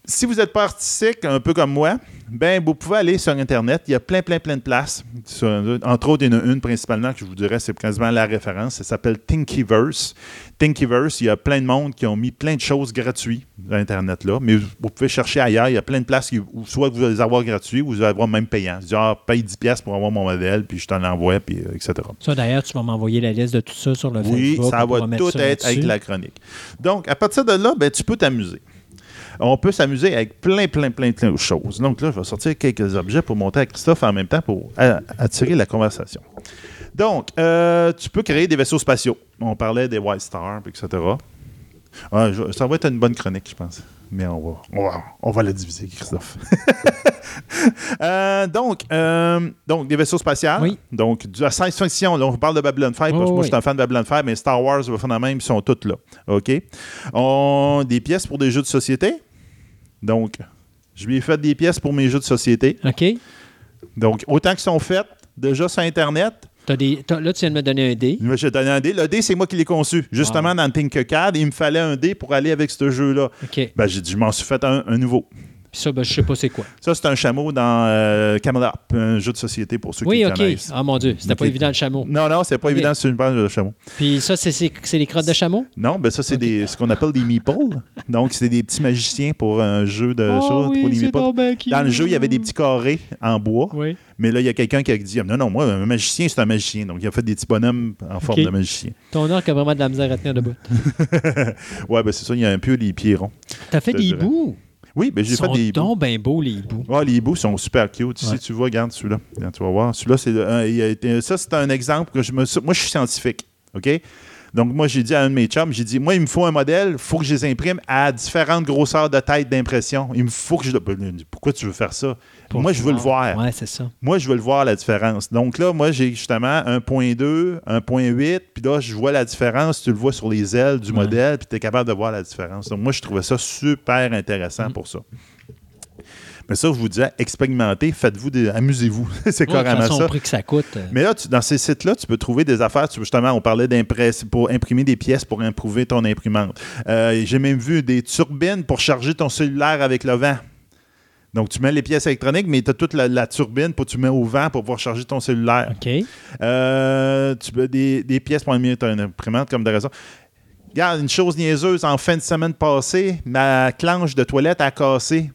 Si vous n'êtes pas artistique, un peu comme moi, ben vous pouvez aller sur Internet. Il y a plein, plein, plein de places. Sur- entre autres, il y en a une principalement que je vous dirais, c'est quasiment la référence. Ça s'appelle Thinkiverse. Thinkiverse, il y a plein de monde qui ont mis plein de choses gratuites sur Internet là. Mais vous pouvez chercher ailleurs. Il y a plein de places qui- où soit vous allez les avoir gratuits ou vous allez avoir même payant. Genre, paye 10$ piastres pour avoir mon modèle, puis je t'en envoie, puis euh, etc. Ça, d'ailleurs, tu vas m'envoyer la liste de tout ça sur le Oui, Facebook. ça on pourra va tout ça être avec la chronique. Donc, à partir de là, ben, tu peux t'amuser. On peut s'amuser avec plein, plein, plein, plein de choses. Donc là, je vais sortir quelques objets pour monter à Christophe en même temps pour attirer la conversation. Donc, euh, tu peux créer des vaisseaux spatiaux. On parlait des White Stars, etc. Ça va être une bonne chronique, je pense. Mais on va, on va, on va la diviser, Christophe. <laughs> Euh, donc, euh, donc, des vaisseaux spatiaux. Oui. Donc, du, la science-fiction. Là, on vous parle de Babylon 5. parce que Oui, moi, oui. je suis un fan de Babylon 5, mais Star Wars, même, ils sont toutes là. OK? On, des pièces pour des jeux de société. Donc, je lui ai fait des pièces pour mes jeux de société. OK. Donc, autant qu'ils sont faites déjà sur Internet, Des, là, tu viens de me donner un dé. J'ai donné un dé. Le dé, c'est moi qui l'ai conçu. Justement, dans le Tinkercad, il me fallait un dé pour aller avec ce jeu-là. Ben, j'ai dit, je m'en suis fait un, un nouveau. Puis ça, ben, je sais pas c'est quoi. Ça, c'est un chameau dans euh, Camelot, un jeu de société pour ceux Oui, qui OK. connaissent. Ah, mon Dieu, c'était pas Ok. évident le chameau. Non, non, c'est pas Ok. évident, c'est une page de chameau. Puis ça, c'est, les crottes de chameau? Non, ben ça, c'est des- ce qu'on appelle des meeples. Donc, c'est des petits magiciens pour un jeu de Ah choses, pour les meeples. ben Dans le jeu, il y avait des petits carrés en bois, Oui. mais là, il y a quelqu'un qui a dit Non, non, moi, un magicien, c'est un magicien. Donc, il a fait des petits bonhommes en forme Ok. de magicien. Ton arc a vraiment de la misère à tenir debout. <laughs> Ouais, ben c'est ça, il y a un peu les pieds ronds. T'as fait des hiboux? Oui, ben Ils j'ai fait des hiboux. donc bien beaux, les hiboux. Ah, les hiboux sont super cute. Ouais. Si tu vois, regarde celui-là. Tu vas voir. Celui-là, c'est ça, c'est un exemple que je me. Moi, je suis scientifique. OK? Donc, moi, j'ai dit à un de mes chums, j'ai dit, moi, il me faut un modèle, il faut que je les imprime à différentes grosseurs de tête d'impression. Il me faut que je. Ben, Pourquoi tu veux faire ça? Pour moi, je veux le voir. Ouais, c'est ça. Moi, je veux le voir, la différence. Donc là, moi, j'ai justement 1.2, 1.8, puis là, je vois la différence. Tu le vois sur les ailes du Ouais. modèle, puis tu es capable de voir la différence. Donc, moi, je trouvais ça super intéressant Mm. pour ça. Mais ça, je vous disais, expérimentez, faites-vous des. Amusez-vous. <laughs> c'est toute carrément façon, ça. prix que ça coûte. Mais là, tu- dans ces sites-là, tu peux trouver des affaires. Tu- justement, on parlait d'impress pour imprimer des pièces pour improver ton imprimante. Euh, J'ai même vu des turbines pour charger ton cellulaire avec le vent. Donc, tu mets les pièces électroniques, mais tu as toute la, la turbine pour tu mets au vent pour pouvoir charger ton cellulaire. OK. Euh, tu peux des, des pièces pour améliorer ton imprimante, comme de raison. Regarde, une chose niaiseuse, en fin de semaine passée, ma clanche de toilette a cassé.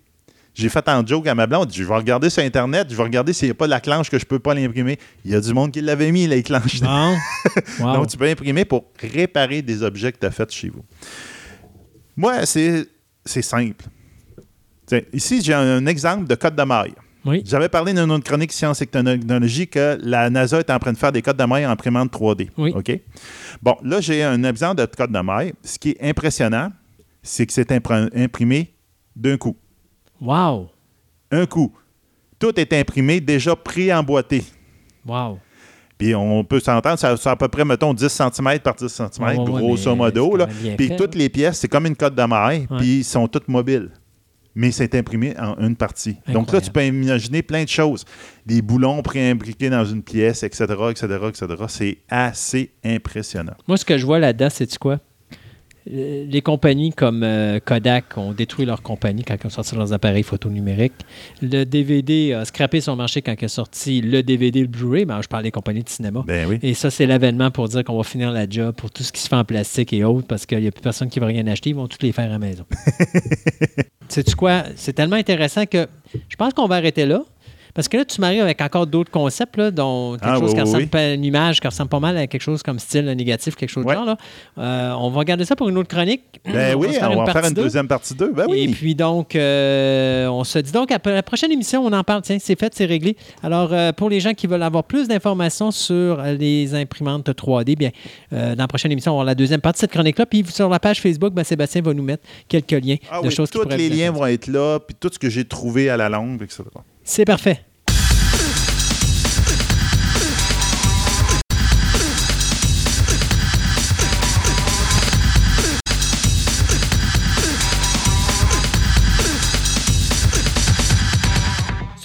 J'ai fait en joke à ma blonde, je vais regarder sur Internet, je vais regarder s'il n'y a pas de la clanche que je peux pas l'imprimer. Il y a du monde qui l'avait mis, les clanches. Bon. <laughs> Wow. Donc, tu peux imprimer pour réparer des objets que tu as faits chez vous. Moi, c'est c'est simple. Tiens, ici, j'ai un, un exemple de code de maille. oui. J'avais parlé dans une chronique science et technologie que la NASA est en train de faire des codes de maille en imprimante 3D. Oui. OK? Bon, là, j'ai un exemple de code de maille. Ce qui est impressionnant, c'est que c'est impr- imprimé d'un coup. Wow. Un coup. Tout est imprimé, déjà pré-emboîté. Wow. Puis on peut s'entendre, c'est à peu près, mettons, 10 cm par 10 cm, Ouais, ouais, ouais, grosso modo. là. Puis fait, toutes les pièces, c'est comme une cote de maille, puis ils sont toutes mobiles. Mais c'est imprimé en une partie. Donc là, tu peux imaginer plein de choses. Des boulons préimbriqués dans une pièce, etc., etc., etc. C'est assez impressionnant. Moi, ce que je vois là-dedans, c'est quoi? Euh, Les compagnies comme euh, Kodak ont détruit leur compagnie quand ils ont sorti leurs appareils photo numériques. Le DVD a scrappé son marché quand il est sorti le DVD le Blu-ray. Ben, je parle des compagnies de cinéma. Ben oui. Et ça, c'est l'avènement pour dire qu'on va finir la job pour tout ce qui se fait en plastique et autres parce qu'il n'y a plus personne qui va rien acheter. Ils vont tous les faire à la maison. <laughs> Sais-tu quoi? C'est tellement intéressant que je pense qu'on va arrêter là. Parce que là, tu m'arrives avec encore d'autres concepts, là, dont quelque Ah, chose oui, qui ressemble oui. à une image, qui ressemble pas mal à quelque chose comme style négatif, quelque chose Ouais. de genre. Là. Euh, on va regarder ça pour une autre chronique. Ben oui, on va en faire une deux. deuxième partie 2. Ben Et oui. puis donc, euh, on se dit donc, après la prochaine émission, on en parle. Tiens, c'est fait, c'est réglé. Alors, euh, pour les gens qui veulent avoir plus d'informations sur les imprimantes 3D, bien, dans la prochaine émission, on va avoir la deuxième partie de cette chronique-là. Puis sur la page Facebook, ben, Sébastien va nous mettre quelques liens Ah de oui, choses tous les liens vont être là, puis tout ce que j'ai trouvé à la longue, etc. C'est parfait.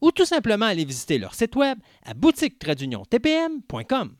ou tout simplement aller visiter leur site web à boutique-tpm.com.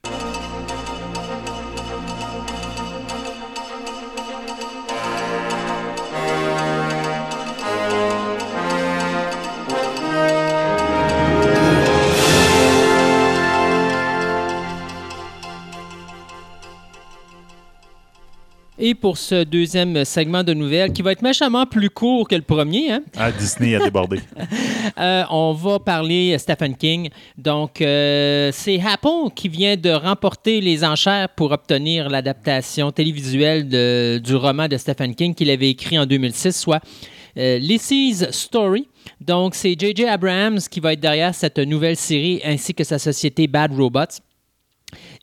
Et pour ce deuxième segment de nouvelles, qui va être méchamment plus court que le premier, hein, Ah, Disney a débordé. <laughs> euh, on va parler Stephen King. Donc, euh, c'est Apple qui vient de remporter les enchères pour obtenir l'adaptation télévisuelle de- du roman de Stephen King qu'il avait écrit en 2006, soit euh, Lissy's Story. Donc, c'est J.J. Abrams qui va être derrière cette nouvelle série ainsi que sa société Bad Robots.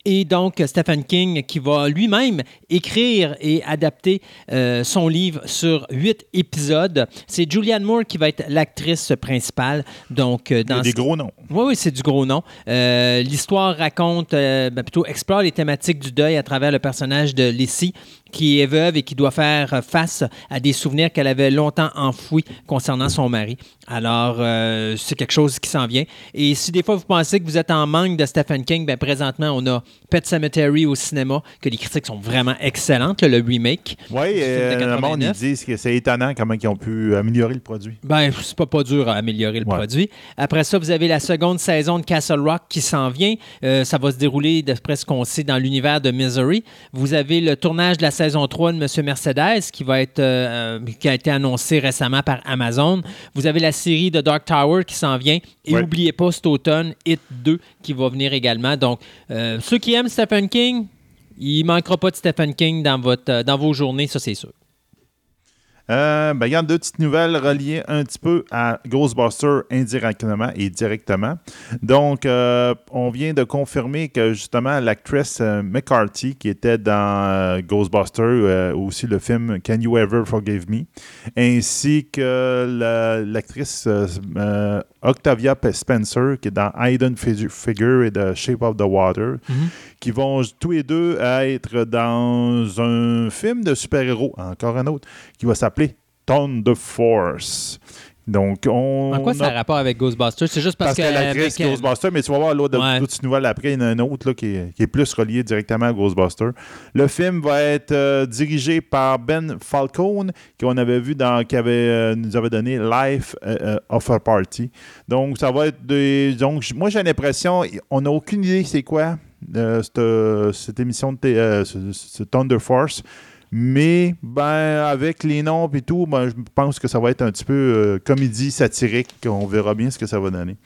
Et donc, Stephen King qui va lui-même écrire et adapter euh, son livre sur huit épisodes. C'est Julianne Moore qui va être l'actrice principale. Donc, euh, Il y a dans des gros noms. oui, oui, c'est du gros nom. Euh, L'histoire raconte, ben, plutôt explore les thématiques du deuil à travers le personnage de Lissy, qui est veuve et qui doit faire face à des souvenirs qu'elle avait longtemps enfouis concernant son mari. Alors, euh, c'est quelque chose qui s'en vient. Et si des fois vous pensez que vous êtes en manque de Stephen King, ben, présentement, on a Pet Cemetery au cinéma, que les critiques sont vraiment excellentes, le remake. Oui, euh, le monde, ils 89. disent que c'est étonnant comment ils ont pu améliorer le produit. Ben, c'est pas, pas dur à améliorer le Ouais. produit. Après ça, vous avez la seconde saison de Castle Rock qui s'en vient. Euh, ça va se dérouler, d'après ce qu'on sait, dans l'univers de Misery. Vous avez le tournage de la saison 3 de Monsieur Mercedes qui, va être, euh, euh, qui a été annoncé récemment par Amazon. Vous avez la série de Dark Tower qui s'en vient. Et Ouais. n'oubliez pas cet automne, Hit 2 qui va venir également. Donc, euh, ceux qui aiment Stephen King, il ne manquera pas de Stephen King dans, votre, dans vos journées, ça c'est sûr. Euh, ben, regarde, deux petites nouvelles reliées un petit peu à Ghostbusters indirectement et directement. Donc, euh, on vient de confirmer que justement l'actrice euh, McCarthy, qui était dans euh, Ghostbusters, aussi le film Can You Ever Forgive Me, ainsi que la- l'actrice Octavia Spencer, qui est dans Hidden Figu- Figure et The Shape of the Water, qui vont tous les deux être dans un film de super-héros, encore un autre, qui va s'appeler Thunder Force. Donc, on. En quoi ça a rapport avec Ghostbusters? C'est juste parce, parce que que... l'actrice avec- Ghostbusters, mais tu vas voir l'autre Ouais. d'autres nouvelles après, il y en a un autre là, qui, est, qui est plus relié directement à Ghostbusters. Le film va être euh, dirigé par Ben Falcone, qu'on avait vu dans, qui avait, euh, nous avait donné Life euh, of a Party. Donc, ça va être des. Donc, moi, j'ai l'impression, on n'a aucune idée c'est quoi cette, cette émission de euh, Thunder Force. Mais ben avec les noms et tout, ben, je pense que ça va être un petit peu euh, comédie satirique. On verra bien ce que ça va donner.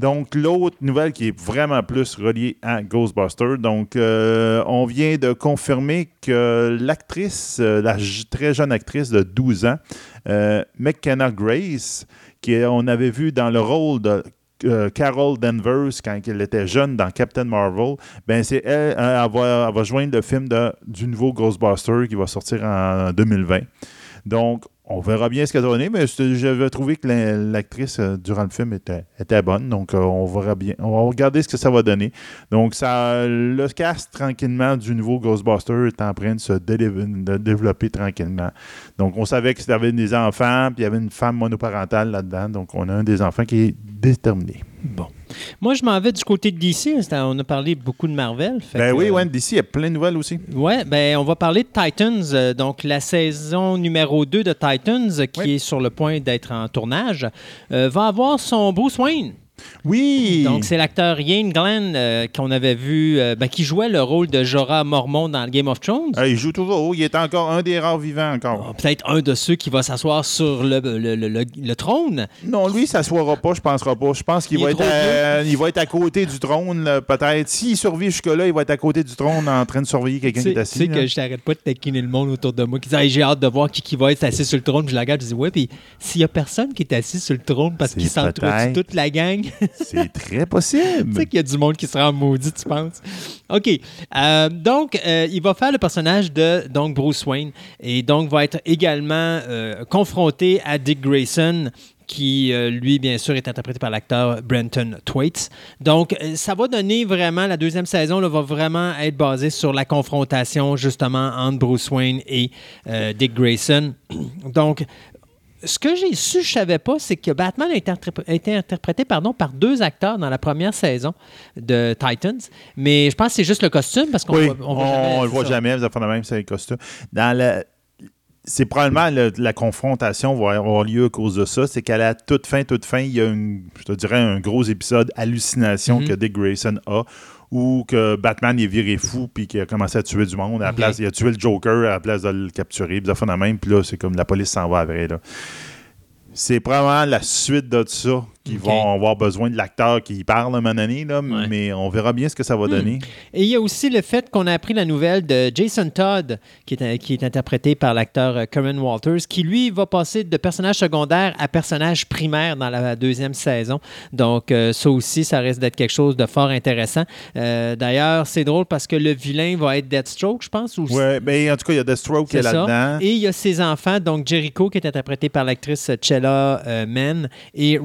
Donc, l'autre nouvelle qui est vraiment plus reliée à Ghostbusters. Donc, euh, on vient de confirmer que l'actrice, euh, la très jeune actrice de 12 ans, euh, McKenna Grace, qu'on avait vu dans le rôle de euh, Carol Danvers quand elle était jeune dans Captain Marvel, ben c'est elle, euh, elle va, elle joindre le film de, du nouveau Ghostbuster qui va sortir en 2020. Donc, on verra bien ce qu'elle va donner, mais j'avais trouvé que la- l'actrice euh, durant le film était, bonne. Donc, euh, on verra bien. On va regarder ce que ça va donner. Donc, ça, le cast tranquillement du nouveau Ghostbuster est en train de se développer tranquillement. Donc, on savait qu'il y avait des enfants, puis il y avait une femme monoparentale là-dedans. Donc, on a un des enfants qui est déterminé. Bon. Moi, je m'en vais du côté de DC. C'était- On a parlé beaucoup de Marvel. Ben que, oui, euh, ouais, d'ici, il y a plein de nouvelles aussi. Ouais, ben on va parler de Titans, euh, donc la saison numéro 2 de Titans, euh, qui Oui. est sur le point d'être en tournage, euh, va avoir son Bruce Wayne. Oui! Donc c'est l'acteur Ian Glenn euh, qu'on avait vu, euh, ben, qui jouait le rôle de Jorah Mormont dans Game of Thrones. Ah, il joue toujours. Il est encore un des rares vivants encore. Ah, Peut-être un de ceux qui va s'asseoir sur le, le- le- le- le trône. Non, lui, ne s'assoira pas, je penserai pas. Je pense qu'il Il va être, à, il va être à côté du trône, peut-être. S'il survit jusque-là, il va être à côté du trône en train de surveiller quelqu'un qui est sais- tu sais assis. là. que je t'arrête pas de taquiner le monde autour de moi qui j'ai hâte de voir qui, qui va être assis sur le trône. Puis je la regarde, je dis Ouais, puis s'il y a personne qui est assis sur le trône parce qu'il s'entretue toute la gang, C'est très <laughs> Tu possible. sais qu'il y a du monde qui sera maudit, tu penses? OK. Euh, donc, euh, il va faire le personnage de donc, Bruce Wayne et donc va être également euh, confronté à Dick Grayson qui, lui, bien sûr, est interprété par l'acteur Brenton Thwaites. Donc, ça va donner vraiment, la deuxième saison là, va vraiment être basée sur la confrontation, justement, entre Bruce Wayne et Dick Grayson. <clears throat> Donc, ce que j'ai su, je savais pas, c'est que Batman a été, interpré- a été interprété pardon, par deux acteurs dans la première saison de Titans. Mais je pense que c'est juste le costume parce qu'on oui, voit- on, on voit jamais, le c'est voit ça. jamais, vous avez même, c'est les costumes. Dans le- c'est probablement le- la confrontation va avoir lieu à cause de ça. C'est qu'à la toute fin, toute fin, il y a, une, je te dirais, un gros épisode hallucination Mhm. que Dick Grayson a, où que Batman est viré fou puis qu'il a commencé à tuer du monde. À la place, il a tué le Joker à la place de le capturer. Puis ça fait la même. Puis là, c'est comme la police s'en va après. Là. C'est probablement la suite de ça qu'ils vont avoir besoin de l'acteur qui parle à un moment donné, là, Ouais. mais on verra bien ce que ça va donner. Et il y a aussi le fait qu'on a appris la nouvelle de Jason Todd, qui est, qui est interprété par l'acteur euh, Curran Walters, qui lui va passer de personnage secondaire à personnage primaire dans la deuxième saison. Donc, euh, ça aussi, ça risque d'être quelque chose de fort intéressant. Euh, D'ailleurs, c'est drôle parce que le vilain va être Deathstroke, je pense. Ou Ouais, ben, en tout cas, il y a Deathstroke qui est là-dedans. Et il y a ses enfants, donc Jericho, qui est interprété par l'actrice Chella euh, Mann, et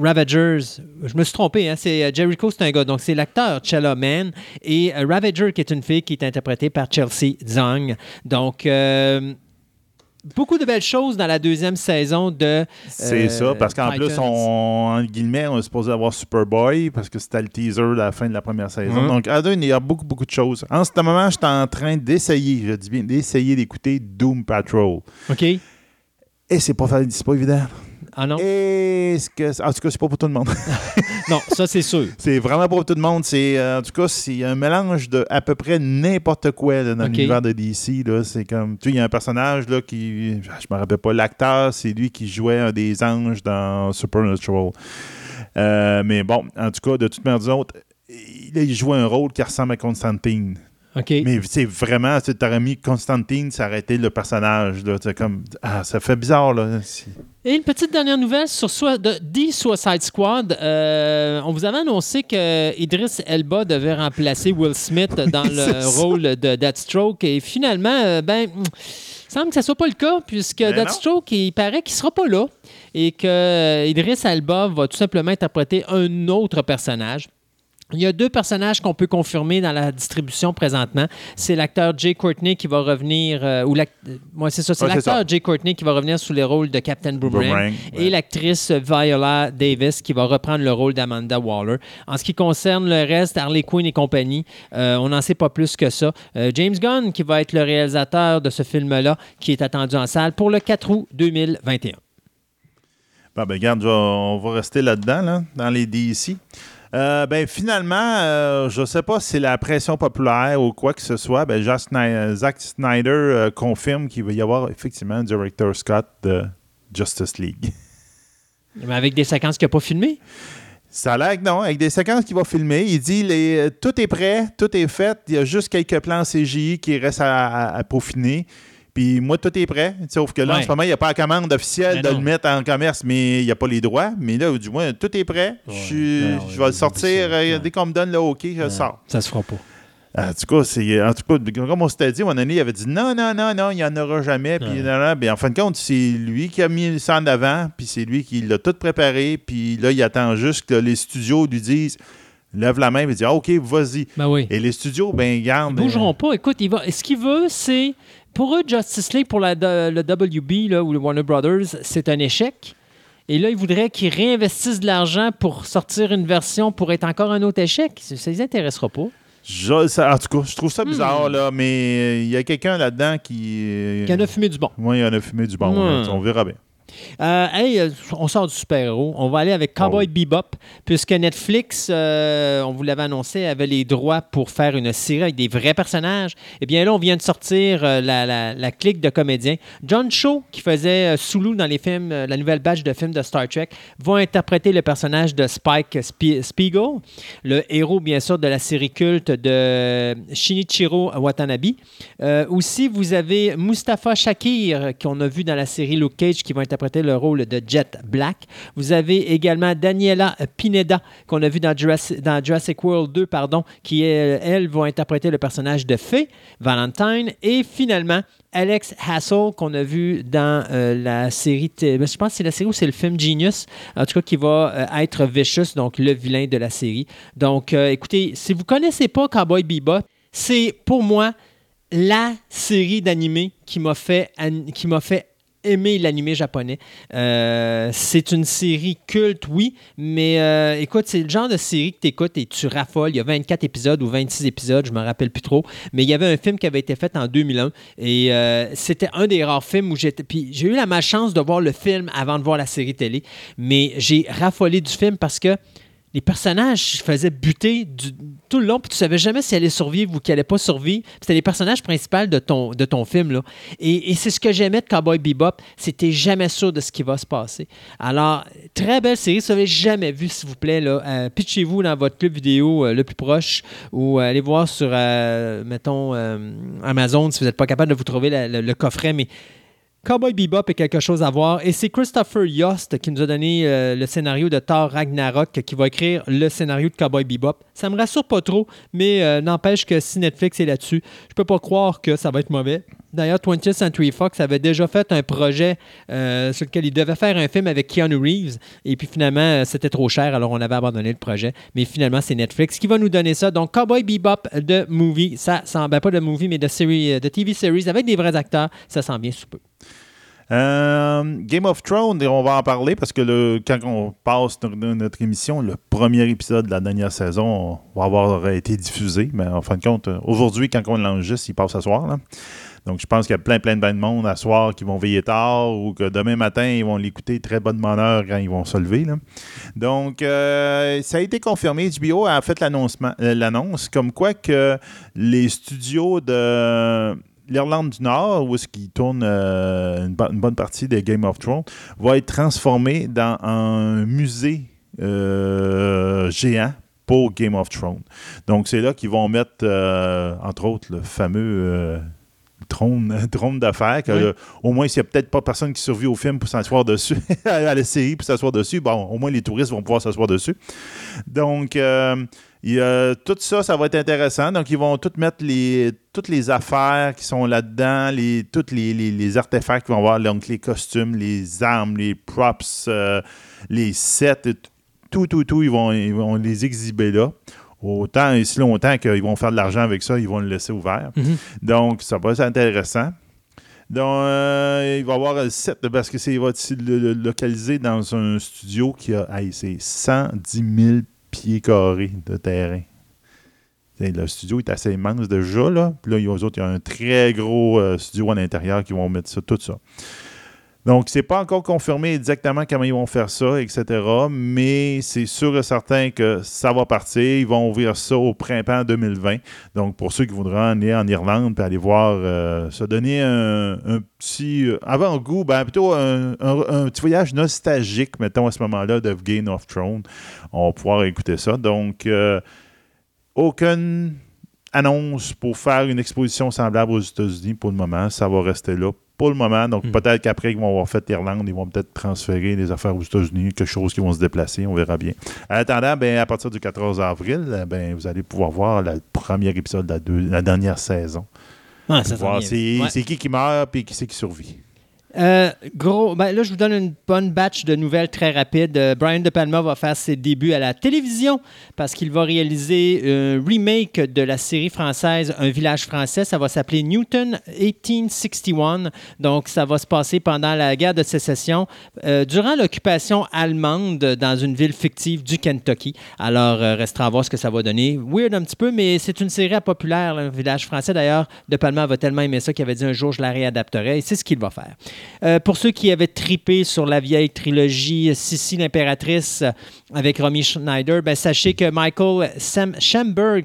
Ravagers. Je me suis trompé, hein, c'est euh, Jericho, c'est un gars, donc c'est l'acteur Chella Mann, et euh, Ravager, qui est une fille qui est interprétée par Chelsea Zhang. Donc, euh, beaucoup de belles choses dans la deuxième saison de. C'est ça, parce qu'en plus, on, en guillemets, on est supposé avoir Superboy, parce que c'était le teaser de la fin de la première saison. Mhm. Donc, à deux, il y a beaucoup, beaucoup de choses. En ce moment, je suis en train d'essayer, je dis bien, d'essayer d'écouter Doom Patrol. OK. Et c'est pas, pas évident. Ah non? Est-ce que, en tout cas, c'est pas pour tout le monde. <laughs> Non, ça, c'est sûr. <laughs> c'est vraiment pas pour tout le monde. C'est, euh, en tout cas, c'est un mélange de à peu près n'importe quoi là, dans l'univers de DC. Là. C'est comme, tu sais, il y a un personnage là, qui, je me rappelle pas, l'acteur, c'est lui qui jouait un des anges dans Supernatural. Euh, mais bon, en tout cas, de toute manière, autres, il, il joue un rôle qui ressemble à Constantine. Mais c'est vraiment, tu aurais mis Constantine, ça aurait été le personnage. Là, comme, ah, ça fait bizarre. Là. Et une petite dernière nouvelle sur Soi- de, The Suicide Squad. Euh, on vous avait annoncé que Idris Elba devait remplacer Will Smith <laughs> dans le ça. rôle de Deathstroke. Et finalement, euh, ben, il semble que ce ne soit pas le cas, puisque Ben non. Deathstroke, il paraît qu'il ne sera pas là. Et que euh, Idris Elba va tout simplement interpréter un autre personnage. Il y a deux personnages qu'on peut confirmer dans la distribution présentement. C'est l'acteur Jay Courtney qui va revenir, euh, ou l'ac- euh, ouais, c'est ça, c'est Ouais, l'acteur. Jay Courtney qui va revenir sous les rôles de Captain Boomerang, Boomerang, et ouais. l'actrice Viola Davis qui va reprendre le rôle d'Amanda Waller. En ce qui concerne le reste, Harley Quinn et compagnie, euh, on n'en sait pas plus que ça. Euh, James Gunn qui va être le réalisateur de ce film-là, qui est attendu en salle pour le 4 août 2021. Bon, ben, regarde, je vais- on va rester là-dedans, là, dans les DC. Euh, ben, finalement, euh, je ne sais pas si c'est la pression populaire ou quoi que ce soit. Ben, Snyder, Zack Snyder euh, confirme qu'il va y avoir effectivement un director Scott de Justice League. <laughs> Mais avec des séquences qu'il n'a pas filmées? Ça a l'air que non, avec des séquences qu'il va filmer. Il dit les, tout est prêt, tout est fait. Il y a juste quelques plans CGI qui restent à, à- à peaufiner. Puis moi, tout est prêt. Sauf que là, en ce moment, il n'y a pas la commande officielle Mais de non. le mettre en commerce, mais il n'y a pas les droits. Mais là, du moins, tout est prêt. Je vais le sortir. euh, Dès qu'on me donne le OK, je le sors. Ça se fera pas. En tout cas, c'est, en tout cas, comme on s'était dit, mon année, il avait dit non, non, non, non, il n'y en aura jamais. Puis, Ouais. Puis en fin de compte, c'est lui qui a mis ça en avant, puis c'est lui qui l'a tout préparé. Puis là, il attend juste que les studios lui disent lève la main et dit ah, OK, vas-y. Ben oui. Et les studios, ben, garde. Ils bougeront pas. Écoute, il va, ce qu'il veut, c'est. Pour eux, Justice League, pour la, le WB là, ou le Warner Brothers, c'est un échec. Et là, ils voudraient qu'ils réinvestissent de l'argent pour sortir une version pour être encore un autre échec. Ça ça les intéressera pas. Je- ça- en tout cas, je trouve ça Hmm. bizarre, là, mais euh, il y a quelqu'un là-dedans qui. euh, Qui en a fumé du bon. Moi, il en a fumé du bon. Hmm. là. On verra bien. Euh, hey, euh, on sort du super-héros. On va aller avec Cowboy Oh. Bebop, puisque Netflix, euh, on vous l'avait annoncé, avait les droits pour faire une série avec des vrais personnages. Eh bien là, on vient de sortir euh, la, la- la clique de comédiens. John Cho, qui faisait Sulu dans les films, la nouvelle batch de films de Star Trek, va interpréter le personnage de Spike Spiegel, le héros, bien sûr, de la série culte de Shinichiro Watanabe. Aussi, vous avez Mustafa Shakir, qu'on a vu dans la série Luke Cage, qui va interpréter le rôle de Jet Black. Vous avez également Daniela Pineda, qu'on a vu dans Jurassic, World 2, pardon, qui, est, elle, va interpréter le personnage de Faye, Valentine. Et finalement, Alex Hassel, qu'on a vu dans euh, la série, ben, je pense que c'est la série ou c'est le film Genius, en tout cas qui va euh, être Vicious, donc le vilain de la série. Donc, euh, écoutez, si vous connaissez pas Cowboy Bebop, c'est pour moi la série d'animé qui m'a fait, qui m'a fait aimer l'animé japonais. Euh, c'est une série culte, oui, mais euh, écoute, c'est le genre de série que tu écoutes et tu raffoles. Il y a 24 épisodes ou 26 épisodes, je me rappelle plus trop, mais il y avait un film qui avait été fait en 2001 et euh, c'était un des rares films où j'étais. Puis j'ai eu la malchance de voir le film avant de voir la série télé, mais j'ai raffolé du film parce que les personnages faisaient buter tout le long, puis tu savais jamais si elle allait survivre ou qu'elle allait pas survivre. C'était les personnages principaux de ton, film. Là. Et, c'est ce que j'aimais de Cowboy Bebop, c'était jamais sûr de ce qui va se passer. Alors, très belle série, si vous n'avez jamais vu, s'il vous plaît, euh, pitchez-vous dans votre club vidéo euh, le plus proche ou euh, allez voir sur, mettons, Amazon si vous n'êtes pas capable de vous trouver le coffret, mais Cowboy Bebop est quelque chose à voir. Et c'est Christopher Yost qui nous a donné euh, le scénario de Thor Ragnarok qui va écrire le scénario de Cowboy Bebop. Ça me rassure pas trop, mais euh, n'empêche que si Netflix est là-dessus, je peux pas croire que ça va être mauvais. D'ailleurs, 20th Century Fox avait déjà fait un projet euh, sur lequel il devait faire un film avec Keanu Reeves. Et puis finalement, c'était trop cher, alors on avait abandonné le projet. Mais finalement, c'est Netflix qui va nous donner ça. Donc, Cowboy Bebop de movie, ça s'en ben pas de movie, mais de, série, de TV series avec des vrais acteurs, ça s'en vient sous peu. Euh, Game of Thrones, on va en parler parce que le, quand on passe notre, émission, le premier épisode de la dernière saison va avoir été diffusé. Mais en fin de compte, euh, aujourd'hui, quand on l'enregistre, il passe ce soir. là. Donc, je pense qu'il y a plein, plein, de monde à soir qui vont veiller tard ou que demain matin, ils vont l'écouter très bonne heure quand ils vont se lever. là. Donc, euh, ça a été confirmé. HBO a fait l'annonce comme quoi que les studios de l'Irlande du Nord, où est-ce qu'ils tournent euh, une, bo- une bonne partie des Game of Thrones, va être transformé dans un musée euh, géant pour Game of Thrones. Donc, c'est là qu'ils vont mettre, euh, entre autres, le fameux trône, <laughs> trône d'affaires, Oui. au moins, s'il n'y a peut-être pas personne qui survit au film pour s'asseoir dessus, <laughs> à la série pour s'asseoir dessus, bon, au moins les touristes vont pouvoir s'asseoir dessus. Donc, euh, tout ça, ça va être intéressant. Donc, ils vont tout mettre les, toutes les affaires qui sont là-dedans, les, tous les, les- les artefacts qu'ils vont avoir, donc les costumes, les armes, les props, euh, les sets, tout, tout, tout, ils vont, ils vont les exhiber là. Autant et si longtemps qu'ils vont faire de l'argent avec ça, ils vont le laisser ouvert. Mhm. Donc, ça va être intéressant. Donc, euh, il va y avoir un set, parce que c'est va être le- le- localisé dans un studio qui a hey, c'est 110 000 pieds carrés de terrain. Le studio est assez immense déjà, là. Puis là, autres, il y a un très gros euh, studio à l'intérieur qui vont mettre ça, tout ça. Donc, c'est pas encore confirmé exactement comment ils vont faire ça, etc. Mais c'est sûr et certain que ça va partir. Ils vont ouvrir ça au printemps 2020. Donc, pour ceux qui voudraient aller en Irlande puis aller voir, euh, se donner un, petit euh, avant-goût, ben, plutôt un petit voyage nostalgique, mettons, à ce moment-là, de Game of Thrones. On va pouvoir écouter ça. Donc, euh, aucune annonce pour faire une exposition semblable aux États-Unis pour le moment. Ça va rester là pour le moment. Donc, Hmm. peut-être qu'après qu'ils vont avoir fait l'Irlande, ils vont peut-être transférer les affaires aux États-Unis, quelque chose qui vont se déplacer. On verra bien. En attendant, ben, à partir du 14 avril, ben, vous allez pouvoir voir le premier épisode de la, deux- la dernière saison. Ah, c'est Ouais. c'est qui qui meurt et qui c'est qui survit. Euh, gros, ben là, je vous donne une bonne batch de nouvelles très rapides. Euh, Brian De Palma va faire ses débuts à la télévision parce qu'il va réaliser un remake de la série française Un village français. Ça va s'appeler Newton 1861. Donc, ça va se passer pendant la guerre de sécession, euh, durant l'occupation allemande dans une ville fictive du Kentucky. Alors, euh, restera à voir ce que ça va donner. Weird un petit peu, mais c'est une série populaire, Un village français. D'ailleurs, De Palma va tellement aimer ça qu'il avait dit un jour je la réadapterai et c'est ce qu'il va faire. Euh, pour ceux qui avaient tripé sur la vieille trilogie Sissi l'impératrice avec Romy Schneider, ben, sachez que Michael Sam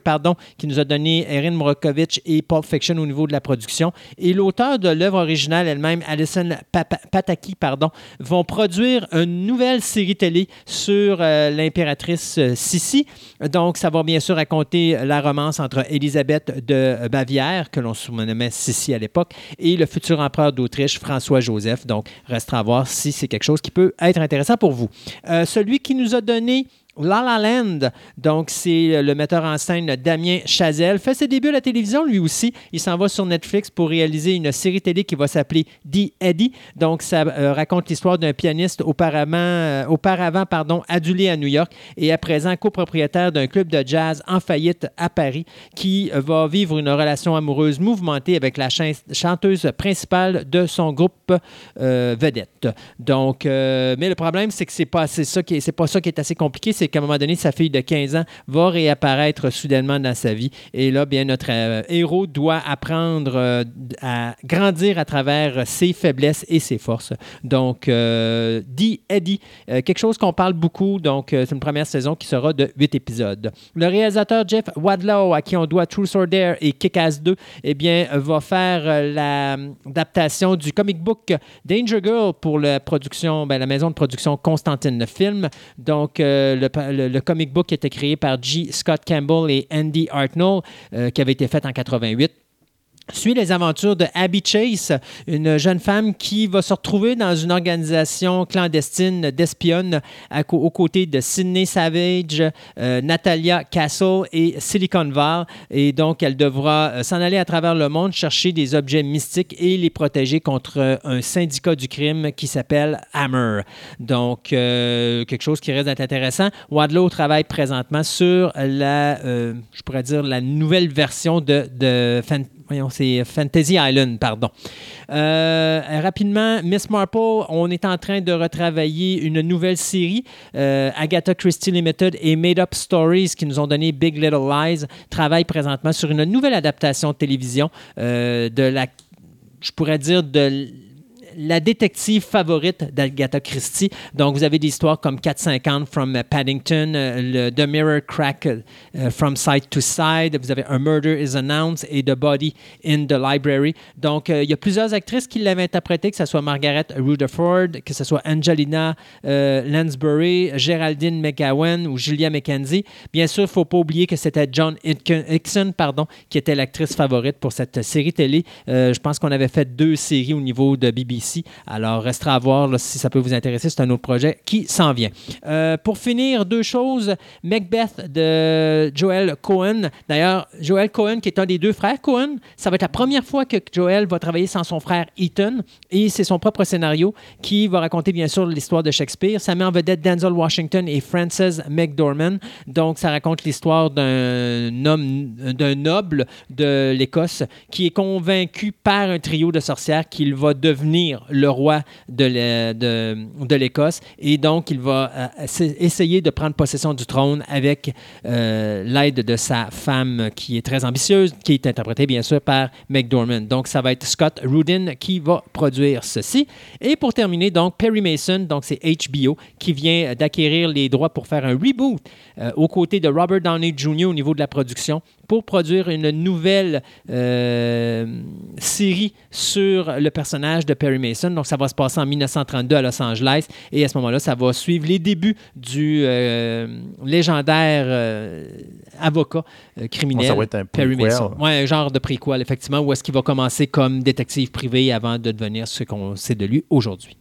pardon, qui nous a donné Erin Morokovich et Pulp Fiction au niveau de la production, et l'auteur de l'œuvre originale elle-même, Alison Pataki, pardon, vont produire une nouvelle série télé sur euh, l'impératrice euh, Sissi. Donc, ça va bien sûr raconter la romance entre Élisabeth de Bavière, que l'on surnommait Sissi à l'époque, et le futur empereur d'Autriche, François Joseph. Donc, restera à voir si c'est quelque chose qui peut être intéressant pour vous. Euh, celui qui nous a donné La La Land, donc c'est le metteur en scène Damien Chazelle, fait ses débuts à la télévision lui aussi. Il s'en va sur Netflix pour réaliser une série télé qui va s'appeler The Eddie. Donc ça euh, raconte l'histoire d'un pianiste auparavant, euh, auparavant pardon, adulé à New York et à présent copropriétaire d'un club de jazz en faillite à Paris qui euh, va vivre une relation amoureuse mouvementée avec la chan- chanteuse principale de son groupe euh, vedette. Donc, euh, mais le problème, c'est que c'est pas, pas ça qui est assez compliqué, c'est qu'à un moment donné, sa fille de 15 ans va réapparaître soudainement dans sa vie. Et là, bien, notre euh, héros doit apprendre euh, à grandir à travers ses faiblesses et ses forces. Donc, euh, dit Eddie, euh, quelque chose qu'on parle beaucoup. Donc, c'est une première saison qui sera de 8 épisodes. Le réalisateur Jeff Wadlow, à qui on doit True or Dare et Kick-Ass 2, eh bien, va faire l'adaptation du comic book Danger Girl pour la production, ben, la maison de production Constantine le film. Donc, le, le- comic book était créé par G. Scott Campbell et Andy Hartnell, euh, qui avait été fait en 88 suit les aventures de Abby Chase, une jeune femme qui va se retrouver dans une organisation clandestine co- aux côtés de Sidney Savage, euh, Natalia Castle et Silicon Valley. Et donc, elle devra euh, s'en aller à travers le monde chercher des objets mystiques et les protéger contre euh, un syndicat du crime qui s'appelle Hammer. Donc, quelque chose qui reste intéressant. Wadlow travaille présentement sur la, je pourrais dire, la nouvelle version de, de Fan- voyons, c'est Fantasy Island, pardon. Euh, rapidement, Miss Marple, on est en train de retravailler une nouvelle série. Euh, Agatha Christie Limited et Made Up Stories, qui nous ont donné Big Little Lies, travaillent présentement sur une nouvelle adaptation de télévision euh, de la, je pourrais dire, de la détective favorite d'Agatha Christie. Donc, vous avez des histoires comme 450 from euh, Paddington, euh, The Mirror Crack euh, from Side to Side. Vous avez A Murder is Announced et The Body in the Library. Donc, il y a plusieurs actrices qui l'avaient interprété, que ce soit Margaret Rutherford, que ce soit Angelina Lansbury, Geraldine McGowan ou Julia McKenzie. Bien sûr, il ne faut pas oublier que c'était John Hick- Hickson pardon, qui était l'actrice favorite pour cette série télé. Je pense qu'on avait fait deux séries au niveau de BBC. Alors, restera à voir si ça peut vous intéresser. C'est un autre projet qui s'en vient. Euh, pour finir, deux choses. Macbeth de Joel Cohen. D'ailleurs, Joel Cohen, qui est un des deux frères Cohen, ça va être la première fois que Joel va travailler sans son frère Ethan. Et c'est son propre scénario qui va raconter, bien sûr, l'histoire de Shakespeare. Ça met en vedette Denzel Washington et Frances McDormand. Donc, ça raconte l'histoire d'un homme, d'un noble de l'Écosse qui est convaincu par un trio de sorcières qu'il va devenir le roi de l'Écosse. Et donc, il va euh, essa- essayer de prendre possession du trône avec euh, l'aide de sa femme qui est très ambitieuse, qui est interprétée, bien sûr, par McDormand. Donc, ça va être Scott Rudin qui va produire ceci. Et pour terminer, donc, Perry Mason, donc c'est HBO, qui vient d'acquérir les droits pour faire un reboot euh, aux côtés de Robert Downey Jr. au niveau de la production pour produire une nouvelle euh, série sur le personnage de Perry Mason. Donc, ça va se passer en 1932 à Los Angeles. Et à ce moment-là, ça va suivre les débuts du euh, légendaire euh, avocat criminel. Ça va être un Perry. Mason. Oui, un genre de préquel, effectivement, où est-ce qu'il va commencer comme détective privé avant de devenir ce qu'on sait de lui aujourd'hui.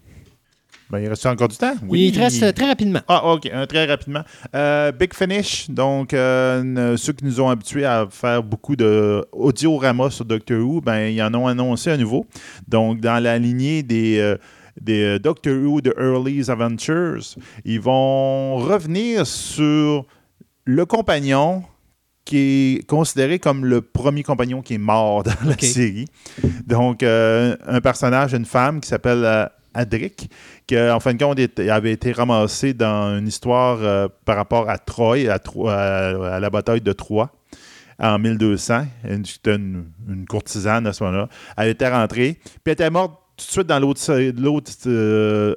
Ben, il reste encore du temps? Il te reste euh, très rapidement. Ah, OK. Un, très rapidement. Euh, Big Finish, donc euh, ceux qui nous ont habitués à faire beaucoup de audiorama sur Doctor Who, ben, ils en ont annoncé à nouveau. Donc, dans la lignée des, euh, des Doctor Who de Early's Adventures, ils vont revenir sur le compagnon qui est considéré comme le premier compagnon qui est mort dans la série. Donc, euh, un personnage, une femme qui s'appelle euh, Adric, qui, en fin de compte, avait été ramassé dans une histoire euh, par rapport à Troie, à, la bataille de Troie en 1200. Une- C'était une, une courtisane à ce moment-là. Elle était rentrée, puis elle était morte tout de suite dans l'autre l'autre euh,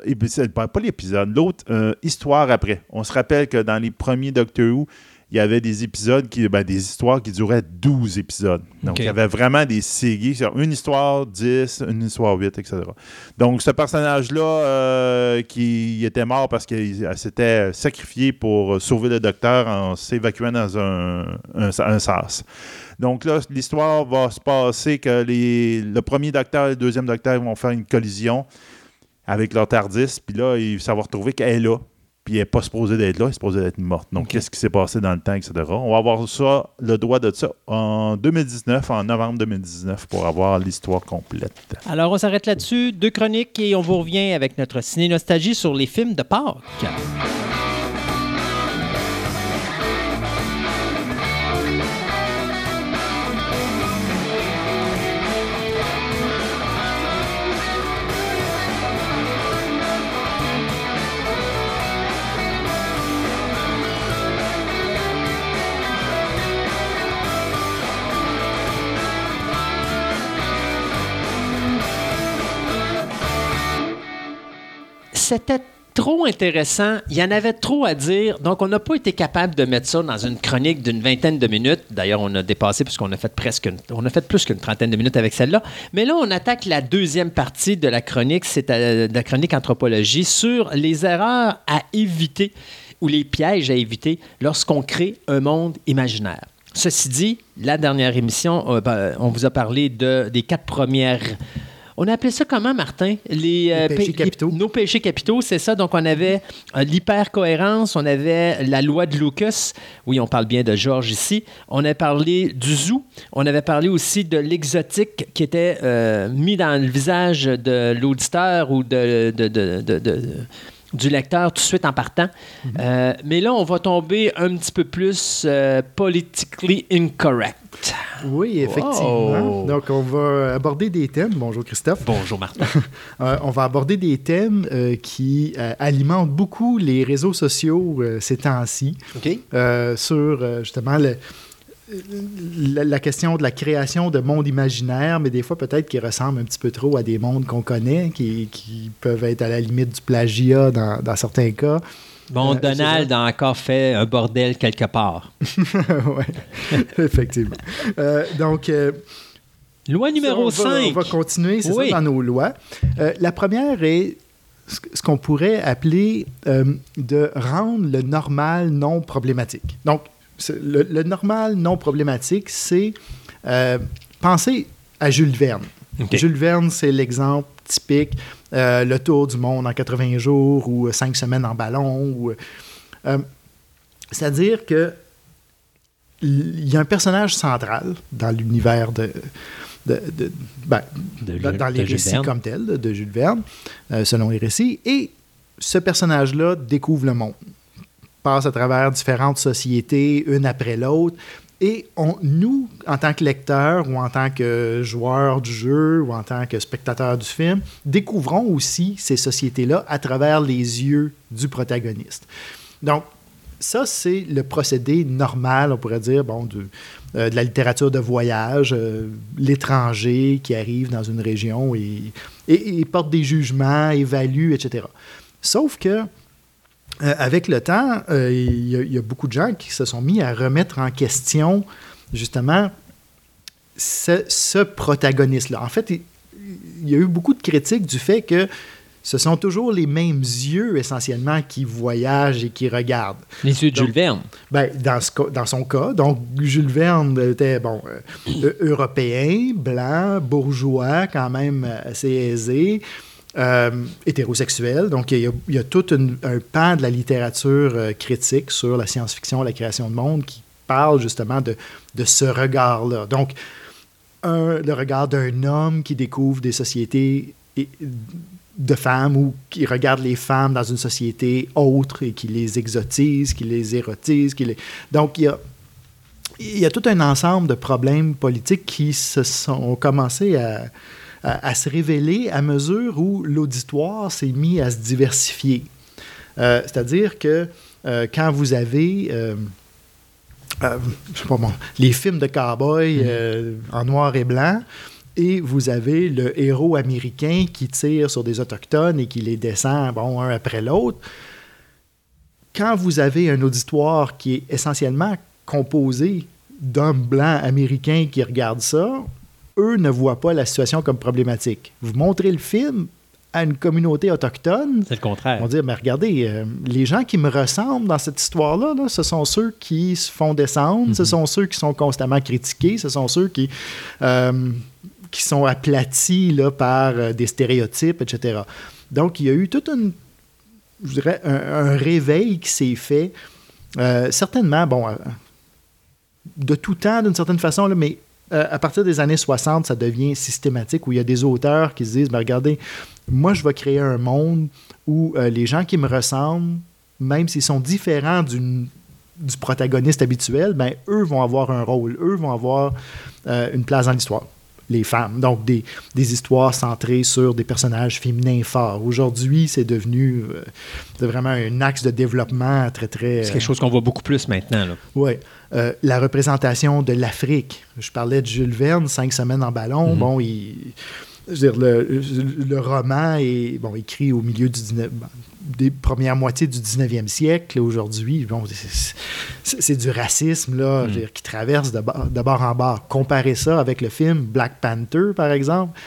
pas l'épisode, l'autre euh, histoire après. On se rappelle que dans les premiers Doctor Who, il y avait des épisodes, qui, ben, des histoires qui duraient 12 épisodes. Donc, il y avait vraiment des séries, sur une histoire 10, une histoire 8, etc. Donc, ce personnage-là, euh, qui était mort parce qu'il s'était sacrifié pour sauver le docteur en s'évacuant dans un, un, un sas. Donc là, l'histoire va se passer que les, le premier docteur et le deuxième docteur vont faire une collision avec leur TARDIS, puis là, il- ça va retrouver qu'elle est là, puis elle n'est pas supposée d'être là, elle est supposée d'être morte. Donc, qu'est-ce qui s'est passé dans le temps, etc. On va avoir ça, le droit de ça, en 2019, en novembre 2019, pour avoir l'histoire complète. Alors, on s'arrête là-dessus. Deux chroniques et on vous revient avec notre ciné-nostalgie sur les films de Pâques. C'était trop intéressant. Il y en avait trop à dire. Donc, on n'a pas été capable de mettre ça dans une chronique d'une vingtaine de minutes. D'ailleurs, on a dépassé puisqu'on a fait presque, une- on a fait plus qu'une trentaine de minutes avec celle-là. Mais là, on attaque la deuxième partie de la chronique, c'est euh, la chronique anthropologie sur les erreurs à éviter ou les pièges à éviter lorsqu'on crée un monde imaginaire. Ceci dit, la dernière émission, euh, ben, on vous a parlé de, des quatre premières. On a appelé ça comment, Martin? Les, euh, péchés pa- capitaux. nos péchés capitaux, c'est ça. Donc, on avait euh, l'hypercohérence, on avait la loi de Lucas. Oui, on parle bien de Georges ici. On a parlé du zoo. On avait parlé aussi de l'exotique qui était euh, mis dans le visage de l'auditeur ou de, de- de- de- de- du lecteur tout de suite en partant. Euh, mais là, on va tomber un petit peu plus euh, politically incorrect. Oui, effectivement. Wow. Donc, on va aborder des thèmes. Bonjour Christophe. Bonjour, Martin. <laughs> Euh, on va aborder des thèmes euh, qui euh, alimentent beaucoup les réseaux sociaux euh, ces temps-ci. OK. euh, sur euh, justement le- la, la question de la création de mondes imaginaires, mais des fois peut-être qui ressemblent un petit peu trop à des mondes qu'on connaît, qui, qui peuvent être à la limite du plagiat dans, dans certains cas. Bon, Euh, Donald a encore fait un bordel quelque part. <laughs> oui, <laughs> effectivement. Euh, donc, euh, Loi numéro ça, on va- 5. On va continuer, c'est Oui. ça, dans nos lois. Euh, la première est ce qu'on pourrait appeler de rendre le normal non problématique. Donc, le, le normal non problématique, c'est euh, penser à Jules Verne. Jules Verne, c'est l'exemple typique, euh, le tour du monde en 80 jours ou euh, cinq semaines en ballon. ou, euh, C'est-à-dire que il y a un personnage central dans l'univers de, de, de- ben, De dans, les récits comme tels de, Jules Verne, euh, selon les récits. Et ce personnage-là découvre le monde, passe à travers différentes sociétés, une après l'autre. Et on, nous, en tant que lecteurs ou en tant que joueurs du jeu ou en tant que spectateurs du film, découvrons aussi ces sociétés-là à travers les yeux du protagoniste. Donc, ça, c'est le procédé normal, on pourrait dire, bon, de, euh, la littérature de voyage, euh, l'étranger qui arrive dans une région et, et- et porte des jugements, évalue, etc. Sauf que, euh, avec le temps, euh, il y, a- il y a beaucoup de gens qui se sont mis à remettre en question, justement, ce, ce protagoniste-là. En fait, il, y a eu beaucoup de critiques du fait que ce sont toujours les mêmes yeux, essentiellement, qui voyagent et qui regardent. Les yeux de Donc- Jules Verne. Ben, dans, ce cas- dans son cas, donc Jules Verne était bon, euh, <clears throat> européen, blanc, bourgeois, quand même assez aisé, euh, hétérosexuel. Donc il y a, tout un pan de la littérature euh, critique sur la science-fiction, la création de monde qui parle justement de, ce regard-là. Donc un- le regard d'un homme qui découvre des sociétés de femmes ou qui regarde les femmes dans une société autre et qui les exotise, qui les érotise. Qui les... Donc, il y a, il y a tout un ensemble de problèmes politiques qui se sont ont commencé à, à- à se révéler à mesure où l'auditoire s'est mis à se diversifier. Euh, C'est-à-dire que euh, quand vous avez... euh, je sais pas moi, les films de cowboy euh, en noir et blanc, et vous avez le héros américain qui tire sur des autochtones et qui les descend, bon, un après l'autre. Quand vous avez un auditoire qui est essentiellement composé d'hommes blancs américains qui regardent ça, eux ne voient pas la situation comme problématique. Vous montrez le film à une communauté autochtone, C'est le contraire. on dire, mais regardez, euh, les gens qui me ressemblent dans cette histoire-là, là, ce sont ceux qui se font descendre, ce sont ceux qui sont constamment critiqués, ce sont ceux qui, euh, qui sont aplatis là, par euh, des stéréotypes, etc. Donc, il y a eu tout une, je dirais, un, un réveil qui s'est fait. Certainement, bon, de tout temps d'une certaine façon, là, mais euh, à partir des années 60, ça devient systématique où il y a des auteurs qui se disent, Ben, regardez, moi, je vais créer un monde où euh, les gens qui me ressemblent, même s'ils sont différents du protagoniste habituel, ben, eux vont avoir un rôle, eux vont avoir euh, une place dans l'histoire. Les femmes. Donc, des, des histoires centrées sur des personnages féminins forts. Aujourd'hui, c'est devenu euh, vraiment un axe de développement très, très... C'est quelque chose qu'on voit beaucoup plus maintenant. Oui. Euh, la représentation de l'Afrique. Je parlais de Jules Verne, cinq semaines en ballon. Mhm. Bon, il, je veux dire, le, le roman est bon, écrit au milieu du 19, bon, des premières moitiés du 19e siècle. Aujourd'hui, bon, c'est- du racisme là, dire, qui traverse de bord, de bord en bord. Comparez ça avec le film Black Panther, par exemple,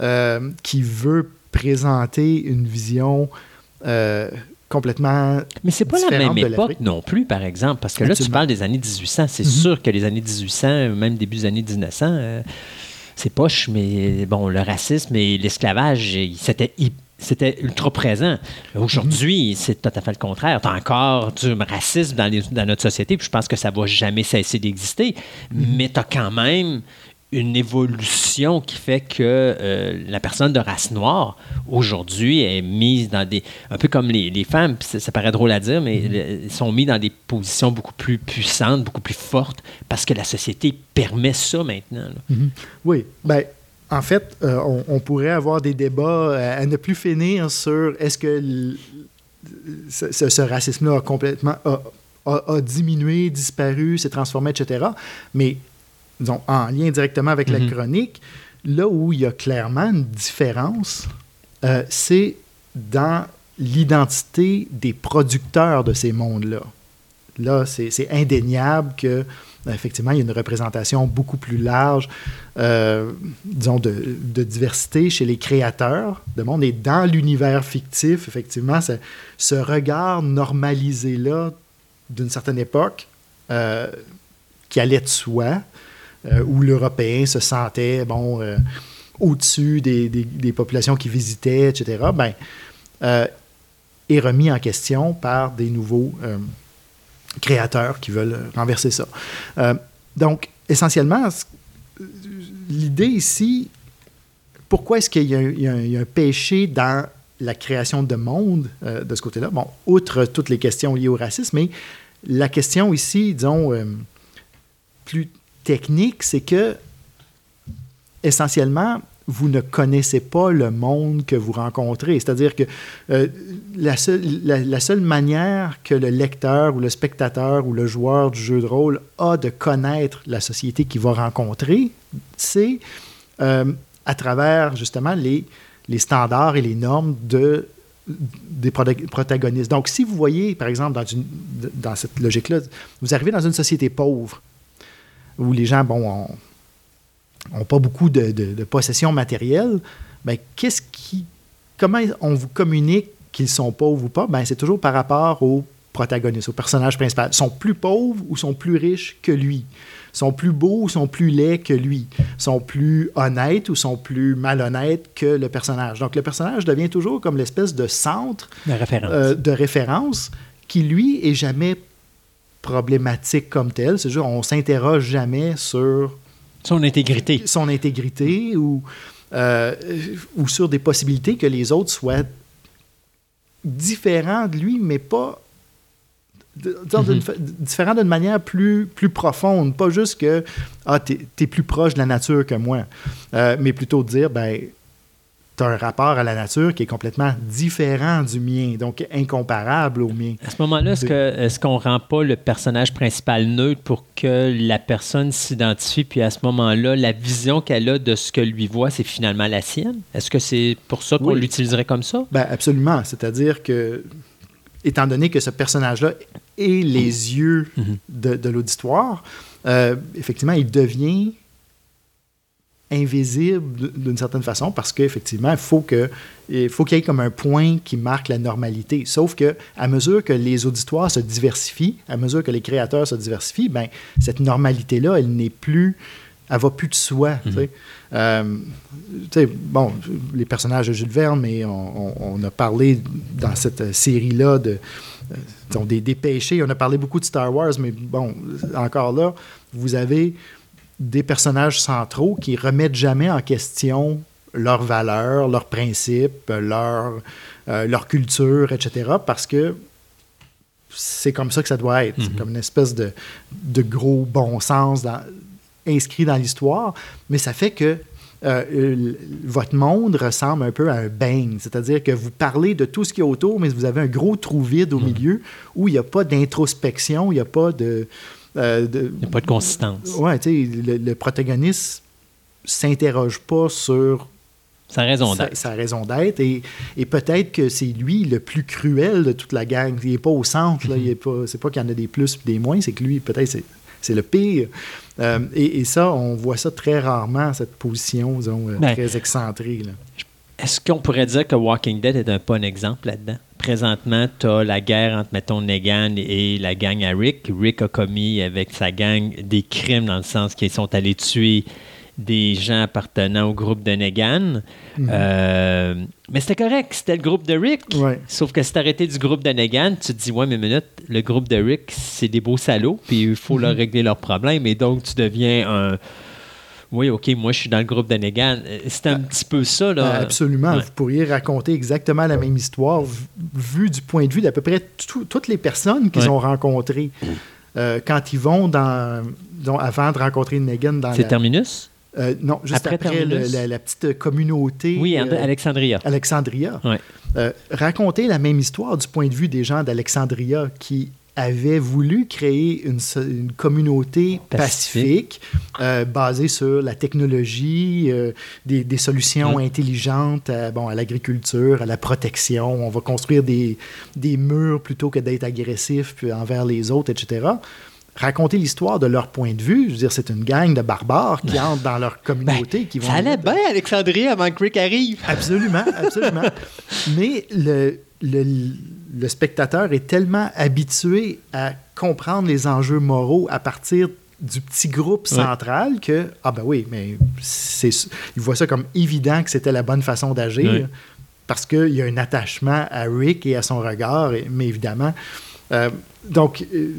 euh, qui veut présenter une vision euh, complètement Mais c'est pas la même époque non plus, par exemple, parce que là, tu parles des années 1800. C'est Mhm. sûr que les années 1800, même début des années 1900, euh, c'est poche, mais bon, le racisme et l'esclavage, c'était hy- c'était ultra présent. Aujourd'hui, Mhm. c'est tout à fait le contraire. Tu as encore du racisme dans, les- dans notre société, puis je pense que ça va jamais cesser d'exister, Mhm. mais tu as quand même une évolution qui fait que euh, la personne de race noire, aujourd'hui, est mise dans des... Un peu comme les, les femmes, ça, ça paraît drôle à dire, mais Mhm. le- sont mis dans des positions beaucoup plus puissantes, beaucoup plus fortes, parce que la société permet ça maintenant. Mhm. Oui, ben, en fait, euh, on, on pourrait avoir des débats euh, à ne plus finir sur est-ce que l- ce, ce- ce racisme-là a complètement a, a- a diminué, disparu, s'est transformé, etc. Mais disons, en lien directement avec Mhm. la chronique, là où il y a clairement une différence, euh, c'est dans l'identité des producteurs de ces mondes-là. Là, c'est indéniable que effectivement, il y a une représentation beaucoup plus large, euh, disons, de, de diversité chez les créateurs de monde. Et dans l'univers fictif, effectivement, ce, regard normalisé-là d'une certaine époque, euh, qui allait de soi, euh, où l'Européen se sentait, bon, au-dessus des, des- des populations qui visitaient, etc., ben, est remis en question par des nouveaux créateurs qui veulent renverser ça. Euh, donc, essentiellement, l'idée ici, pourquoi est-ce qu'il y, a un- péché dans la création de monde euh, de ce côté-là? Bon, outre toutes les questions liées au racisme, mais la question ici, disons, euh, plus technique, c'est que, essentiellement, vous ne connaissez pas le monde que vous rencontrez. C'est-à-dire que euh, la, seule, manière que le lecteur ou le spectateur ou le joueur du jeu de rôle a de connaître la société qu'il va rencontrer, c'est euh, à travers justement les, standards et les normes de, des prota- protagonistes. Donc, si vous voyez, par exemple, dans, une, dans cette logique-là, vous arrivez dans une société pauvre où les gens, bon, ont, ont pas beaucoup de, de, de possessions matérielles, ben, qu'est-ce qui, comment on vous communique qu'ils sont pauvres ou pas? Ben, c'est toujours par rapport aux protagonistes, aux personnages principaux. Ils sont plus pauvres ou sont plus riches que lui? sont plus beaux ou sont plus laids que lui, sont plus honnêtes ou sont plus malhonnêtes que le personnage? Donc le personnage devient toujours comme l'espèce de centre De référence. euh, de référence qui, lui, est jamais problématique comme tel. C'est juste, on s'interroge jamais sur Son intégrité. son intégrité ou, euh, ou sur des possibilités que les autres soient différents de lui, mais pas de- disons, d'une fa- différents d'une manière plus, plus profonde. Pas juste que ah, tu es, plus proche de la nature que moi, Euh, mais plutôt de dire ben, tu as un rapport à la nature qui est complètement différent du mien, donc incomparable au mien. À ce moment-là, est-ce que- est-ce qu'on rend pas le personnage principal neutre pour que la personne s'identifie, puis à ce moment-là, la vision qu'elle a de ce que lui voit, c'est finalement la sienne? Est-ce que c'est pour ça qu'on Oui. l'utiliserait comme ça? Ben, absolument. C'est-à-dire que, étant donné que ce personnage-là est les yeux Mhm. de, de l'auditoire, euh, effectivement, il devient invisible d'une certaine façon parce qu'effectivement, il faut que il faut qu'il y ait comme un point qui marque la normalité. Sauf que à mesure que les auditoires se diversifient, à mesure que les créateurs se diversifient, ben cette normalité-là, elle n'est plus, elle va plus de soi. Euh, tu sais, bon, les personnages de Jules Verne, mais on, on- on a parlé dans cette série-là de euh, des, des péchés. On a parlé beaucoup de Star Wars, mais bon, encore là, vous avez des personnages centraux qui remettent jamais en question leurs valeurs, leurs principes, leur, euh, leur culture, etc. Parce que c'est comme ça que ça doit être. C'est comme une espèce de, de gros bon sens dans- inscrit dans l'histoire. Mais ça fait que euh, votre monde ressemble un peu à un bang. C'est-à-dire que vous parlez de tout ce qui est autour, mais vous avez un gros trou vide au milieu où il n'y a pas d'introspection, il n'y a pas de... euh, de- Il n'y a pas de consistance. Ouais, tu sais, le, le protagoniste s'interroge pas sur Sa raison sa, d'être. sa raison d'être. Et, et peut-être que c'est lui le plus cruel de toute la gang. Il n'est pas au centre. Là. Il est pas, c'est pas qu'il y en a des plus et des moins, c'est que lui, peut-être, c'est, c'est le pire. Euh, et, et ça, on voit ça très rarement, cette position, disons, euh, Ben, très excentrée. là. Est-ce qu'on pourrait dire que Walking Dead est un bon exemple là-dedans? Présentement, tu as la guerre entre, mettons, Negan et la gang à Rick. Rick a commis avec sa gang des crimes dans le sens qu'ils sont allés tuer des gens appartenant au groupe de Negan. Euh, mais c'était correct, c'était le groupe de Rick. Ouais. Sauf que si t'arrêtais du groupe de Negan, tu te dis, ouais, mais minute, le groupe de Rick, c'est des beaux salauds, puis il faut leur régler leurs problèmes. Et donc, tu deviens un. Oui, OK, moi, je suis dans le groupe de Negan. Euh, C'est un petit peu ça, là. Euh, Absolument. Ouais. Vous pourriez raconter exactement la même histoire vue du point de vue d'à peu près tout- toutes les personnes qu'ils Ouais. ont rencontrées. Euh, quand ils vont dans, disons, avant de rencontrer Negan dans C'est la, Terminus? euh, non, juste Après après, le- la, la petite communauté Oui, euh, Alexandria. Alexandria. Ouais. Euh, raconter la même histoire du point de vue des gens d'Alexandria qui avaient voulu créer une, communauté Pacifique. pacifique, euh, basée sur la technologie, euh, des, des solutions Mm. intelligentes à, bon, à l'agriculture, à la protection. On va construire des, des murs plutôt que d'être agressif envers les autres, etc. Raconter l'histoire de leur point de vue, je veux dire, c'est une gang de barbares qui entrent dans leur communauté. qui vont Ben, ça allait bien, Alexandria, avant que Rick arrive. Absolument, absolument. <laughs> Mais le, le, le spectateur est tellement habitué à comprendre les enjeux moraux à partir du petit groupe Ouais. central que, ah ben oui, mais c'est, il voit ça comme évident que c'était la bonne façon d'agir Ouais. parce qu'il y a un attachement à Rick et à son regard, mais évidemment. euh, donc, euh,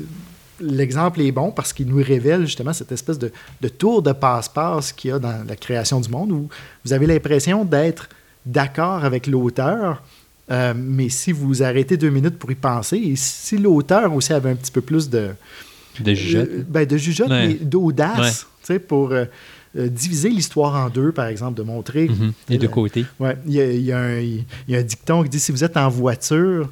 l'exemple est bon parce qu'il nous révèle justement cette espèce de, de tour de passe-passe qu'il y a dans la création du monde où vous avez l'impression d'être d'accord avec l'auteur, euh, mais si vous arrêtez deux minutes pour y penser, et si l'auteur aussi avait un petit peu plus de, De jugeote. euh, ben, de jugeote, Ouais. mais d'audace, Ouais. pour euh, diviser l'histoire en deux, par exemple, de montrer. Mhm. Les deux côtés. Ouais, il y, a, y un, il y a un dicton qui dit si vous êtes en voiture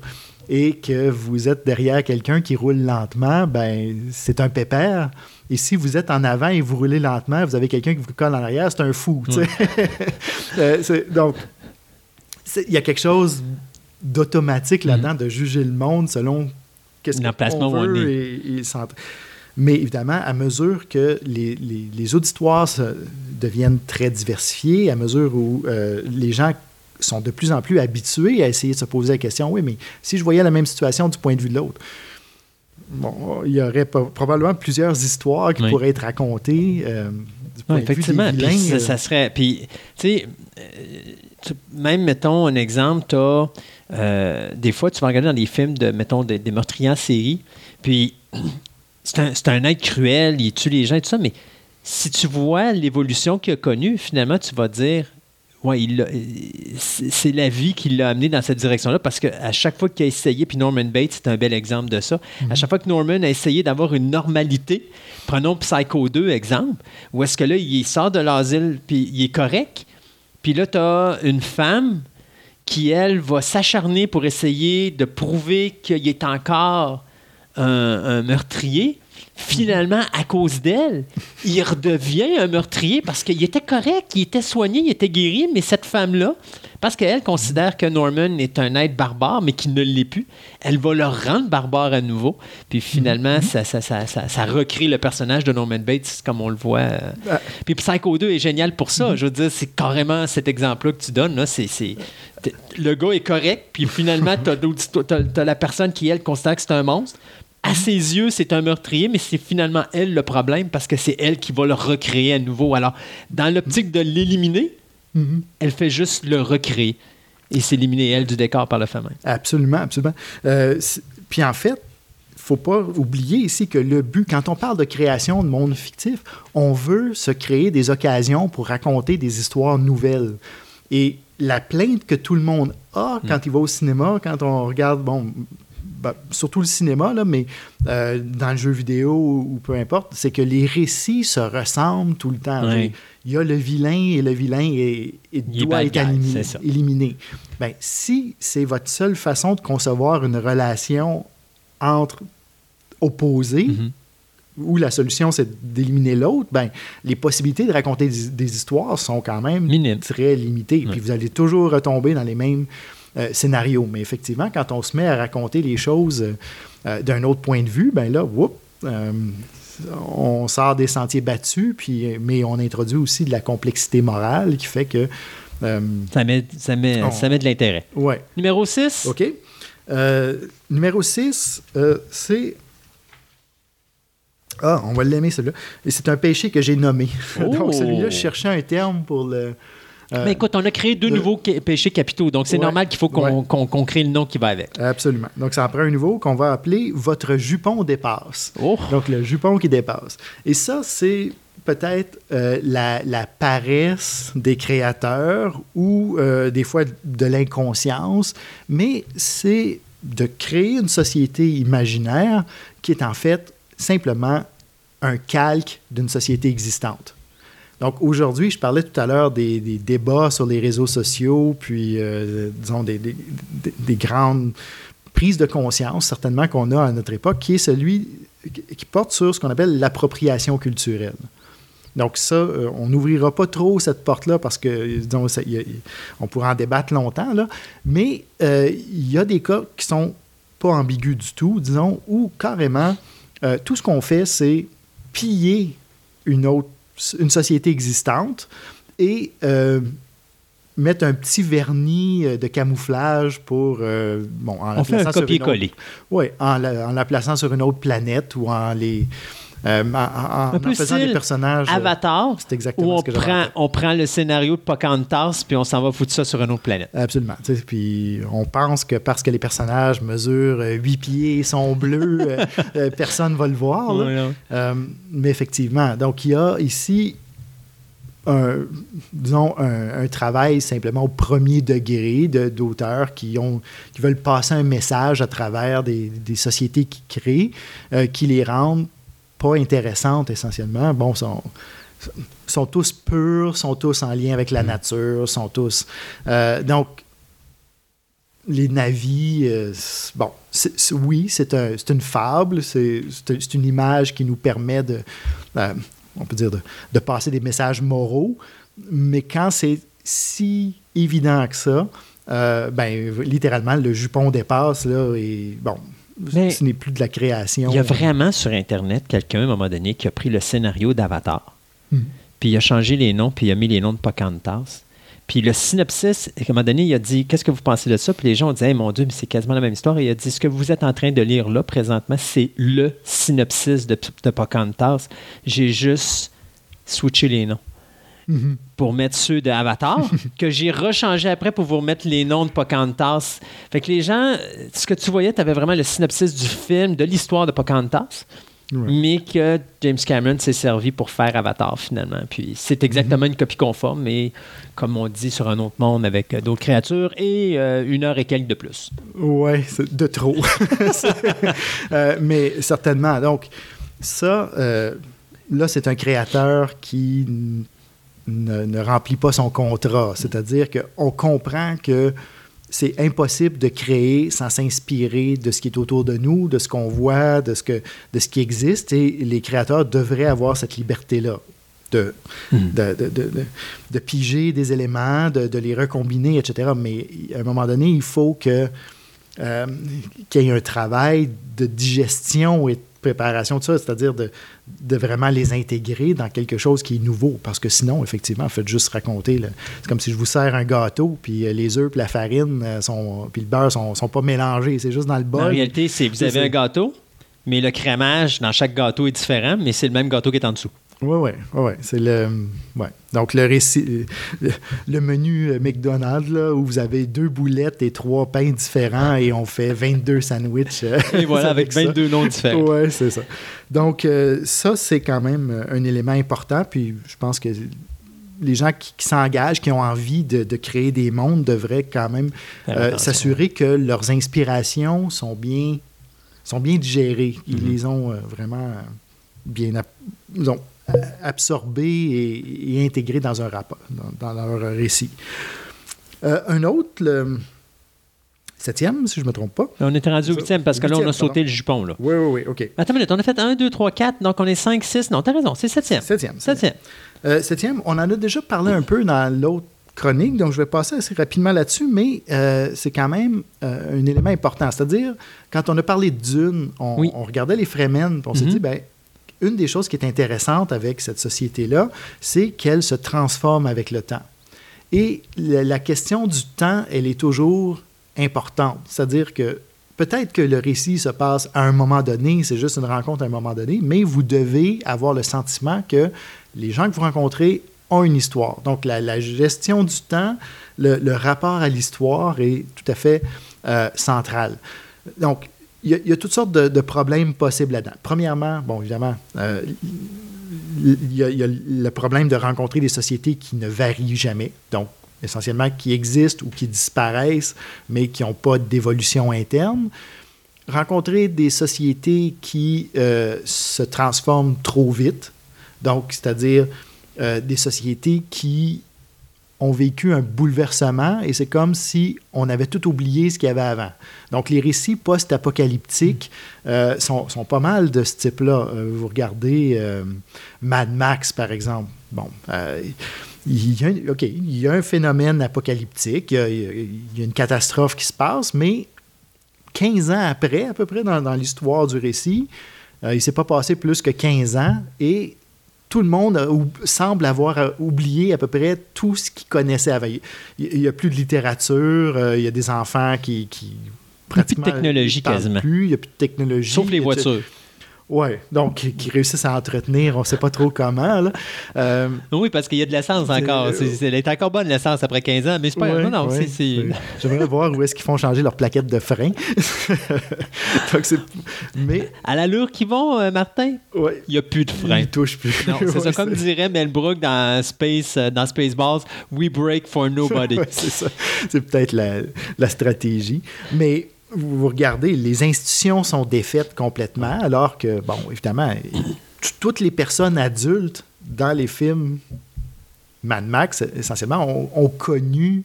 et que vous êtes derrière quelqu'un qui roule lentement, ben c'est un pépère. Et si vous êtes en avant et vous roulez lentement, vous avez quelqu'un qui vous colle en arrière, c'est un fou. <laughs> Euh, donc, il y a quelque chose d'automatique là-dedans, de juger le monde selon qu'est-ce qu'on on veut est. et- et s'ent- mais évidemment, à mesure que les, les- les auditoires se- deviennent très diversifiés, à mesure où euh, les gens sont de plus en plus habitués à essayer de se poser la question, oui, mais si je voyais la même situation du point de vue de l'autre, bon, il y aurait probablement plusieurs histoires qui Oui. pourraient être racontées euh, du point de vue effectivement. des Puis vilains. ça, euh, ça serait. Puis, tu sais, même, mettons, un exemple, tu as. des fois, tu vas regarder dans des films de, mettons, de- des meurtriers en série, puis <clears throat> c'est un, un être cruel, il tue les gens et tout ça, mais si tu vois l'évolution qu'il a connue, finalement, tu vas dire. Ouais, c'est la vie qui l'a amené dans cette direction-là parce qu'à chaque fois qu'il a essayé, puis Norman Bates, c'est un bel exemple de ça, à chaque fois que Norman a essayé d'avoir une normalité, prenons Psycho 2, exemple, où est-ce que là, il sort de l'asile, puis il est correct, puis là, tu as une femme qui, elle, va s'acharner pour essayer de prouver qu'il est encore un, un meurtrier. Finalement, à cause d'elle, il redevient un meurtrier parce qu'il était correct, il était soigné, il était guéri, mais cette femme-là, parce qu'elle considère que Norman est un être barbare, mais qu'il ne l'est plus, elle va le rendre barbare à nouveau. Puis finalement, ça, ça, ça, ça, ça recrée le personnage de Norman Bates comme on le voit. euh. Ah. Puis Psycho 2 est génial pour ça. Je veux dire, c'est carrément cet exemple-là que tu donnes. Là. Le gars est correct, puis finalement, tu as, la personne qui, elle, considère que c'est un monstre. À ses yeux, c'est un meurtrier, mais c'est finalement elle le problème parce que c'est elle qui va le recréer à nouveau. Alors, dans l'optique de l'éliminer, mhm. elle fait juste le recréer et s'éliminer, elle, du décor par le fait même. Absolument, absolument. Euh, puis en fait, faut pas oublier ici que le but, quand on parle de création de monde fictif, on veut se créer des occasions pour raconter des histoires nouvelles. Et la plainte que tout le monde a quand il va au cinéma, quand on regarde, bon, ben, surtout le cinéma, là, mais euh, dans le jeu vidéo ou, ou peu importe, c'est que les récits se ressemblent tout le temps. Ouais. Il y a le vilain et le vilain est, Il doit être éliminé. éliminé. Ben, si c'est votre seule façon de concevoir une relation entre opposés, Mhm. où la solution c'est d'éliminer l'autre, ben, les possibilités de raconter des, des histoires sont quand même Minimes. très limitées. Ouais. Puis vous allez toujours retomber dans les mêmes euh, scénarios. Mais effectivement, quand on se met à raconter les choses euh, euh, d'un autre point de vue, ben là, whoop, euh, on sort des sentiers battus, puis, mais on introduit aussi de la complexité morale qui fait que. euh, Ça met, ça met, On- ça met de l'intérêt. ouais. Numéro 6. OK. Euh, numéro 6, c'est. Ah, on va l'aimer, celui-là. Et c'est un péché que j'ai nommé. Oh! <laughs> Donc, celui-là, je cherchais un terme pour le. Euh, Mais écoute, on a créé deux de- nouveaux péchés capitaux, donc c'est Ouais. normal qu'il faut qu'on Ouais. crée le nom qui va avec. Absolument. Donc, ça en prend un nouveau qu'on va appeler Votre jupon dépasse. Oh. Donc, le jupon qui dépasse. Et ça, c'est peut-être euh, la, la paresse des créateurs ou euh, des fois de l'inconscience, mais c'est de créer une société imaginaire qui est en fait simplement un calque d'une société existante. Donc aujourd'hui, je parlais tout à l'heure des, débats sur les réseaux sociaux, puis euh, disons des, des- des- des grandes prises de conscience, certainement qu'on a à notre époque, qui est celui qui porte sur ce qu'on appelle l'appropriation culturelle. Donc ça, euh, on n'ouvrira pas trop cette porte-là parce que, disons, on pourra en débattre longtemps, là. mais euh, il y a des cas qui sont pas ambigus du tout, disons, où carrément, tout ce qu'on fait, c'est piller une autre, une société existante et euh, mettre un petit vernis euh, de camouflage pour, euh, bon, en la On fait un copier-coller. oui, en la, en la plaçant sur une autre planète ou en les. Euh, en, en- en faisant des personnages. euh, Avatar, c'est exactement où on ce que prend, on prend le scénario de Pocahontas puis on s'en va foutre ça sur une autre planète. Absolument. Puis on pense que parce que les personnages mesurent euh, 8 pieds et sont bleus, euh, <laughs> euh, personne ne va le voir. là. Euh, mais effectivement, donc il y a ici un, disons, un, un travail simplement au premier degré de- d'auteurs qui, ont, qui veulent passer un message à travers des, des sociétés qui créent, euh, qui les rendent pas intéressantes essentiellement. Bon, sont, sont tous purs, sont tous en lien avec la nature, sont tous... euh, donc, les navis, euh, c- bon, oui, c'est un- une fable, c'est c'est un- c'est une image qui nous permet de, euh, on peut dire, de, de passer des messages moraux, mais quand c'est si évident que ça, ben, littéralement, le jupon dépasse, là, et bon, Mais ce n'est plus de la création. Il y a vraiment sur Internet quelqu'un, à un moment donné, qui a pris le scénario d'Avatar, Mhm. puis il a changé les noms, puis il a mis les noms de Pocahontas. Puis le synopsis, à un moment donné, il a dit Qu'est-ce que vous pensez de ça? Puis les gens ont dit Hey, Mon Dieu, mais c'est quasiment la même histoire. Et il a dit Ce que vous êtes en train de lire là, présentement, c'est le synopsis de, de Pocahontas. J'ai juste switché les noms Mhm. pour mettre ceux d'Avatar, <laughs> que j'ai rechangé après pour vous remettre les noms de Pocahontas. Fait que les gens, ce que tu voyais, tu avais vraiment le synopsis du film, de l'histoire de Pocahontas, Ouais. mais que James Cameron s'est servi pour faire Avatar finalement. Puis c'est exactement une copie conforme, mais comme on dit sur un autre monde avec euh, d'autres créatures et euh, une heure et quelques de plus. Ouais, de trop. <laughs> <laughs> Euh, mais certainement. Donc, ça, euh, là, c'est un créateur qui ne, ne remplit pas son contrat. C'est-à-dire qu'on comprend que c'est impossible de créer sans s'inspirer de ce qui est autour de nous, de ce qu'on voit, de ce, que, de ce qui existe. Et les créateurs devraient avoir cette liberté-là. De, de, de, de- de- de piger des éléments, de, les recombiner, etc. Mais à un moment donné, il faut que euh, qu'il y ait un travail de digestion et de préparation de ça, c'est-à-dire de, de vraiment les intégrer dans quelque chose qui est nouveau. Parce que sinon, effectivement, faites juste raconter. C'est comme si je vous sers un gâteau, puis euh, les œufs, puis la farine, euh, sont, puis le beurre sont, sont pas mélangés. C'est juste dans le bol. En réalité, c'est vous avez un gâteau, mais le crémage dans chaque gâteau est différent, mais c'est le même gâteau qui est en dessous. Oui, oui, ouais, c'est le. Ouais. Donc, le récit. Le, le menu McDonald's, là, où vous avez deux boulettes et trois pains différents et on fait 22 sandwichs. euh, <laughs> Et voilà, <laughs> avec ça. 22 noms différents. Oui, c'est ça. Donc, euh, ça, c'est quand même euh, un élément important. Puis, je pense que les gens qui, qui s'engagent, qui ont envie de, de créer des mondes, devraient quand même euh, s'assurer que leurs inspirations sont bien, sont bien digérées. Ils Mhm. les ont euh, vraiment bien disons, absorbées et, et intégrées dans un rapport, dans, dans leur récit. Euh, un autre, le- septième, si je ne me trompe pas. On était rendu au huitième parce que là, on a sauté le jupon. Là. Oui, oui, oui, OK. Attends une minute, on a fait 1, 2, 3, 4, donc on est 5, 6. Non, t'as raison, c'est septième. Septième. Septième. Euh, septième, on en a déjà parlé un peu dans l'autre chronique, donc je vais passer assez rapidement là-dessus, mais euh, c'est quand même euh, un élément important. C'est-à-dire, quand on a parlé Dune, on, Oui. on regardait les Fremen, on s'est Mhm. dit, ben, une des choses qui est intéressante avec cette société-là, c'est qu'elle se transforme avec le temps. Et la, question du temps, elle est toujours importante. C'est-à-dire que peut-être que le récit se passe à un moment donné, c'est juste une rencontre à un moment donné, mais vous devez avoir le sentiment que les gens que vous rencontrez ont une histoire. Donc, la, gestion du temps, le, le rapport à l'histoire est tout à fait euh, central. Donc, il y, a- toutes sortes de, problèmes possibles là-dedans. Premièrement, bon, évidemment, euh, il y, a, il y a le problème de rencontrer des sociétés qui ne varient jamais, donc essentiellement qui existent ou qui disparaissent, mais qui n'ont pas d'évolution interne. Rencontrer des sociétés qui euh, se transforment trop vite, donc c'est-à-dire euh, des sociétés qui ont vécu un bouleversement et c'est comme si on avait tout oublié ce qu'il y avait avant. Donc les récits post-apocalyptiques euh, sont, pas mal de ce type-là. Euh, vous regardez euh, Mad Max, par exemple. Bon, il il y a un phénomène apocalyptique, il y a, une catastrophe qui se passe, mais 15 ans après, à peu près dans, dans l'histoire du récit, il ne s'est pas passé plus que 15 ans et tout le monde a ou- semble avoir euh, oublié à peu près tout ce qu'il connaissait avant. Il n'y a plus de littérature, euh, il y a des enfants qui... qui plus de pratiquement, technologie, quasiment. Plus, il n'y a plus de technologie. Sauf les Il a- voitures. Oui, donc qui, réussissent à entretenir, on ne sait pas trop comment. Là. Euh, Oui, parce qu'il y a de l'essence encore. C'est- elle est encore bonne, l'essence, après 15 ans. Mais c'est pas. Ouais, non, non, ouais, c'est- ouais. J'aimerais voir où est-ce qu'ils font changer leur plaquette de frein. <laughs> Donc, c'est- mais, À l'allure qu'ils vont, euh, Martin, ouais, il n'y a plus de frein. ils touchent plus. Non, c'est ça. Ouais, Comme dirait Mel Brooke dans Space, euh, dans Spaceballs, we break for nobody. <laughs> Ouais, c'est ça. C'est peut-être la, la stratégie. Mais vous regardez, les institutions sont défaites complètement, alors que, bon, évidemment, toutes les personnes adultes dans les films Mad Max, essentiellement, ont, ont connu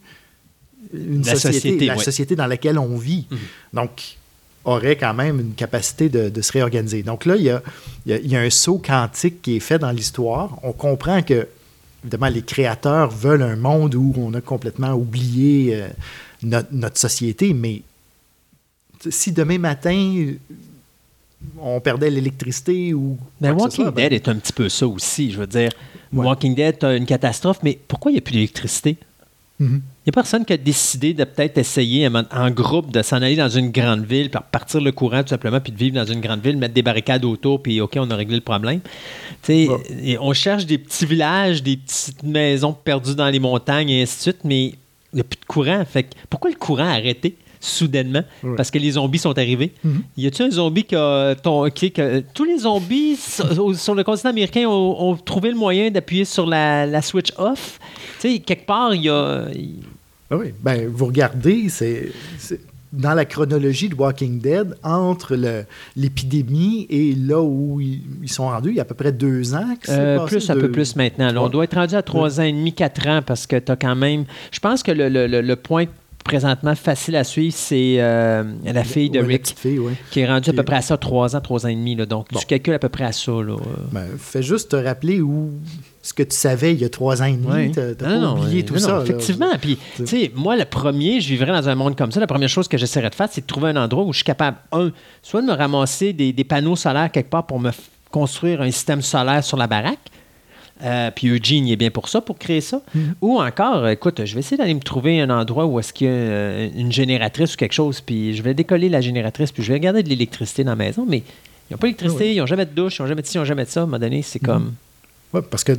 une La société, société, la ouais. société dans laquelle on vit. Mhm. Donc, aurait quand même une capacité de, de se réorganiser. Donc là, il y a, il y a- il y a un saut quantique qui est fait dans l'histoire. On comprend que, évidemment, les créateurs veulent un monde où on a complètement oublié euh, notre, notre société, mais si demain matin, on perdait l'électricité ou... Mais Walking soit, ben, Dead est un petit peu ça aussi. Je veux dire, Ouais. Walking Dead, tu as une catastrophe, mais pourquoi il n'y a plus d'électricité? mhm. Il n'y a personne qui a décidé de peut-être essayer en, groupe de s'en aller dans une grande ville, puis partir le courant tout simplement, puis de vivre dans une grande ville, mettre des barricades autour, puis OK, on a réglé le problème. Et on cherche des petits villages, des petites maisons perdues dans les montagnes et ainsi de suite, mais il n'y a plus de courant. Fait que pourquoi le courant a arrêté? Soudainement? Ouais. Parce que les zombies sont arrivés. Mhm. Y a-t-il un zombie qui a. ton- qui- que- tous les zombies sur, sur le continent américain ont, ont trouvé le moyen d'appuyer sur la, la switch off? Tu sais, quelque part, il y a. Ah oui, ben, vous regardez, c'est dans la chronologie de Walking Dead, entre l'épidémie et là où ils, ils sont rendus, il y a à peu près deux ans. que c'est Euh, passé, plus, un peu plus maintenant. là. on doit être rendu à trois ans et demi, quatre ans, parce que tu as quand même. Je pense que le, le- le- le point présentement facile à suivre, c'est euh, la fille de Ouais, Rick, petite fille, ouais. qui est rendue à peu près à ça, trois ans, trois ans et demi. là. donc, Bon. tu calcules à peu près à ça. Là. Ben, fais juste te rappeler où ce que tu savais il y a trois ans et demi. Non, pas non, oublié tout non, ça. non, là. effectivement. Puis, Tu- tu sais, moi, le premier, je vivrais dans un monde comme ça. La première chose que j'essaierais de faire, c'est de trouver un endroit où je suis capable, un, soit de me ramasser des, des panneaux solaires quelque part pour me construire un système solaire sur la baraque. Euh, puis Eugene il est bien pour ça, pour créer ça. Mm-hmm. Ou encore, euh, écoute, je vais essayer d'aller me trouver un endroit où est-ce qu'il y a euh, une génératrice ou quelque chose, puis je vais décoller la génératrice, puis je vais garder de l'électricité dans la maison, mais ils n'ont pas d'électricité, ils n'ont jamais de douche, ils n'ont jamais de ci, ils n'ont jamais de ça. À un moment donné, c'est Mm-hmm. comme... Ouais, parce que,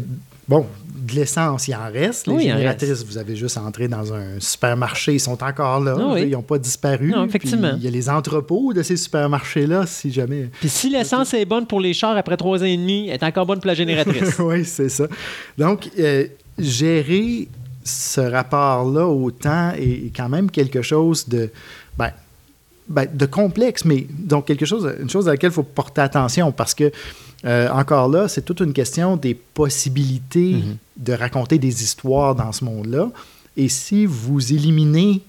bon, de l'essence, il en reste. Les Oui, génératrices, vous avez juste entré dans un supermarché, ils sont encore là. Ah oui. Ils n'ont pas disparu. Non, effectivement. Il y a les entrepôts de ces supermarchés-là, si jamais. Puis si l'essence est bonne pour les chars après trois ans et demi, elle est encore bonne pour la génératrice. <laughs> oui, c'est ça. Donc, euh, gérer ce rapport-là au temps est, est quand même quelque chose de, ben, ben, de complexe, mais donc quelque chose, une chose à laquelle il faut porter attention parce que, euh, encore là, c'est toute une question des possibilités de raconter des histoires dans ce monde-là. Et si vous éliminez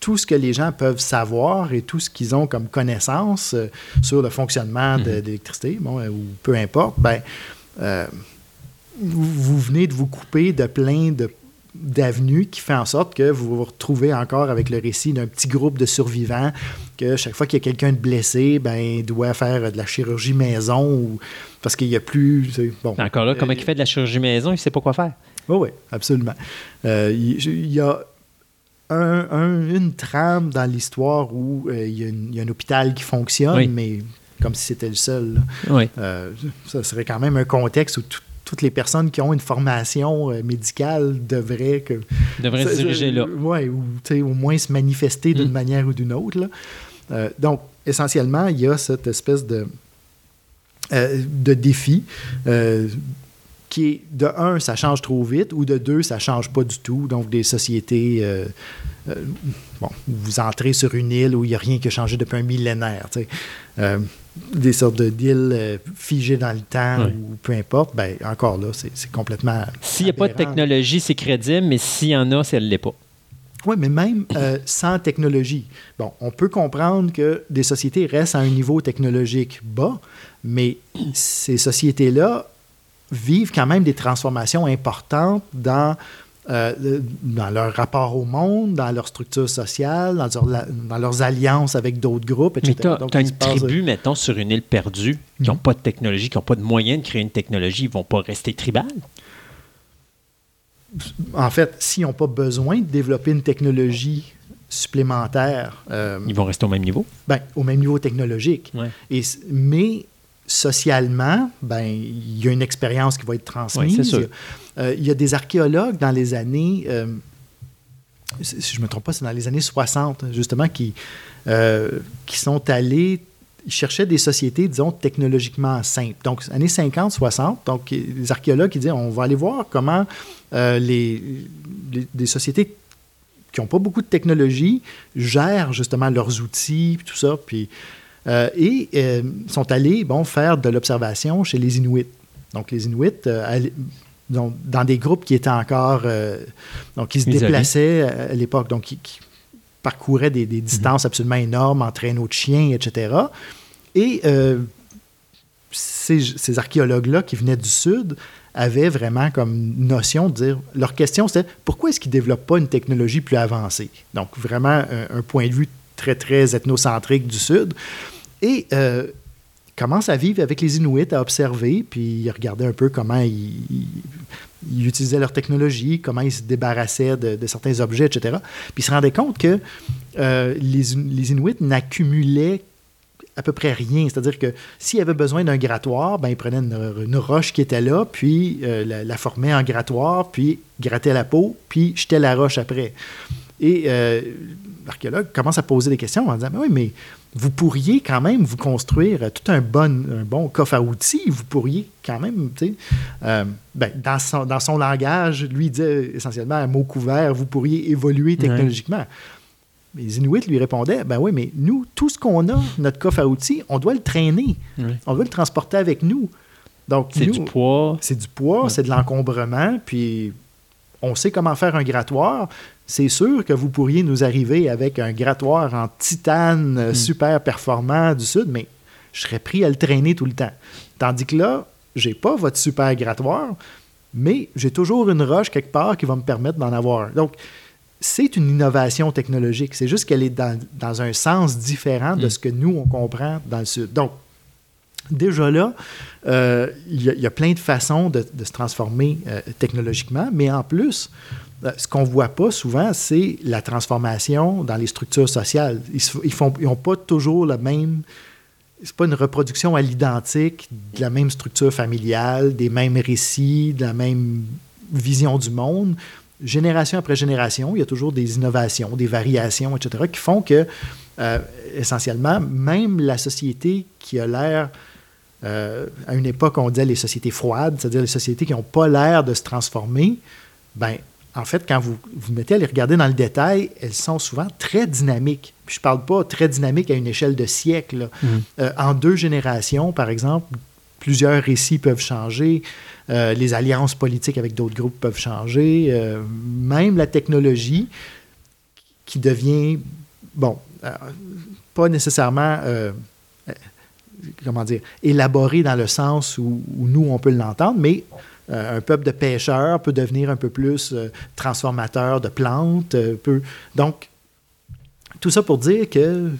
tout ce que les gens peuvent savoir et tout ce qu'ils ont comme connaissance euh, sur le fonctionnement de, Mhm. l'électricité, bon, euh, ou peu importe, ben, vous, vous venez de vous couper de plein de d'avenues qui fait en sorte que vous vous retrouvez encore avec le récit d'un petit groupe de survivants que chaque fois qu'il y a quelqu'un de blessé, ben, il doit faire de la chirurgie maison ou parce qu'il n'y a plus... Bon, Encore là, comment Euh, il fait de la chirurgie maison, il ne sait pas quoi faire. oui, oui, absolument. Euh, il il y a un- un- une trame dans l'histoire où euh, il, y a une- il y a un hôpital qui fonctionne, Oui. mais comme si c'était le seul. Oui. Euh, ça serait quand même un contexte où tout- toutes les personnes qui ont une formation euh, médicale devraient que, devrait se diriger là. Ouais, ou tu sais, au moins se manifester d'une Mm. manière ou d'une autre. là. Euh, donc, essentiellement, il y a cette espèce de, euh, de défi euh, qui est, de un, ça change trop vite, ou de deux, ça change pas du tout. Donc, des sociétés. euh, euh, bon, vous entrez sur une île où il n'y a rien qui a changé depuis un millénaire. Euh, des sortes de d'îles euh, figées dans le temps Ouais. ou peu importe, ben encore là, c'est complètement. S'il n'y a pas de technologie, c'est crédible, mais s'il y en a, ça ne l'est pas. Oui, mais même euh, sans technologie. Bon, on peut comprendre que des sociétés restent à un niveau technologique bas, mais ces sociétés-là vivent quand même des transformations importantes dans, euh, dans leur rapport au monde, dans leur structure sociale, dans, leur- dans leurs alliances avec d'autres groupes, etc. Mais tu as, Donc, une se passe- tribu, mettons, sur une île perdue, qui n'ont Mhm. pas de technologie, qui n'ont pas de moyen de créer une technologie, ils ne vont pas rester tribales? En fait, s'ils n'ont pas besoin de développer une technologie supplémentaire, euh, Ils vont rester au même niveau? ben, au même niveau technologique, Ouais. Et, mais socialement, ben, il y a une expérience qui va être transmise. Oui, c'est sûr. Il y a- euh, il y a des archéologues dans les années, euh, si je ne me trompe pas, c'est dans les années 60, justement, qui, euh, qui sont allés, cherchaient des sociétés, disons, technologiquement simples. Donc, années 50, 60, donc les archéologues qui disaient, on va aller voir comment les, sociétés qui n'ont pas beaucoup de technologie gèrent justement leurs outils, tout ça, puis et sont allés bon, faire de l'observation chez les Inuits. Donc, les Inuits, donc, dans des groupes qui étaient encore. euh, donc, qui se déplaçaient à, à l'époque, donc qui, qui parcouraient des, des distances absolument énormes en traîneau de chiens, etc. Et euh, ces, ces archéologues-là qui venaient du Sud avaient vraiment comme notion de dire. Leur question, c'était pourquoi est-ce qu'ils ne développent pas une technologie plus avancée? Donc, vraiment, un, un point de vue très, très ethnocentrique du Sud. Et euh, commence à vivre avec les Inuits, à observer, puis ils regardaient un peu comment ils, utilisaient leur technologie, comment ils se débarrassaient de, certains objets, etc. Puis ils se rendaient compte que euh, les, Inuits n'accumulaient à peu près rien. C'est-à-dire que s'il avait besoin d'un grattoir, ben, ils prenaient une, roche qui était là, puis euh, la, la formaient en grattoir, puis grattaient la peau, puis jetaient la roche après. Et euh, l'archéologue commence à poser des questions en disant Mais oui, mais vous pourriez quand même vous construire euh, tout un bon, un bon coffre à outils. Vous pourriez quand même, tu sais, euh, ben, dans, son, dans son langage, lui disait essentiellement à mot couvert Vous pourriez évoluer technologiquement. Les Inuits lui répondaient Ben oui, mais nous, tout ce qu'on a, notre coffre à outils, on doit le traîner. Ouais. On doit le transporter avec nous. Donc, C'est du poids. c'est du poids, Ouais. c'est de l'encombrement, puis on sait comment faire un grattoir. C'est sûr que vous pourriez nous arriver avec un grattoir en titane euh, super performant du Sud, mais je serais pris à le traîner tout le temps. Tandis que là, j'ai pas votre super grattoir, mais j'ai toujours une roche quelque part qui va me permettre d'en avoir un. Donc, c'est une innovation technologique. C'est juste qu'elle est dans, dans un sens différent de Mm. ce que nous, on comprend dans le Sud. Donc, déjà là, euh, il y, a- il y a plein de façons de, de se transformer euh, technologiquement, mais en plus, ce qu'on ne voit pas souvent, c'est la transformation dans les structures sociales. Ils n'ont pas toujours le même... C'est pas une reproduction à l'identique de la même structure familiale, des mêmes récits, de la même vision du monde. Génération après génération, il y a toujours des innovations, des variations, etc., qui font que, euh, essentiellement, même la société qui a l'air euh, à une époque, on disait les sociétés froides, c'est-à-dire les sociétés qui n'ont pas l'air de se transformer, ben, en fait, quand vous vous mettez à les regarder dans le détail, elles sont souvent très dynamiques. Puis je ne parle pas très dynamiques à une échelle de siècle. Mhm. Euh, en deux générations, par exemple, plusieurs récits peuvent changer, euh, les alliances politiques avec d'autres groupes peuvent changer, euh, même la technologie qui devient, bon, pas nécessairement, comment dire, élaboré dans le sens où, où nous, on peut l'entendre, mais un peuple de pêcheurs peut devenir un peu plus euh, transformateur de plantes. euh, peut... Donc, tout ça pour dire que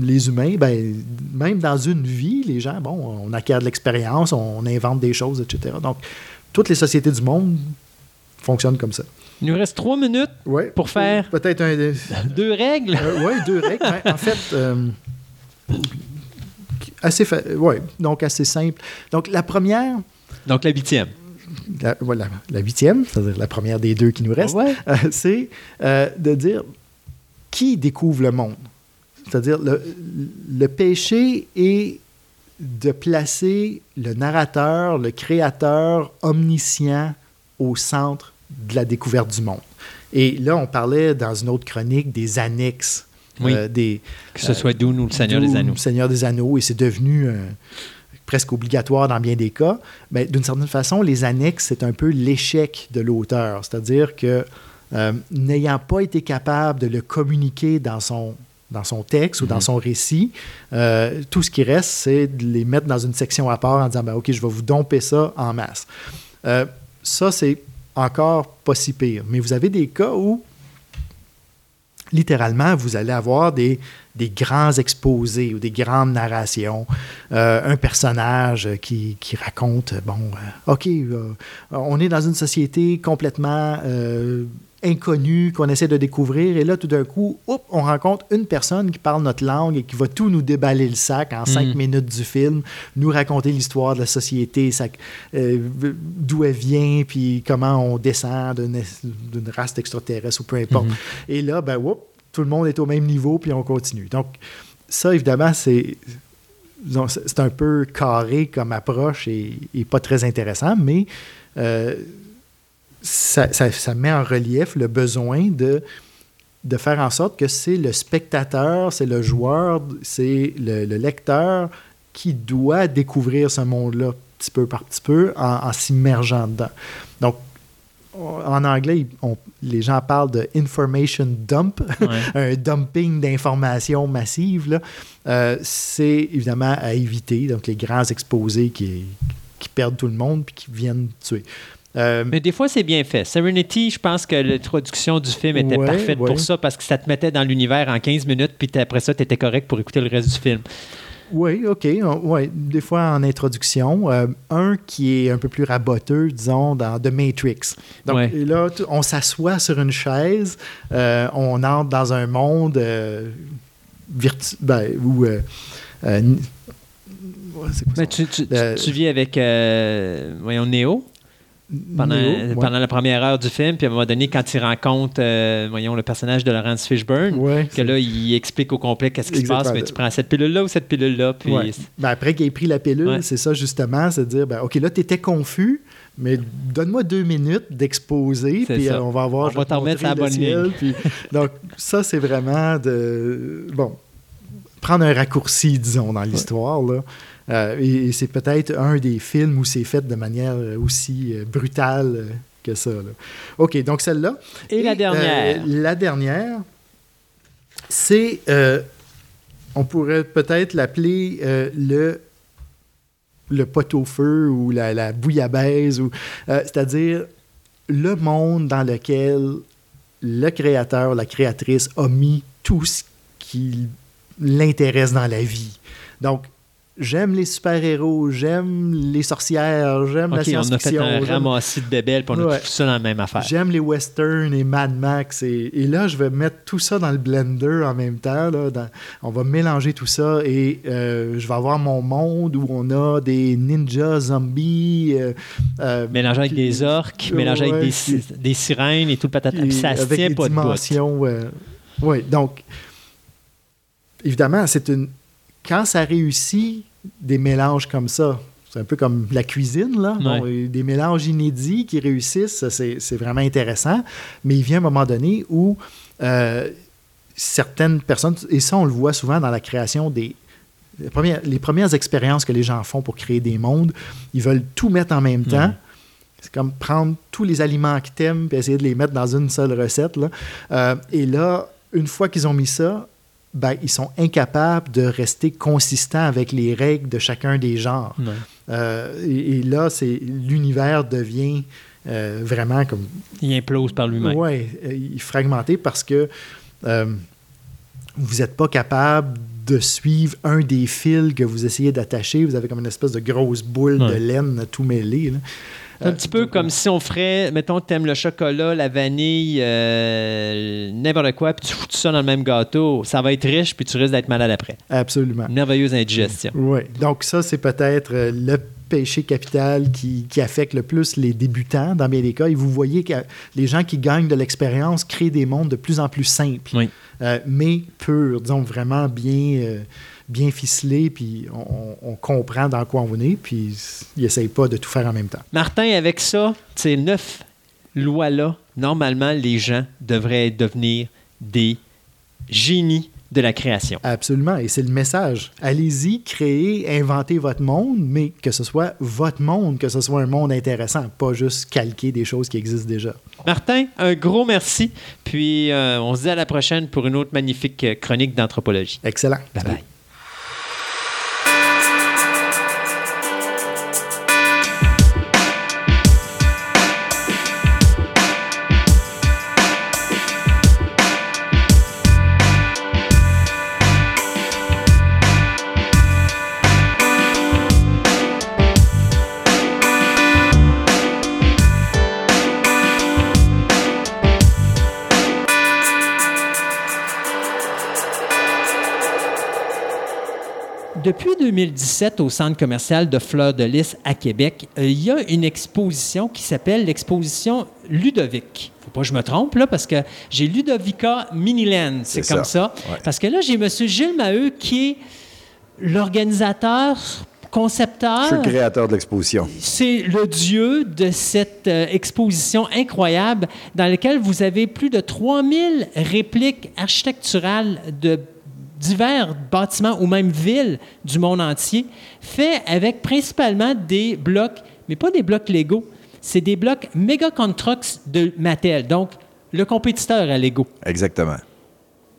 les humains, ben, même dans une vie, les gens, bon, on acquiert de l'expérience, on invente des choses, etc. Donc, toutes les sociétés du monde fonctionnent comme ça. Il nous reste trois minutes, Ouais. Pour faire- Peut-être un. <laughs> deux règles. oui, deux règles. Ben, en fait, euh, assez fa- ouais, donc assez simple. Donc, la première, Donc la huitième. La, la huitième, c'est-à-dire la première des deux qui nous restent, Ouais. <laughs> euh, c'est euh, de dire qui découvre le monde. C'est-à-dire le, le péché est de placer le narrateur, le créateur omniscient au centre de la découverte du monde. Et là, on parlait dans une autre chronique des annexes, Oui. euh, des, Que ce soit Dune ou le Seigneur des Anneaux. le Seigneur des Anneaux, et c'est devenu presque obligatoire dans bien des cas. Mais d'une certaine façon, les annexes, c'est un peu l'échec de l'auteur. C'est-à-dire que euh, n'ayant pas été capable de le communiquer dans son, dans son texte ou dans son récit, euh, tout ce qui reste, c'est de les mettre dans une section à part en disant ben, OK, je vais vous domper ça en masse. Euh, ça, c'est encore pas si pire. Mais vous avez des cas où littéralement, vous allez avoir des, grands exposés ou des grandes narrations. Euh, un personnage qui, raconte, bon, euh, OK, euh, on est dans une société complètement inconnue qu'on essaie de découvrir, et là, tout d'un coup, hop, on rencontre une personne qui parle notre langue et qui va tout nous déballer le sac en cinq minutes du film, nous raconter l'histoire de la société, euh, d'où elle vient, puis comment on descend d'une race extraterrestre ou peu importe. Et là, ben, tout le monde est au même niveau, puis on continue. Donc, ça, évidemment, c'est c'est c'est un peu carré comme approche et, et pas très intéressant, mais euh, ça, ça- ça met en relief le besoin de, de faire en sorte que c'est le spectateur, c'est le joueur, c'est le, le lecteur qui doit découvrir ce monde-là petit peu par petit peu en, en s'immergeant dedans. Donc, on- en anglais, on- les gens parlent de information dump, Ouais. <laughs> un dumping d'informations massives. Euh, c'est évidemment à éviter. Donc, les grands exposés qui, qui perdent tout le monde puis qui viennent tuer. Euh, Mais des fois, c'est bien fait. Serenity, je pense que l'introduction du film était Ouais, parfaite ouais. pour ça parce que ça te mettait dans l'univers en 15 minutes, puis après ça, tu étais correct pour écouter le reste du film. Oui, OK. ouais, des fois en introduction. Euh, un qui est un peu plus raboteux, disons, dans The Matrix. Donc Ouais. là, on s'assoit sur une chaise, euh, on entre dans un monde euh, virtu- ben, où... Mais tu, tu, tu- tu vis avec, voyons, Néo pendant, ouais. pendant la première heure du film, puis à un moment donné, quand il rencontre, euh, voyons, le personnage de Laurence Fishburne, Ouais, que là, il explique au complet qu'est-ce qui se passe, mais tu prends cette pilule-là ou cette pilule-là, puis... Ouais. Ben, après qu'il ait pris la pilule, c'est ça justement, c'est de dire, ben, OK, là, tu étais confus, mais donne-moi deux minutes d'exposer, puis euh, on va voir. On je va vais te t'en sur la bonne ciel, puis- <laughs> donc, ça, c'est vraiment de. Bon, prendre un raccourci, disons, dans l'histoire, là. Euh, et et c'est peut-être un des films où c'est fait de manière euh, aussi euh, brutale que ça. là. OK, donc celle-là. Et la dernière? euh, la dernière, c'est, euh, on pourrait peut-être l'appeler le, le pot-au-feu ou la, la bouillabaisse, ou, c'est-à-dire le monde dans lequel le créateur, la créatrice a mis tout ce qui l'intéresse dans la vie. Donc, j'aime les super-héros, j'aime les sorcières, j'aime la OK, on a fait science-fiction. un ramassis de bébelles, puis on a Ouais. tout ça dans la même affaire. J'aime les westerns et Mad Max. Et, et là, je vais mettre tout ça dans le blender en même temps. Là, dans- on va mélanger tout ça et euh, je vais avoir mon monde où on a des ninjas, zombies. euh, euh, Mélangé avec des orques, Ouais, mélangé avec des, sirènes et tout le patate. et Puis ça se tient pas de oui, donc, évidemment, c'est une. Quand ça réussit des mélanges comme ça, c'est un peu comme la cuisine, là. Ouais. des mélanges inédits qui réussissent, c'est vraiment intéressant. Mais il vient un moment donné où euh, certaines personnes, et ça, on le voit souvent dans la création des. Les premières, les premières expériences que les gens font pour créer des mondes, ils veulent tout mettre en même temps. C'est comme prendre tous les aliments que t'aimes et essayer de les mettre dans une seule recette. Là. Euh, et là, une fois qu'ils ont mis ça, ben, ils sont incapables de rester consistants avec les règles de chacun des genres. Ouais. Euh, et, et là, c'est l'univers devient euh, vraiment comme Il implose par lui-même. Ouais, euh, il est fragmenté parce que euh, vous n'êtes pas capable de suivre un des fils que vous essayez d'attacher. Vous avez comme une espèce de grosse boule de laine tout mêlée. là. C'est un petit peu comme si on ferait, mettons, t'aimes le chocolat, la vanille, euh, n'importe quoi, puis tu fous tout ça dans le même gâteau. Ça va être riche, puis tu risques d'être malade après. Absolument. Une merveilleuse indigestion. Oui. Donc, ça, c'est peut-être euh, le péché capital qui, qui affecte le plus les débutants dans bien des cas. Et vous voyez que les gens qui gagnent de l'expérience créent des mondes de plus en plus simples, Oui. euh, mais purs, disons vraiment bien, euh, bien ficelés, puis on, on comprend dans quoi on est, puis ils n'essayent pas de tout faire en même temps. Martin, avec ça, ces neuf lois-là, normalement, les gens devraient devenir des génies de la création. Absolument, et c'est le message. Allez-y, créez, inventez votre monde, mais que ce soit votre monde, que ce soit un monde intéressant, pas juste calquer des choses qui existent déjà. Martin, un gros merci. Puis euh, on se dit à la prochaine pour une autre magnifique euh, chronique d'anthropologie. Excellent. Bye bye. Depuis 2017, au centre commercial de Fleur de Lys à Québec, euh, il y a une exposition qui s'appelle l'exposition Ludovic. Faut pas que je me trompe, là, parce que j'ai Ludovica Miniland. C'est C'est comme ça. ça. Ouais. Parce que là, j'ai M. Gilles Maheu qui est l'organisateur, concepteur. Je suis le créateur de l'exposition. C'est le dieu de cette euh, exposition incroyable dans laquelle vous avez plus de 3000 répliques architecturales de divers bâtiments ou même villes du monde entier, faits avec principalement des blocs, mais pas des blocs Lego, c'est des blocs Mega Constructs de Mattel, donc le compétiteur à Lego. Exactement.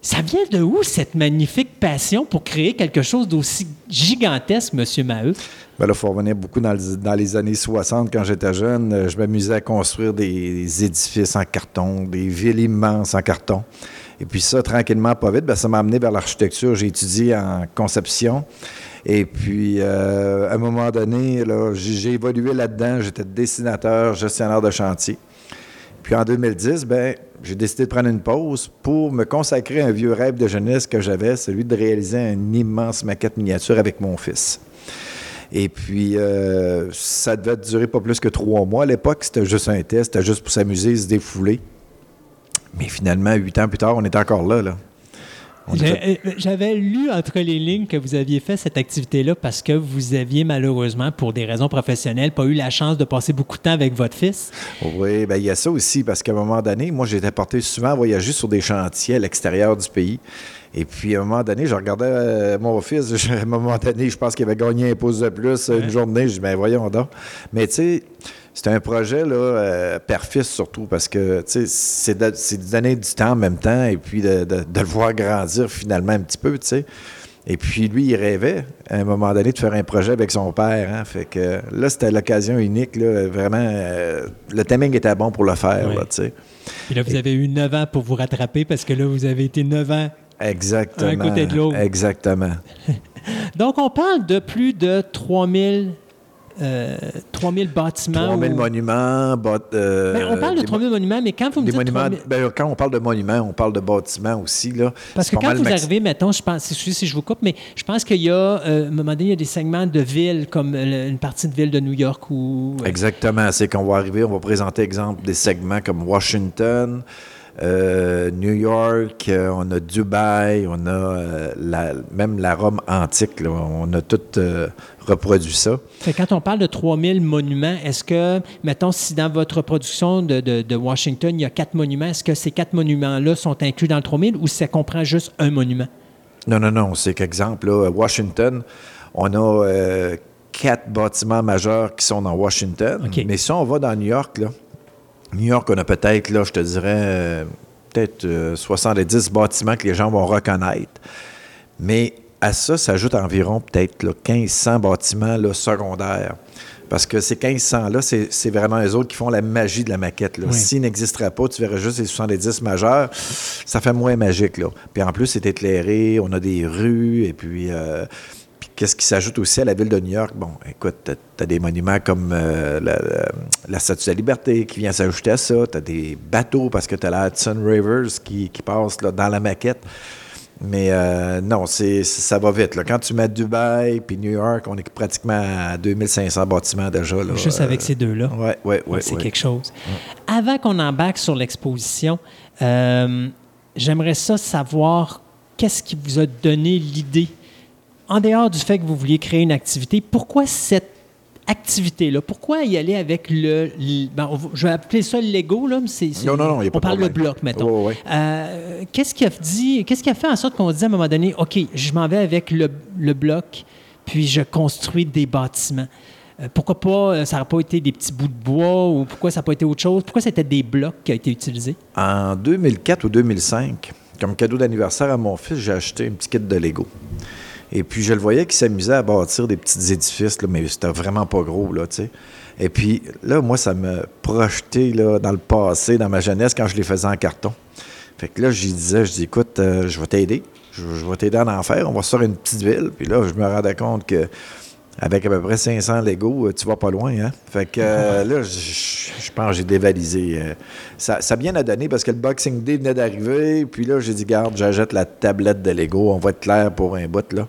Ça vient de où cette magnifique passion pour créer quelque chose d'aussi gigantesque, Monsieur Maheu? Ben là, il faut revenir beaucoup dans, le- dans les années 60, quand j'étais jeune. euh, Je m'amusais à construire des édifices en carton, des villes immenses en carton. Et puis ça, tranquillement, pas vite, ben, ça m'a amené vers l'architecture. J'ai étudié en conception. Et puis, euh, à un moment donné, j'ai évolué là-dedans. J'étais dessinateur, gestionnaire de chantier. Puis en 2010, ben, j'ai décidé de prendre une pause pour me consacrer à un vieux rêve de jeunesse que j'avais, celui de réaliser une immense maquette miniature avec mon fils. Et puis, euh, ça devait durer pas plus que trois mois. À l'époque, c'était juste un test, c'était juste pour s'amuser, se défouler. Mais finalement, huit ans plus tard, on est encore là. là. Fait- euh, J'avais lu entre les lignes que vous aviez fait cette activité-là parce que vous aviez malheureusement, pour des raisons professionnelles, pas eu la chance de passer beaucoup de temps avec votre fils. Oui, ben il y a ça aussi, parce qu'à un moment donné, moi, j'étais porté souvent à voyager sur des chantiers à l'extérieur du pays. Et puis, à un moment donné, je regardais euh, mon fils, <laughs> je- à un moment donné, je pense qu'il avait gagné un pouce de plus une journée. Je dis, ben voyons donc. Mais tu sais, c'est un projet, là, euh, père-fils surtout, parce que, tu sais, c'est de, donner du temps en même temps et puis de, de- de le voir grandir finalement un petit peu, tu sais. Et puis, lui, il rêvait, à un moment donné, de faire un projet avec son père. hein. Fait que là, c'était l'occasion unique, là, vraiment. euh, le timing était bon pour le faire, là, tu sais. Et là, vous avez eu 9 ans pour vous rattraper parce que là, vous avez été 9 ans. Exactement. Un côté de l'autre. Exactement. <laughs> Donc, on parle de plus de 3000, euh, 3000 bâtiments. 3000 ou- monuments, bât- euh, Ben, on parle de des 3000 monuments, mais quand vous me dites monuments. 3000 ben, quand on parle de monuments, on parle de bâtiments aussi. Là. Parce que quand vous arrivez, mettons, je pense, excusez si je vous coupe, mais je pense qu'il y a, euh, à un moment donné, il y a des segments de villes, comme euh, une partie de ville de New York ou... Exactement. C'est qu'on va arriver, on va présenter, exemple, des segments comme Washington, euh, New York, euh, on a Dubaï, on a euh, la- même la Rome antique. là. on a tout euh, reproduit ça. Fait quand on parle de 3000 monuments, est-ce que, mettons, si dans votre production de, de- de Washington, il y a quatre monuments, est-ce que ces quatre monuments-là sont inclus dans le 3000 ou ça comprend juste un monument? Non, non, non. C'est qu'exemple, là, Washington, on a euh, quatre bâtiments majeurs qui sont dans Washington. Mais si on va dans New York, là, New York, on a peut-être, là, je te dirais, euh, peut-être euh, 70 bâtiments que les gens vont reconnaître. Mais à ça s'ajoutent environ peut-être là, 1500 bâtiments là, secondaires. Parce que ces 1500-là, c'est vraiment les autres qui font la magie de la maquette. là. Oui. S'ils n'existeraient pas, tu verrais juste les 70 majeurs, ça fait moins magique. Là. Puis en plus, c'est éclairé, on a des rues, et puis... euh, puis qu'est-ce qui s'ajoute aussi à la ville de New York? Bon, écoute, tu as, des monuments comme euh, la, la- la Statue de la Liberté qui vient s'ajouter à ça. Tu as des bateaux parce que tu as la Hudson Rivers qui, qui passe là, dans la maquette. Mais euh, non, c'est ça va vite. là. Quand tu mets Dubaï puis New York, on est pratiquement à 2500 bâtiments déjà. Là, Juste Euh, avec ces deux-là. Oui, oui, oui. c'est quelque chose. Avant qu'on embarque sur l'exposition, euh, j'aimerais ça savoir qu'est-ce qui vous a donné l'idée, en dehors du fait que vous vouliez créer une activité, pourquoi cette activité-là? Pourquoi y aller avec le... le- ben, on je vais appeler ça le Lego, là, mais c'est... Non, non, non, y a pas On parle de bloc, mettons. Ouais. Euh, qu'est-ce qui a dit, qu'est-ce qui a fait en sorte qu'on dit à un moment donné, OK, je m'en vais avec le, le bloc, puis je construis des bâtiments? Euh, pourquoi pas, euh, ça n'aurait pas été des petits bouts de bois ou pourquoi ça n'a pas été autre chose? Pourquoi c'était des blocs qui ont été utilisés? En 2004 ou 2005, comme cadeau d'anniversaire à mon fils, j'ai acheté un petit kit de Lego. Et puis, je le voyais qu'il s'amusait à bâtir des petits édifices, là, mais c'était vraiment pas gros, là, tu sais. Et puis, là, moi, ça me projetait là, dans le passé, dans ma jeunesse, quand je les faisais en carton. Fait que là, je disais, je dis, écoute, euh, je vais t'aider. Je, je vais t'aider à en faire. On va se faire une petite ville. Puis là, je me rendais compte que avec à peu près 500 Lego, euh, tu vas pas loin, hein? Fait que euh, <laughs> là, je, pense que j'ai dévalisé. euh, ça, ça a bien à donner parce que le Boxing Day venait d'arriver. Puis là, j'ai dit, garde, j'achète la tablette de Lego. On va être clair pour un bout, là.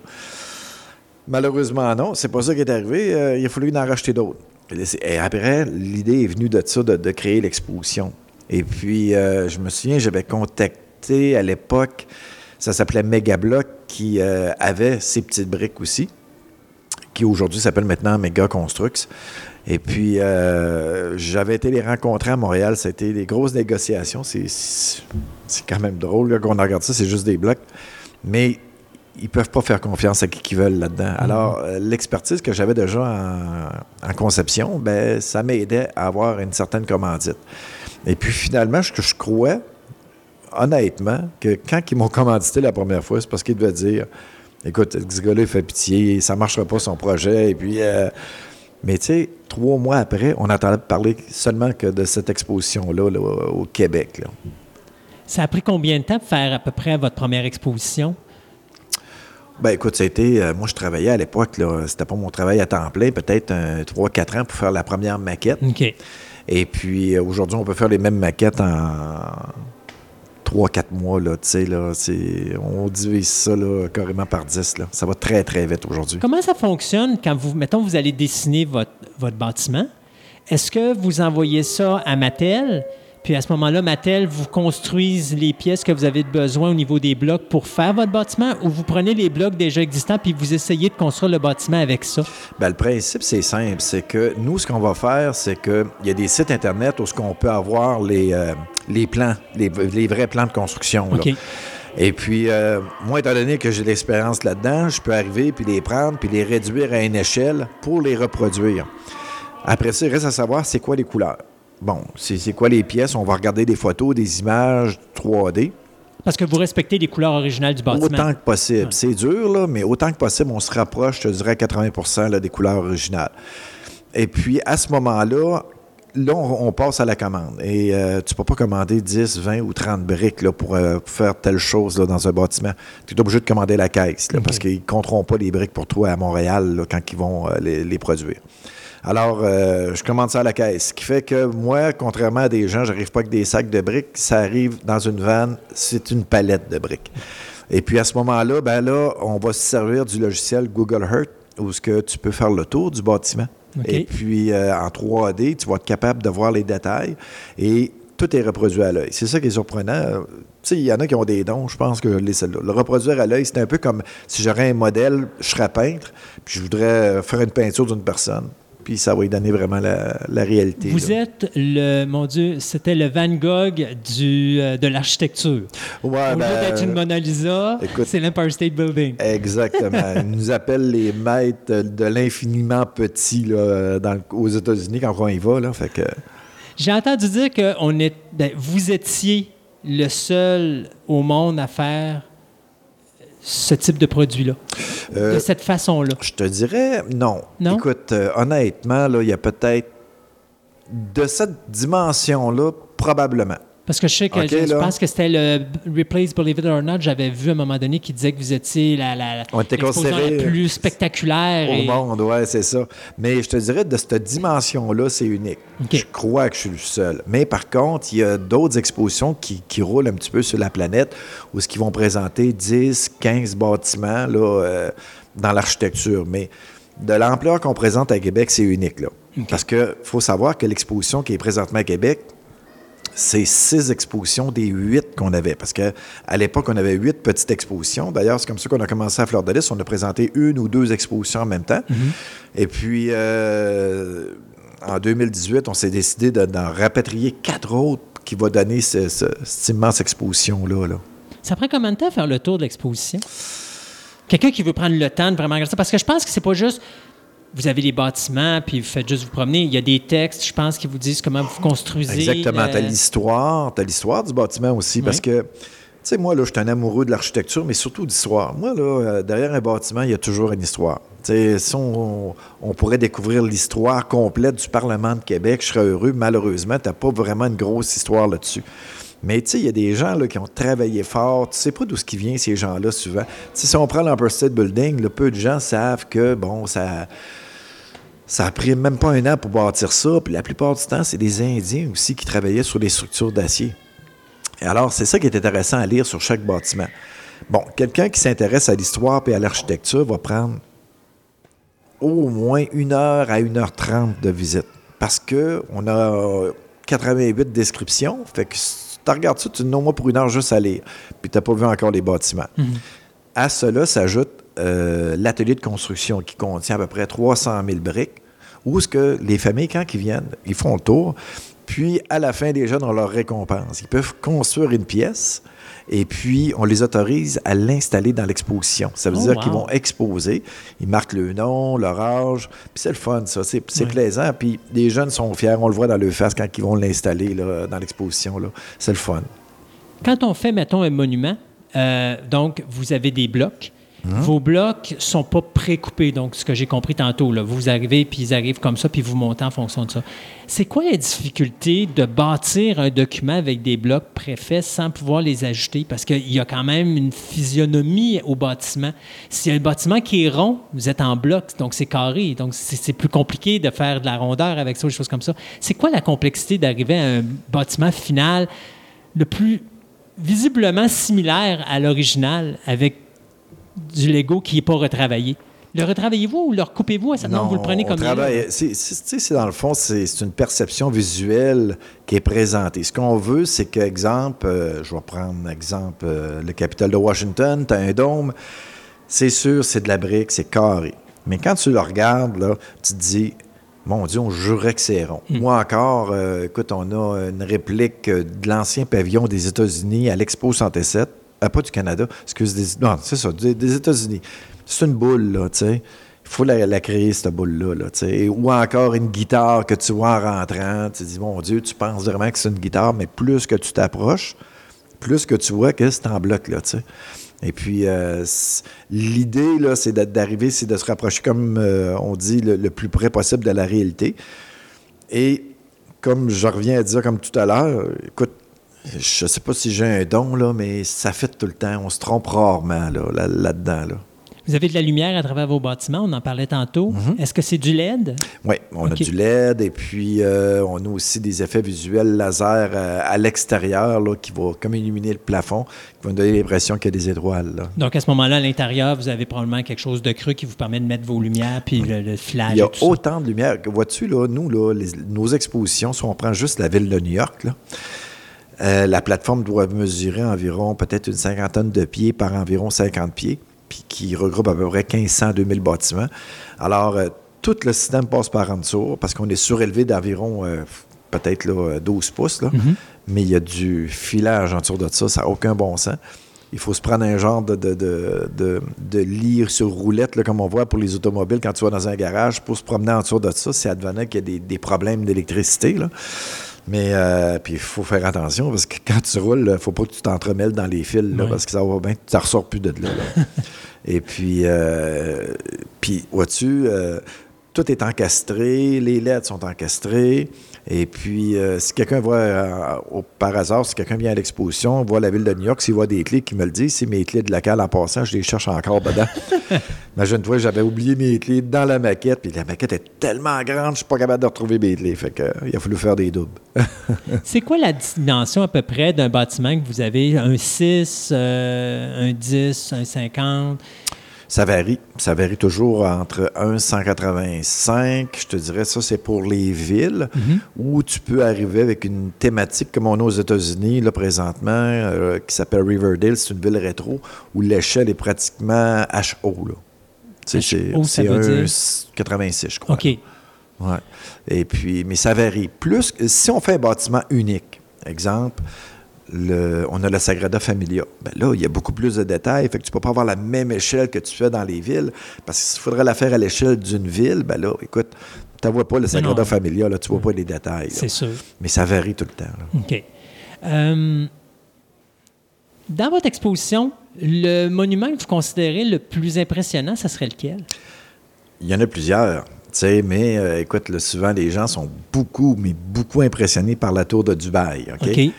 Malheureusement, non. C'est pas ça qui est arrivé. Euh, il a fallu en racheter d'autres. Et après, l'idée est venue de ça, de, de créer l'exposition. Et puis, euh, je me souviens, j'avais contacté à l'époque, ça s'appelait Megablock, qui avait ces petites briques aussi qui aujourd'hui s'appelle maintenant Mega Construx. Et puis, euh, j'avais été les rencontrer à Montréal. Été des grosses négociations. C'est, quand même drôle qu'on regarde ça, c'est juste des blocs. Mais ils peuvent pas faire confiance à qui qu'ils veulent là-dedans. Alors, euh, l'expertise que j'avais déjà en, en conception, ben, ça m'aidait à avoir une certaine commandite. Et puis, finalement, ce que je crois, honnêtement, que quand ils m'ont commandité la première fois, c'est parce qu'ils devaient dire écoute, ce gars-là, il fait pitié, ça ne marchera pas son projet. Et puis, euh, mais tu sais, trois mois après, on entendait parler seulement que de cette exposition-là là, au Québec. là. Ça a pris combien de temps de faire à peu près votre première exposition? Ben écoute, ça a été, euh, moi je travaillais à l'époque, là, c'était pas mon travail à temps plein, peut-être 3-4 ans pour faire la première maquette. OK. Et puis euh, aujourd'hui, on peut faire les mêmes maquettes en 3-4 mois, là, tu sais, là, on divise ça là, carrément par 10, là. Ça va très, très vite aujourd'hui. Comment ça fonctionne quand vous, mettons, vous allez dessiner votre, votre bâtiment? Est-ce que vous envoyez ça à Mattel? Puis à ce moment-là, Mattel vous construise les pièces que vous avez besoin au niveau des blocs pour faire votre bâtiment ou vous prenez les blocs déjà existants puis vous essayez de construire le bâtiment avec ça? Ben, le principe, c'est simple. C'est que nous, ce qu'on va faire, c'est qu'il y a des sites Internet où ce qu'on peut avoir les, euh, les plans, les, les vrais plans de construction. là. OK. Et puis, euh, moi, étant donné que j'ai de l'expérience là-dedans, je peux arriver puis les prendre puis les réduire à une échelle pour les reproduire. Après ça, il reste à savoir c'est quoi les couleurs. Bon, c'est quoi les pièces? On va regarder des photos, des images 3D. Parce que vous respectez les couleurs originales du bâtiment. Autant que possible. Ouais. C'est dur, là, mais autant que possible, on se rapproche, je te dirais, à 80 là, des couleurs originales. Et puis, à ce moment-là, là, on, on passe à la commande. Et euh, tu ne peux pas commander 10, 20 ou 30 briques là, pour, euh, pour faire telle chose là, dans un bâtiment. Tu es obligé de commander la caisse, là, parce qu'ils ne compteront pas les briques pour toi à Montréal là, quand ils vont euh, les, les produire. Alors, euh, je commande ça à la caisse. Ce qui fait que moi, contrairement à des gens, j'arrive pas avec des sacs de briques. Ça arrive dans une vanne, c'est une palette de briques. Et puis à ce moment-là, ben là, on va se servir du logiciel Google Earth, où ce que tu peux faire le tour du bâtiment. Et puis euh, en 3D, tu vas être capable de voir les détails et tout est reproduit à l'œil. C'est ça qui est surprenant. Euh, Tu sais, il y en a qui ont des dons, je pense que les celle-là. Le reproduire à l'œil, c'est un peu comme si j'aurais un modèle, je serais peintre, puis je voudrais faire une peinture d'une personne. Puis ça va lui donner vraiment la, la réalité. Vous là. êtes le, mon Dieu, c'était le Van Gogh du, euh, de l'architecture. Ouais, Au lieu ben, d'être une Mona Lisa, écoute- c'est l'Empire State Building. Exactement. <laughs> Ils nous appellent les maîtres de l'infiniment petit là, dans aux États-Unis quand on y va. Là, fait que, J'ai entendu dire que on est, ben, vous étiez le seul au monde à faire ce type de produit-là, Euh, de cette façon-là? Je te dirais non. Non? Écoute, euh, honnêtement, là, il y a peut-être de cette dimension-là, probablement. Parce que je sais que je, pense que c'était le Replace Believe It or Not. J'avais vu à un moment donné qui disait que vous étiez la, la, On était la plus spectaculaire. Au et- monde, ouais, c'est ça. Mais je te dirais, de cette dimension-là, c'est unique. Je crois que je suis le seul. Mais par contre, il y a d'autres expositions qui, qui roulent un petit peu sur la planète où ce qu'ils vont présenter 10, 15 bâtiments là, euh, dans l'architecture. Mais de l'ampleur qu'on présente à Québec, c'est unique. Là. Parce qu'il faut savoir que l'exposition qui est présentement à Québec, c'est six expositions des huit qu'on avait. Parce qu'à l'époque, on avait huit petites expositions. D'ailleurs, c'est comme ça qu'on a commencé à Fleur de Lys. On a présenté une ou deux expositions en même temps. Et puis, euh, en 2018, on s'est décidé de- d'en rapatrier quatre autres qui va donner ce- ce- cette immense exposition-là. là. Ça prend combien de temps à faire le tour de l'exposition? Quelqu'un qui veut prendre le temps de vraiment regarder ça? Parce que je pense que c'est pas juste. Vous avez les bâtiments, puis vous faites juste vous promener. Il y a des textes, je pense, qui vous disent comment vous construisez. Exactement. le- Tu as l'histoire, tu as l'histoire du bâtiment aussi. Parce que, tu sais, moi, là, je suis un amoureux de l'architecture, mais surtout d'histoire. Moi, là, euh, derrière un bâtiment, il y a toujours une histoire. Tu sais, si on, on pourrait découvrir l'histoire complète du Parlement de Québec, je serais heureux. Malheureusement, tu n'as pas vraiment une grosse histoire là-dessus. Mais tu sais, il y a des gens qui ont travaillé fort. Tu sais pas d'où ce qui vient, ces gens-là, souvent. Si on prend l'Empire State Building, peu de gens savent que, bon, ça... Ça a pris même pas un an pour bâtir ça. Puis la plupart du temps, c'est des Indiens aussi qui travaillaient sur des structures d'acier. Et alors, c'est ça qui est intéressant à lire sur chaque bâtiment. Bon, quelqu'un qui s'intéresse à l'histoire et à l'architecture va prendre au moins une heure à une heure trente de visite. Parce que on a 88 descriptions. Fait que tu regardes ça, tu n'as moins pour une heure juste à lire. Puis tu n'as pas vu encore les bâtiments. À cela s'ajoute euh, l'atelier de construction qui contient à peu près 300 000 briques, où ce que les familles, quand ils viennent, ils font le tour, puis à la fin, les jeunes ont leur récompense. Ils peuvent construire une pièce, et puis on les autorise à l'installer dans l'exposition. Ça veut Oh, dire wow. qu'ils vont exposer, ils marquent le nom, leur âge, puis c'est le fun, ça, c'est c'est plaisant, puis les jeunes sont fiers, on le voit dans leur face quand ils vont l'installer dans l'exposition, c'est le fun. Quand on fait, mettons, un monument, euh, donc vous avez des blocs. Hein? Vos blocs sont pas précoupés, donc ce que j'ai compris tantôt. Là, vous arrivez, puis ils arrivent comme ça, puis vous montez en fonction de ça. C'est quoi la difficulté de bâtir un document avec des blocs préfaits sans pouvoir les ajouter? Parce qu'il y a quand même une physionomie au bâtiment. A un bâtiment qui est rond, vous êtes en bloc, donc c'est carré. Donc c'est plus compliqué de faire de la rondeur avec ça, des choses comme ça. C'est quoi la complexité d'arriver à un bâtiment final le plus visiblement similaire à l'original avec du Lego qui n'est pas retravaillé. Le retravaillez-vous ou le recoupez-vous? Ça, non, vous le prenez comme travaille- c'est- c'est- dans le fond, c'est c'est une perception visuelle qui est présentée. Ce qu'on veut, c'est que, exemple, euh, je vais prendre exemple euh, le Capitole de Washington, tu as un dôme, c'est sûr, c'est de la brique, c'est carré. Mais quand tu le regardes, là, tu te dis, mon Dieu, on jurerait que c'est rond. Moi encore, euh, écoute, on a une réplique de l'ancien pavillon des États-Unis à l'Expo 107, euh, pas du Canada, excuse, des, non, c'est ça, des, États-Unis. C'est une boule, là, tu sais. Il faut la, créer, cette boule-là, là, tu. Ou encore une guitare que tu vois en rentrant, tu dis, mon Dieu, tu penses vraiment que c'est une guitare, mais plus que tu t'approches, plus que tu vois que c'est en bloc, là, tu sais. Et puis, euh, l'idée, là, c'est d'a- d'arriver, c'est de se rapprocher, comme euh, on dit, le, le plus près possible de la réalité. Et comme je reviens à dire, comme tout à l'heure, écoute, je sais pas si j'ai un don, là, mais ça fait tout le temps. On se trompe rarement, là, là- là-dedans, là. Vous avez de la lumière à travers vos bâtiments, on en parlait tantôt. Mm-hmm. Est-ce que c'est du LED? Oui, on a du LED et puis euh, on a aussi des effets visuels laser euh, à l'extérieur qui vont comme illuminer le plafond, qui vont donner l'impression qu'il y a des étoiles. là. Donc, à ce moment-là, à l'intérieur, vous avez probablement quelque chose de creux qui vous permet de mettre vos lumières puis le, le filage Il y a et tout ça. autant de lumière. que- Vois-tu, là, nous, là, les- nos expositions, si on prend juste la ville de New York, là, euh, la plateforme doit mesurer environ peut-être une cinquantaine de pieds par environ 50 pieds, puis qui regroupe à peu près 1500 2000 bâtiments. Alors, euh, tout le système passe par en dessous parce qu'on est surélevé d'environ euh, peut-être là, 12 pouces, là. mais il y a du filage en dessous de ça, ça n'a aucun bon sens. Il faut se prendre un genre de, de, de, de, lit sur roulette, là, comme on voit pour les automobiles quand tu vas dans un garage, pour se promener en dessous de ça, si advenait qu'il y a des, des problèmes d'électricité. Mais euh, puis il faut faire attention parce que quand tu roules, il ne faut pas que tu t'entremêles dans les fils là, parce que ça va bien, tu ne ressors plus de là. là. <laughs> Et puis, euh, puis vois-tu, euh, tout est encastré, les LED sont encastrés. Et puis, euh, si quelqu'un voit, euh, au- par hasard, si quelqu'un vient à l'exposition, voit la ville de New York, s'il voit des clés qui me le disent, c'est mes clés de local en passant, je les cherche encore dedans. <laughs> Imagine-toi, j'avais oublié mes clés dans la maquette, puis la maquette est tellement grande, je suis pas capable de retrouver mes clés. Fait que, euh, il a fallu faire des doubles. <laughs> C'est quoi la dimension à peu près d'un bâtiment que vous avez? Un 6, euh, un 10, un 50? Ça varie. Ça varie toujours entre 1,185, je te dirais, ça c'est pour les villes, où tu peux arriver avec une thématique comme on a aux États-Unis, là présentement, euh, qui s'appelle Riverdale, c'est une ville rétro, où l'échelle est pratiquement HO. Là. C'est- HO, ça c'est veut dire? 1,86, je crois. OK. Ouais. Et puis, mais ça varie. Plus, si on fait un bâtiment unique, exemple, le- on a la Sagrada Familia. Ben là, il y a beaucoup plus de détails. Fait que tu peux pas avoir la même échelle que tu fais dans les villes. Parce que s'il faudrait la faire à l'échelle d'une ville, ben là, écoute, tu ne vois pas la Sagrada non. Familia, là, tu vois pas les détails. C'est sûr. Mais ça varie tout le temps. là. OK. Euh, dans votre exposition, le monument que vous considérez le plus impressionnant, ça serait lequel? Il y en a plusieurs. tu sais, mais euh, écoute, là, souvent les gens sont beaucoup, mais beaucoup impressionnés par la tour de Dubaï. OK? OK.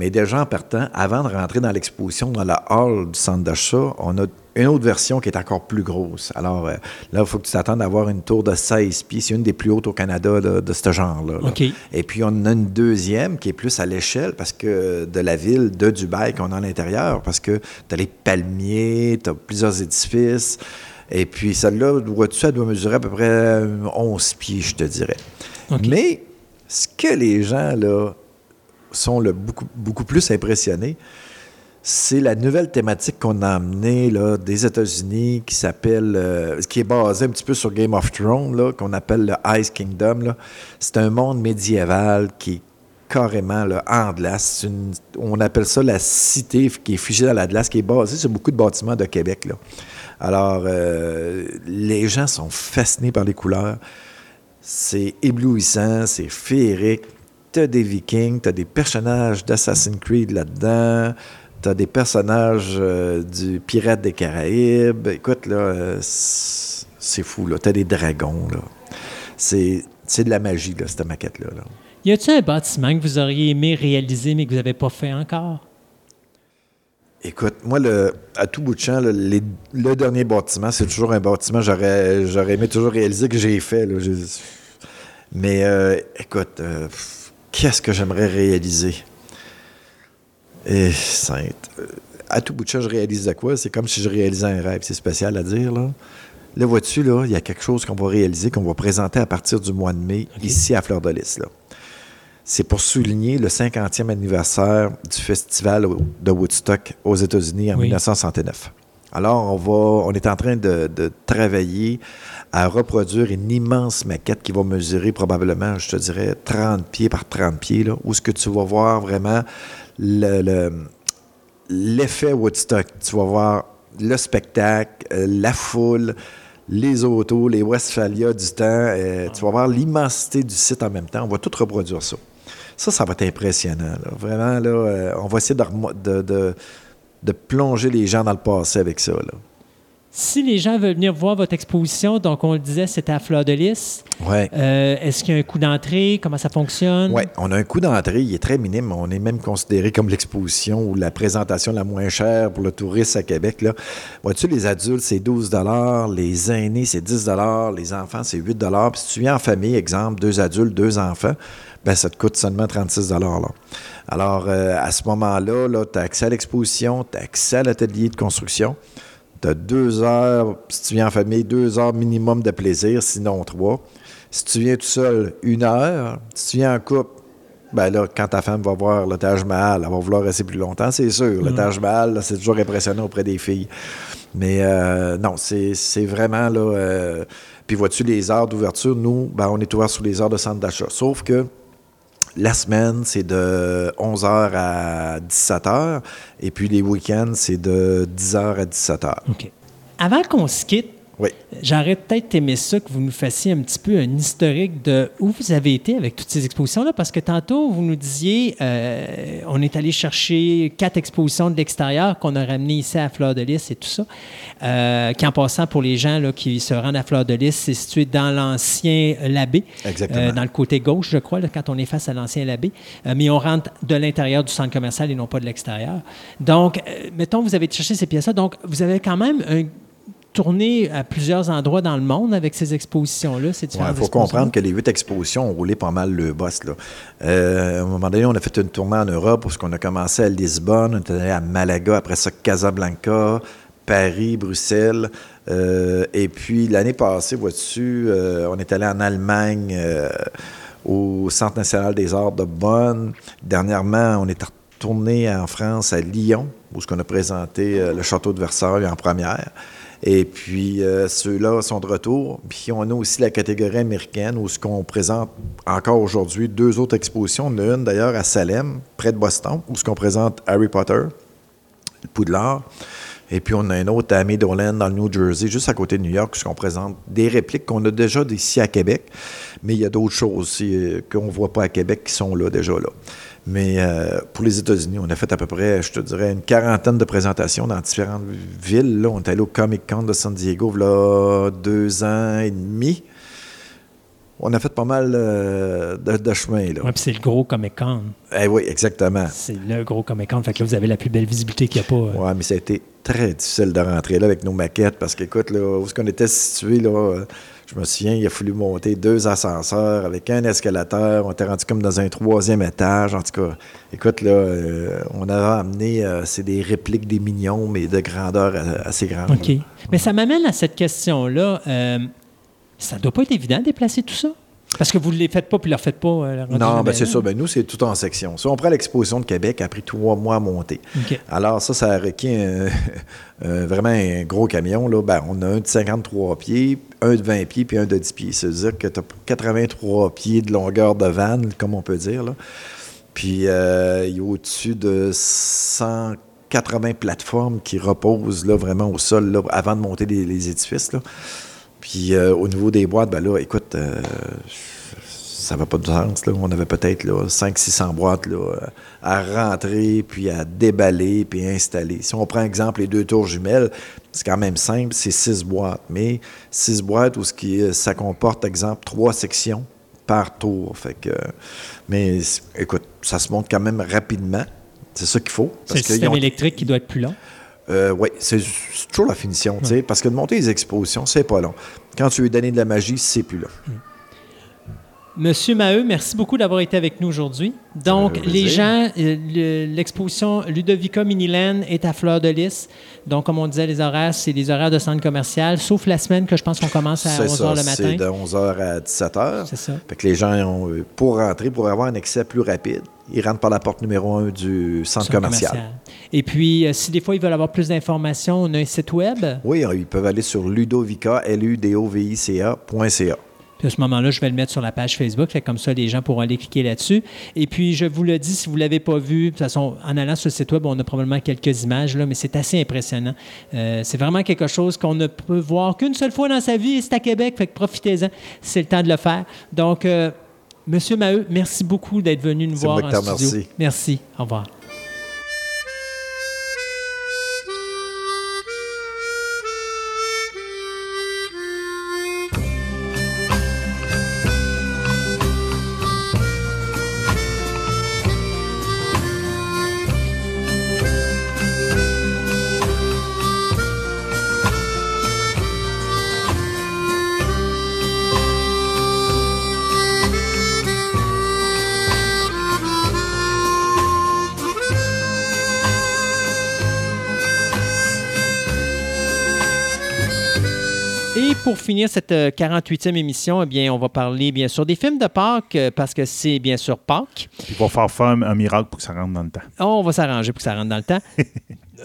Mais déjà en partant, avant de rentrer dans l'exposition, dans la hall du centre d'achat, on a une autre version qui est encore plus grosse. Alors euh, là, il faut que tu t'attendes à avoir une tour de 16 pieds. C'est une des plus hautes au Canada là, de ce genre-là. Et puis, on a une deuxième qui est plus à l'échelle parce que de la ville de Dubaï qu'on a à l'intérieur, parce que tu as les palmiers, tu as plusieurs édifices. Et puis, celle-là, vois-tu, elle doit mesurer à peu près euh, 11 pieds, je te dirais. Mais ce que les gens, là, sont beaucoup, plus impressionnés, c'est la nouvelle thématique qu'on a amenée des États-Unis qui s'appelle, euh, qui est basée un petit peu sur Game of Thrones, qu'on appelle le Ice Kingdom. C'est un monde médiéval qui est carrément en glace. On appelle ça la cité qui est figée dans la glace, qui est basée sur beaucoup de bâtiments de Québec. Alors, euh, les gens sont fascinés par les couleurs. C'est éblouissant, c'est féerique. T'as des Vikings, t'as des personnages d'Assassin's Creed là-dedans, t'as des personnages euh, du Pirate des Caraïbes. Écoute, là, euh, c'est fou, là. T'as des dragons, là. C'est c'est de la magie, là, cette maquette-là. là. Y a-t-il un bâtiment que vous auriez aimé réaliser mais que vous n'avez pas fait encore? Écoute, moi, le, à tout bout de champ, les- le dernier bâtiment, c'est toujours un bâtiment que j'aurais, j'aurais aimé toujours réaliser que j'ai fait. là. Mais euh, écoute, pff, qu'est-ce que j'aimerais réaliser? Et sainte. euh, À tout bout de champ, je réalise de quoi? C'est comme si je réalisais un rêve. C'est spécial à dire, là. Là, vois-tu, là, il y a quelque chose qu'on va réaliser, qu'on va présenter à partir du mois de mai, ici à Fleur de Lys, là. C'est pour souligner le 50e anniversaire du festival de Woodstock aux États-Unis en Oui. 1969. Alors, on, va, on est en train de, de travailler à reproduire une immense maquette qui va mesurer probablement, je te dirais, 30 pieds par 30 pieds, là, où ce que tu vas voir vraiment le- le, l'effet Woodstock. Tu vas voir le spectacle, euh, la foule, les autos, les Westphalia du temps. euh, Tu vas voir l'immensité du site en même temps. On va tout reproduire ça. Ça, ça va être impressionnant. Vraiment, là, euh, on va essayer de- de plonger les gens dans le passé avec ça. là. Si les gens veulent venir voir votre exposition, donc on le disait, c'était à Fleur de Lys. Ouais. Euh, Est-ce qu'il y a un coût d'entrée? Comment ça fonctionne? Oui, on a un coût d'entrée, il est très minime. On est même considéré comme l'exposition ou la présentation la moins chère pour le touriste à Québec. Là. Vois-tu, les adultes, c'est 12 les aînés, c'est 10 les enfants, c'est 8 Puis si tu viens en famille, exemple, deux adultes, deux enfants, ben ça te coûte seulement 36 là. Alors, euh, à ce moment-là, -là, tu as accès à l'exposition, tu as accès à l'atelier de construction. Tu as deux heures, si tu viens en famille, deux heures minimum de plaisir, sinon trois. Si tu viens tout seul, une heure. Si tu viens en couple, ben là, quand ta femme va voir le Taj Mahal, elle va vouloir rester plus longtemps, c'est sûr. Le Taj Mahal, c'est toujours impressionnant auprès des filles. Mais euh, non, c'est c'est vraiment là. euh, puis vois-tu, les heures d'ouverture, nous, ben, on est ouvert sous les heures de centre d'achat. Sauf que la semaine, c'est de 11h à 17h. Et puis les week-ends, c'est de 10h à 17h. OK. Avant qu'on se quitte, Oui. J'aurais peut-être aimé ça que vous nous fassiez un petit peu un historique de où vous avez été avec toutes ces expositions-là, parce que tantôt, vous nous disiez, euh, on est allé chercher quatre expositions de l'extérieur qu'on a ramenées ici à Fleur de Lys et tout ça, euh, qui en passant pour les gens là, qui se rendent à Fleur de Lys, c'est situé dans l'ancien Labbé, Exactement. euh, dans le côté gauche, je crois, là, quand on est face à l'ancien Labbé, Euh, mais on rentre de l'intérieur du centre commercial et non pas de l'extérieur. Donc, euh, mettons, vous avez cherché ces pièces-là, donc vous avez quand même un tourné à plusieurs endroits dans le monde avec ces expositions-là. ces Il différentes faut expositions? comprendre que les huit expositions ont roulé pas mal le boss. Là. Euh, à un moment donné, on a fait une tournée en Europe parce qu'on a commencé à Lisbonne, on est allé à Malaga, après ça Casablanca, Paris, Bruxelles. Euh, et puis l'année passée, vois-tu, euh, on est allé en Allemagne au Centre national des arts de Bonn. Dernièrement, on est retourné en France, à Lyon, où on a présenté le château de Versailles en première. Et puis, euh, ceux-là sont de retour. Puis, on a aussi la catégorie américaine où ce qu'on présente encore aujourd'hui deux autres expositions. On a une d'ailleurs à Salem, près de Boston, où ce qu'on présente Harry Potter, le Poudlard. Et puis, on a un autre à Meadowland, dans le New Jersey, juste à côté de New York, où qu'on présente des répliques qu'on a déjà d'ici à Québec. Mais il y a d'autres choses euh, qu'on ne voit pas à Québec qui sont là, déjà là. Mais euh, pour les États-Unis, on a fait à peu près, je te dirais, une quarantaine de présentations dans différentes villes. Là, on est allé au Comic Con de San Diego, là, deux ans et demi. On a fait pas mal euh, de, de chemin, là. Ouais, puis c'est le gros Comic Con. Eh oui, exactement. C'est le gros Comic Con. Fait que là, vous avez la plus belle visibilité qu'il n'y a pas. euh. Ouais, mais ça a été très difficile de rentrer là avec nos maquettes parce qu'écoute, là, où est-ce qu'on était situé, là, je me souviens, il a fallu monter deux ascenseurs avec un escalateur. On était rendu comme dans un troisième étage. En tout cas, écoute, là, euh, on a amené, euh, c'est des répliques des mignons, mais de grandeur euh, assez grande. OK. Mais ça m'amène à cette question-là. Euh, ça doit pas être évident de déplacer tout ça? Parce que vous ne les faites pas puis ne le faites pas. euh, Non, ben c'est ça. Ben nous, c'est tout en section. Si on prend l'exposition de Québec, a pris trois mois à monter. Alors, ça, ça a requis un- un- <laughs> vraiment un gros camion. Là. Ben, on a un de 53 pieds, un de 20 pieds, puis un de 10 pieds. C'est-à-dire que tu as 83 pieds de longueur de vanne, comme on peut dire. Là. Puis, euh, il y a au-dessus de 180 plateformes qui reposent là, vraiment au sol là, avant de monter les, les édifices. Là. Puis, euh, au niveau des boîtes, ben là, écoute, euh, ça va pas de sens. Là. On avait peut-être 500-600 boîtes là, euh, à rentrer, puis à déballer, puis à installer. Si on prend exemple les deux tours jumelles, c'est quand même simple, c'est six boîtes. Mais six boîtes où ce qui, est- ça comporte, exemple, trois sections par tour. Fait que, mais écoute, ça se monte quand même rapidement. C'est ça qu'il faut. C'est le système ont- électrique qui doit être plus long. Euh, oui, c'est toujours la finition, tu sais, parce que de monter les expositions, c'est pas long. Quand tu veux donner de la magie, c'est plus long. Monsieur Maheu, merci beaucoup d'avoir été avec nous aujourd'hui. Donc, les gens, euh, le- l'exposition Ludovica Miniland est à Fleur de Lys. Donc, comme on disait, les horaires, c'est les horaires de centre commercial, sauf la semaine que je pense qu'on commence à C'est 11 ça, h le c'est matin. de 11h à 17h. C'est ça. Fait que les gens, ont, euh, pour rentrer, pour avoir un accès plus rapide, ils rentrent par la porte numéro 1 du centre Centre commercial. Et puis, euh, si des fois ils veulent avoir plus d'informations, on a un site web. Oui, euh, ils peuvent aller sur ludovica, l Puis à ce moment-là, je vais le mettre sur la page Facebook. Fait comme ça, les gens pourront aller cliquer là-dessus. Et puis, je vous le dis, si vous ne l'avez pas vu, de toute façon, en allant sur le site web, on a probablement quelques images, là, mais c'est assez impressionnant. Euh, c'est vraiment quelque chose qu'on ne peut voir qu'une seule fois dans sa vie, et c'est à Québec. Fait que profitez-en. C'est le temps de le faire. Donc, euh, Monsieur Maheu, merci beaucoup d'être venu nous voir en studio. remercie. Merci. Au revoir. Pour finir cette euh, 48e émission, eh bien, on va parler bien sûr des films de Pâques euh, parce que c'est bien sûr Pâques. Il va faire faire un, un miracle pour que ça rentre dans le temps. Oh, on va s'arranger pour que ça rentre dans le temps. <laughs>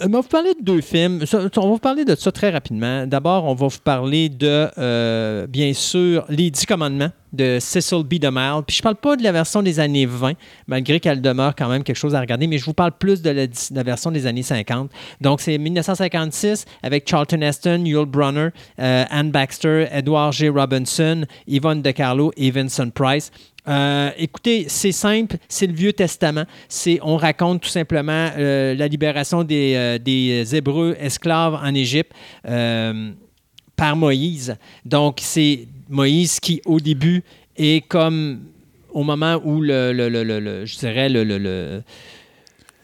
Euh, on va vous parler de deux films. On va vous parler de ça très rapidement. D'abord, on va vous parler de, euh, bien sûr, Les Dix Commandements de Cecil B. DeMille. Puis je parle pas de la version des années 20, malgré qu'elle demeure quand même quelque chose à regarder, mais je vous parle plus de la, de la version des années 50. Donc c'est 1956 avec Charlton Heston, Yul Brunner, euh, Anne Baxter, Edward G. Robinson, Yvonne DeCarlo et Vincent Price. Euh, écoutez, c'est simple, c'est le Vieux Testament. C'est, on raconte tout simplement euh, la libération des, euh, des Hébreux esclaves en Égypte par Moïse. Donc, c'est Moïse qui, au début, est comme au moment où le, je dirais le-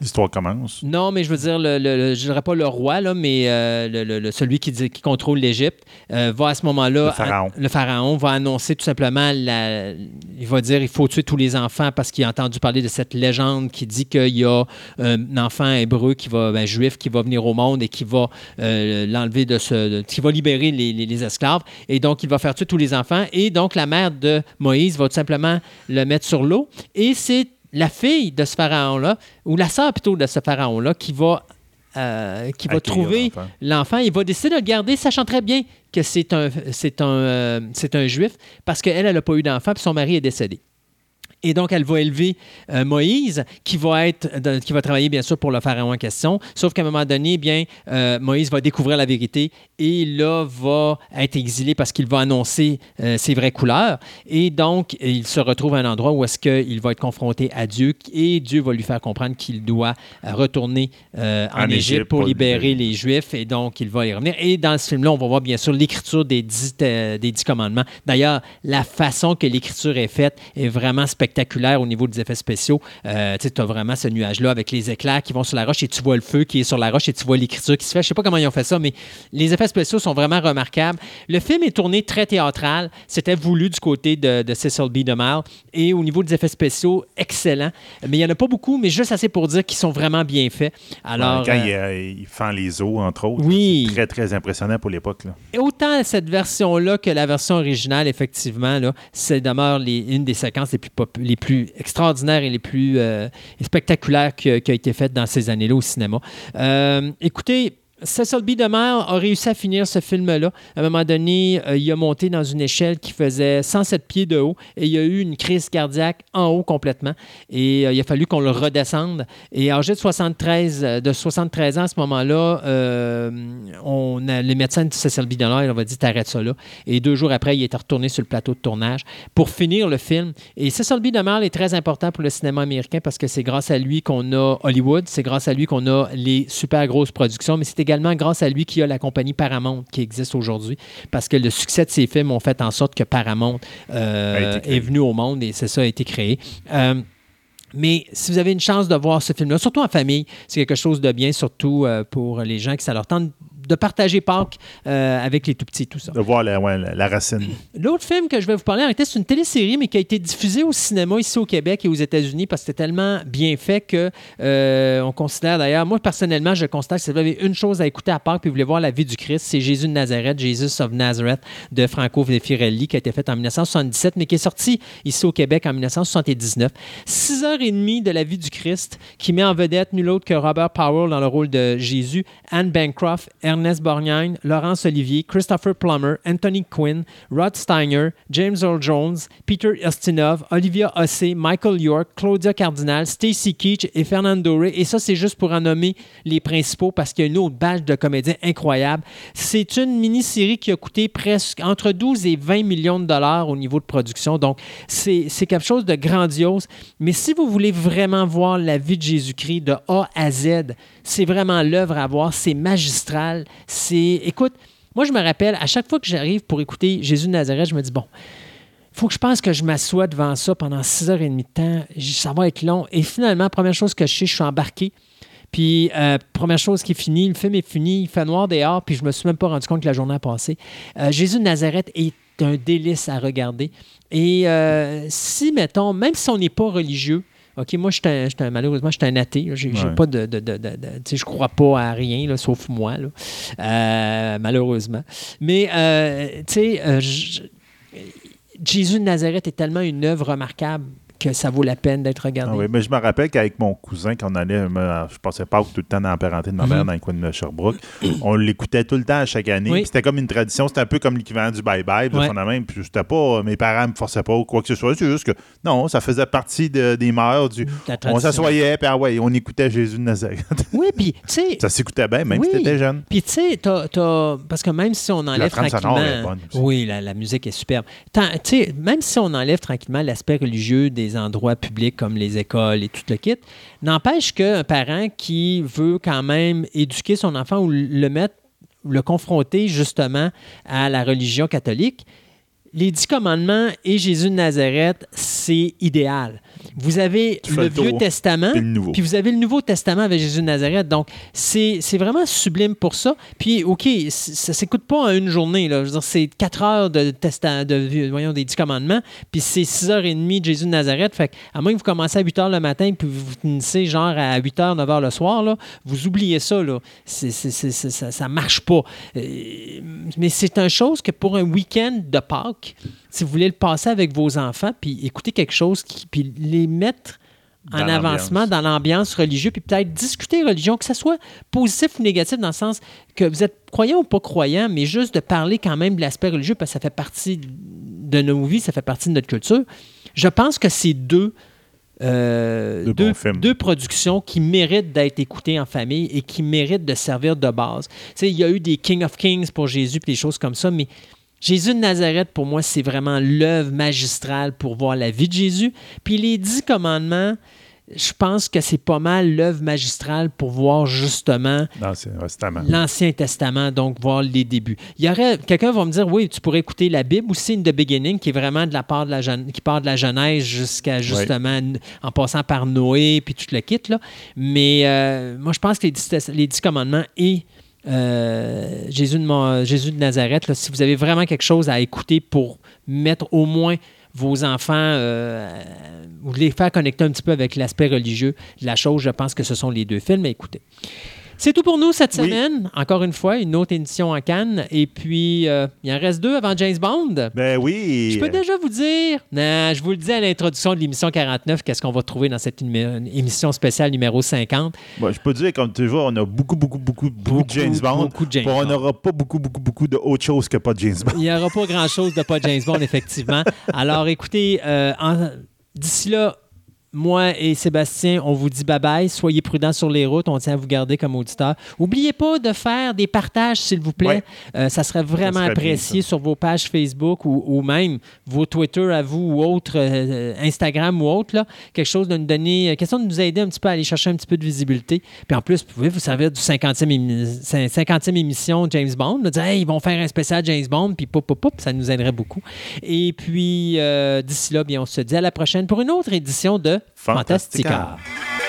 L'histoire commence. non, mais je veux dire, le, le- le- je dirais pas le roi, là, mais euh, le- celui qui, dit- qui contrôle l'Égypte euh, va à ce moment-là. Le pharaon. le pharaon va annoncer tout simplement, la- il va dire il faut tuer tous les enfants parce qu'il a entendu parler de cette légende qui dit qu'il y a un enfant hébreu, qui va, ben, juif, qui va venir au monde et qui va euh, l'enlever de ce. de- qui va libérer les, les- les esclaves. Et donc, il va faire tuer tous les enfants. Et donc, la mère de Moïse va tout simplement le mettre sur l'eau. Et c'est la fille de ce pharaon-là, ou la sœur plutôt de ce pharaon-là, qui va, euh, qui va trouver l'enfant. l'enfant. Il va décider de le garder, sachant très bien que c'est un, c'est un, euh, c'est un juif, parce qu'elle, elle n'a pas eu d'enfant, puis son mari est décédé. Et donc, elle va élever euh, Moïse, qui va être, de- qui va travailler bien sûr pour le pharaon en question. Sauf qu'à un moment donné, bien, euh, Moïse va découvrir la vérité et là va être exilé parce qu'il va annoncer euh, ses vraies couleurs. Et donc, il se retrouve à un endroit où est-ce qu'il va être confronté à Dieu et Dieu va lui faire comprendre qu'il doit retourner en, En Égypte pour libérer les Juifs et donc il va y revenir. Et dans ce film-là, on va voir bien sûr l'écriture des dix, des dix commandements. D'ailleurs, la façon que l'écriture est faite est vraiment spectaculaire au niveau des effets spéciaux. Euh, tu as vraiment ce nuage-là avec les éclairs qui vont sur la roche et tu vois le feu qui est sur la roche et tu vois l'écriture qui se fait. Je sais pas comment ils ont fait ça, mais les effets spéciaux sont vraiment remarquables. Le film est tourné très théâtral. C'était voulu du côté de, de Cecil B. DeMille. Et au niveau des effets spéciaux, excellent. Mais il n'y en a pas beaucoup, mais juste assez pour dire qu'ils sont vraiment bien faits. Alors, Quand euh, il, euh, il fend les os, entre autres. Oui. C'est très, très impressionnant pour l'époque. Et Autant cette version-là que la version originale, effectivement, là, c'est demeure les- une des séquences les plus, pop- les plus extraordinaires et les plus euh, spectaculaires qui, qui a été faite dans ces années-là au cinéma. Euh, écoutez, Cecil B. DeMille a réussi à finir ce film-là. À un moment donné, euh, il a monté dans une échelle qui faisait 107 pieds de haut et il y a eu une crise cardiaque en haut complètement. Et euh, il a fallu qu'on le redescende. Et âgé de 73, euh, de 73 ans à ce moment-là, euh, on a, le médecin de Cecil B. DeMille on va dire t'arrêtes ça là. Et deux jours après, il était retourné sur le plateau de tournage pour finir le film. Et Cecil B. DeMille est très important pour le cinéma américain parce que c'est grâce à lui qu'on a Hollywood, c'est grâce à lui qu'on a les super grosses productions, mais c'est également grâce à lui qu'il y a la compagnie Paramount qui existe aujourd'hui parce que le succès de ses films ont fait en sorte que Paramount euh, est venu au monde et c'est ça a été créé. Euh, mais si vous avez une chance de voir ce film-là, surtout en famille, c'est quelque chose de bien, surtout euh, pour les gens qui ça leur tente de partager Pâques euh, avec les tout petits, tout ça. De voir la, ouais, la, la racine. L'autre film que je vais vous parler, en réalité, c'est une télésérie, mais qui a été diffusée au cinéma ici au Québec et aux États-Unis parce que c'était tellement bien fait que euh, on considère d'ailleurs, moi personnellement, je constate que si vous avez une chose à écouter à Pâques puis vous voulez voir la vie du Christ, c'est Jésus de Nazareth, Jesus of Nazareth de Franco Firelli qui a été fait en 1977, mais qui est sorti ici au Québec en 1979. Six heures et demie de la vie du Christ qui met en vedette nul autre que Robert Powell dans le rôle de Jésus, Anne Bancroft, Ernest Borgnine, Laurence Olivier, Christopher Plummer, Anthony Quinn, Rod Steiner, James Earl Jones, Peter Ustinov, Olivia Ossé, Michael York, Claudia Cardinal, Stacy Keach et Fernando Ray. Et ça, c'est juste pour en nommer les principaux parce qu'il y a une autre badge de comédiens incroyable. C'est une mini-série qui a coûté presque entre 12 et 20 millions de dollars au niveau de production. Donc, c'est quelque chose de grandiose. Mais si vous voulez vraiment voir la vie de Jésus-Christ de A à Z, c'est vraiment l'œuvre à voir. C'est magistral. C'est. Écoute, moi, je me rappelle, à chaque fois que j'arrive pour écouter Jésus de Nazareth, je me dis, bon, il faut que je pense que je m'assoie devant ça pendant six heures et demie de temps. Ça va être long. Et finalement, première chose que je sais, je suis embarqué. Puis, euh, première chose qui est finie, le film est fini, il fait noir dehors, puis je me suis même pas rendu compte que la journée a passé. Euh, Jésus de Nazareth est un délice à regarder. Et euh, si, mettons, même si on n'est pas religieux, OK, moi, je suis un- un- malheureusement, je suis un athée. J'ai Ouais. pas de. je crois pas à rien, là, sauf moi, là. Euh, malheureusement. Mais, euh, tu sais, euh, Jésus de Nazareth est tellement une œuvre remarquable que ça vaut la peine d'être regardé. Ah oui, mais je me rappelle qu'avec mon cousin, quand on allait, me- je passais pas tout le temps dans la parenté de ma mère Mhm. dans le coin de Sherbrooke, on l'écoutait tout le temps à chaque année. Oui. C'était comme une tradition, c'était un peu comme l'équivalent du bye-bye, Ouais. Puis c'était pas, mes parents me forçaient pas ou quoi que ce soit, c'est juste que non, ça faisait partie de- des mœurs du. On s'assoyait, puis ah ouais, on écoutait Jésus de Nazareth. <laughs> Oui, puis, tu sais, ça s'écoutait bien, même Oui. si t'étais jeune. Puis tu sais, parce que même si on enlève tranquillement... est bonne aussi. oui, la, la musique est superbe. Tu sais, même si on enlève tranquillement l'aspect religieux des endroits publics comme les écoles et tout le kit, n'empêche qu'un parent qui veut quand même éduquer son enfant ou le mettre, le confronter justement à la religion catholique, les dix commandements et Jésus de Nazareth, c'est idéal. Vous avez Tu le Vieux Testament, puis vous avez le Nouveau Testament avec Jésus de Nazareth. Donc, c'est vraiment sublime pour ça. Puis, OK, ça s'écoute pas en une journée. Là. Je veux dire, c'est quatre heures de, testa- de voyons, des dix commandements, puis c'est six heures et demie de Jésus de Nazareth. Fait que, à moins que vous commencez à 8 heures le matin, puis vous finissez genre à 8 heures, 9 heures le soir, là, vous oubliez ça. Là. Ça, ça marche pas. Euh, mais c'est une chose que pour un week-end de Pâques, si vous voulez le passer avec vos enfants, puis écouter quelque chose, qui, puis les mettre en avancement dans l'ambiance religieuse, puis peut-être discuter religion, que ce soit positif ou négatif, dans le sens que vous êtes croyant ou pas croyant, mais juste de parler quand même de l'aspect religieux, parce que ça fait partie de nos vies, ça fait partie de notre culture. Je pense que c'est deux, euh, Deux deux productions qui méritent d'être écoutées en famille et qui méritent de servir de base. Tu sais, il y a eu des King of Kings pour Jésus, puis des choses comme ça, mais Jésus de Nazareth, pour moi, c'est vraiment l'œuvre magistrale pour voir la vie de Jésus. Puis les dix commandements, je pense que c'est pas mal l'œuvre magistrale pour voir justement l'Ancien Testament, donc voir les débuts. Il y aurait quelqu'un va me dire oui, tu pourrais écouter la Bible aussi, in the beginning, qui est vraiment de la part de la qui part de la Genèse jusqu'à justement en passant par Noé puis tout le kit là. Mais euh, moi, je pense que les dix, les dix commandements et euh, Jésus, de, Nazareth, si vous avez vraiment quelque chose à écouter pour mettre au moins vos enfants euh, ou les faire connecter un petit peu avec l'aspect religieux de la chose, je pense que ce sont les deux films à écouter. C'est tout pour nous cette Oui. semaine. Encore une fois, une autre édition en Cannes. Et puis, euh, il en reste deux avant James Bond. Ben oui. Je peux déjà vous dire, non, je vous le dis à l'introduction de l'émission 49, qu'est-ce qu'on va trouver dans cette émission spéciale numéro 50. Bon, je peux dire, comme toujours, on a beaucoup, beaucoup, beaucoup, beaucoup, de James Bond. beaucoup de James on n'aura pas beaucoup, beaucoup, beaucoup d'autres choses que pas de James Bond. Il n'y aura pas grand-chose de pas James Bond, <laughs> effectivement. Alors, écoutez, euh, en- d'ici là, moi et Sébastien, on vous dit bye-bye. Soyez prudents sur les routes. On tient à vous garder comme auditeur. N'oubliez pas de faire des partages, s'il vous plaît. Ouais. Euh, ça serait vraiment Ça serait bien, apprécié sur vos pages Facebook ou, ou même vos Twitter à vous ou autres, euh, Instagram ou autre. Là. Quelque chose de nous donner, euh, question de nous aider un petit peu à aller chercher un petit peu de visibilité. Puis en plus, vous pouvez vous servir du 50e, émi- 50e émission James Bond. dire, hey, ils vont faire un spécial James Bond, puis pop, pop, pop, ça nous aiderait beaucoup. Et puis, euh, d'ici là, bien, on se dit à la prochaine pour une autre édition de Fantastica. Fantastica.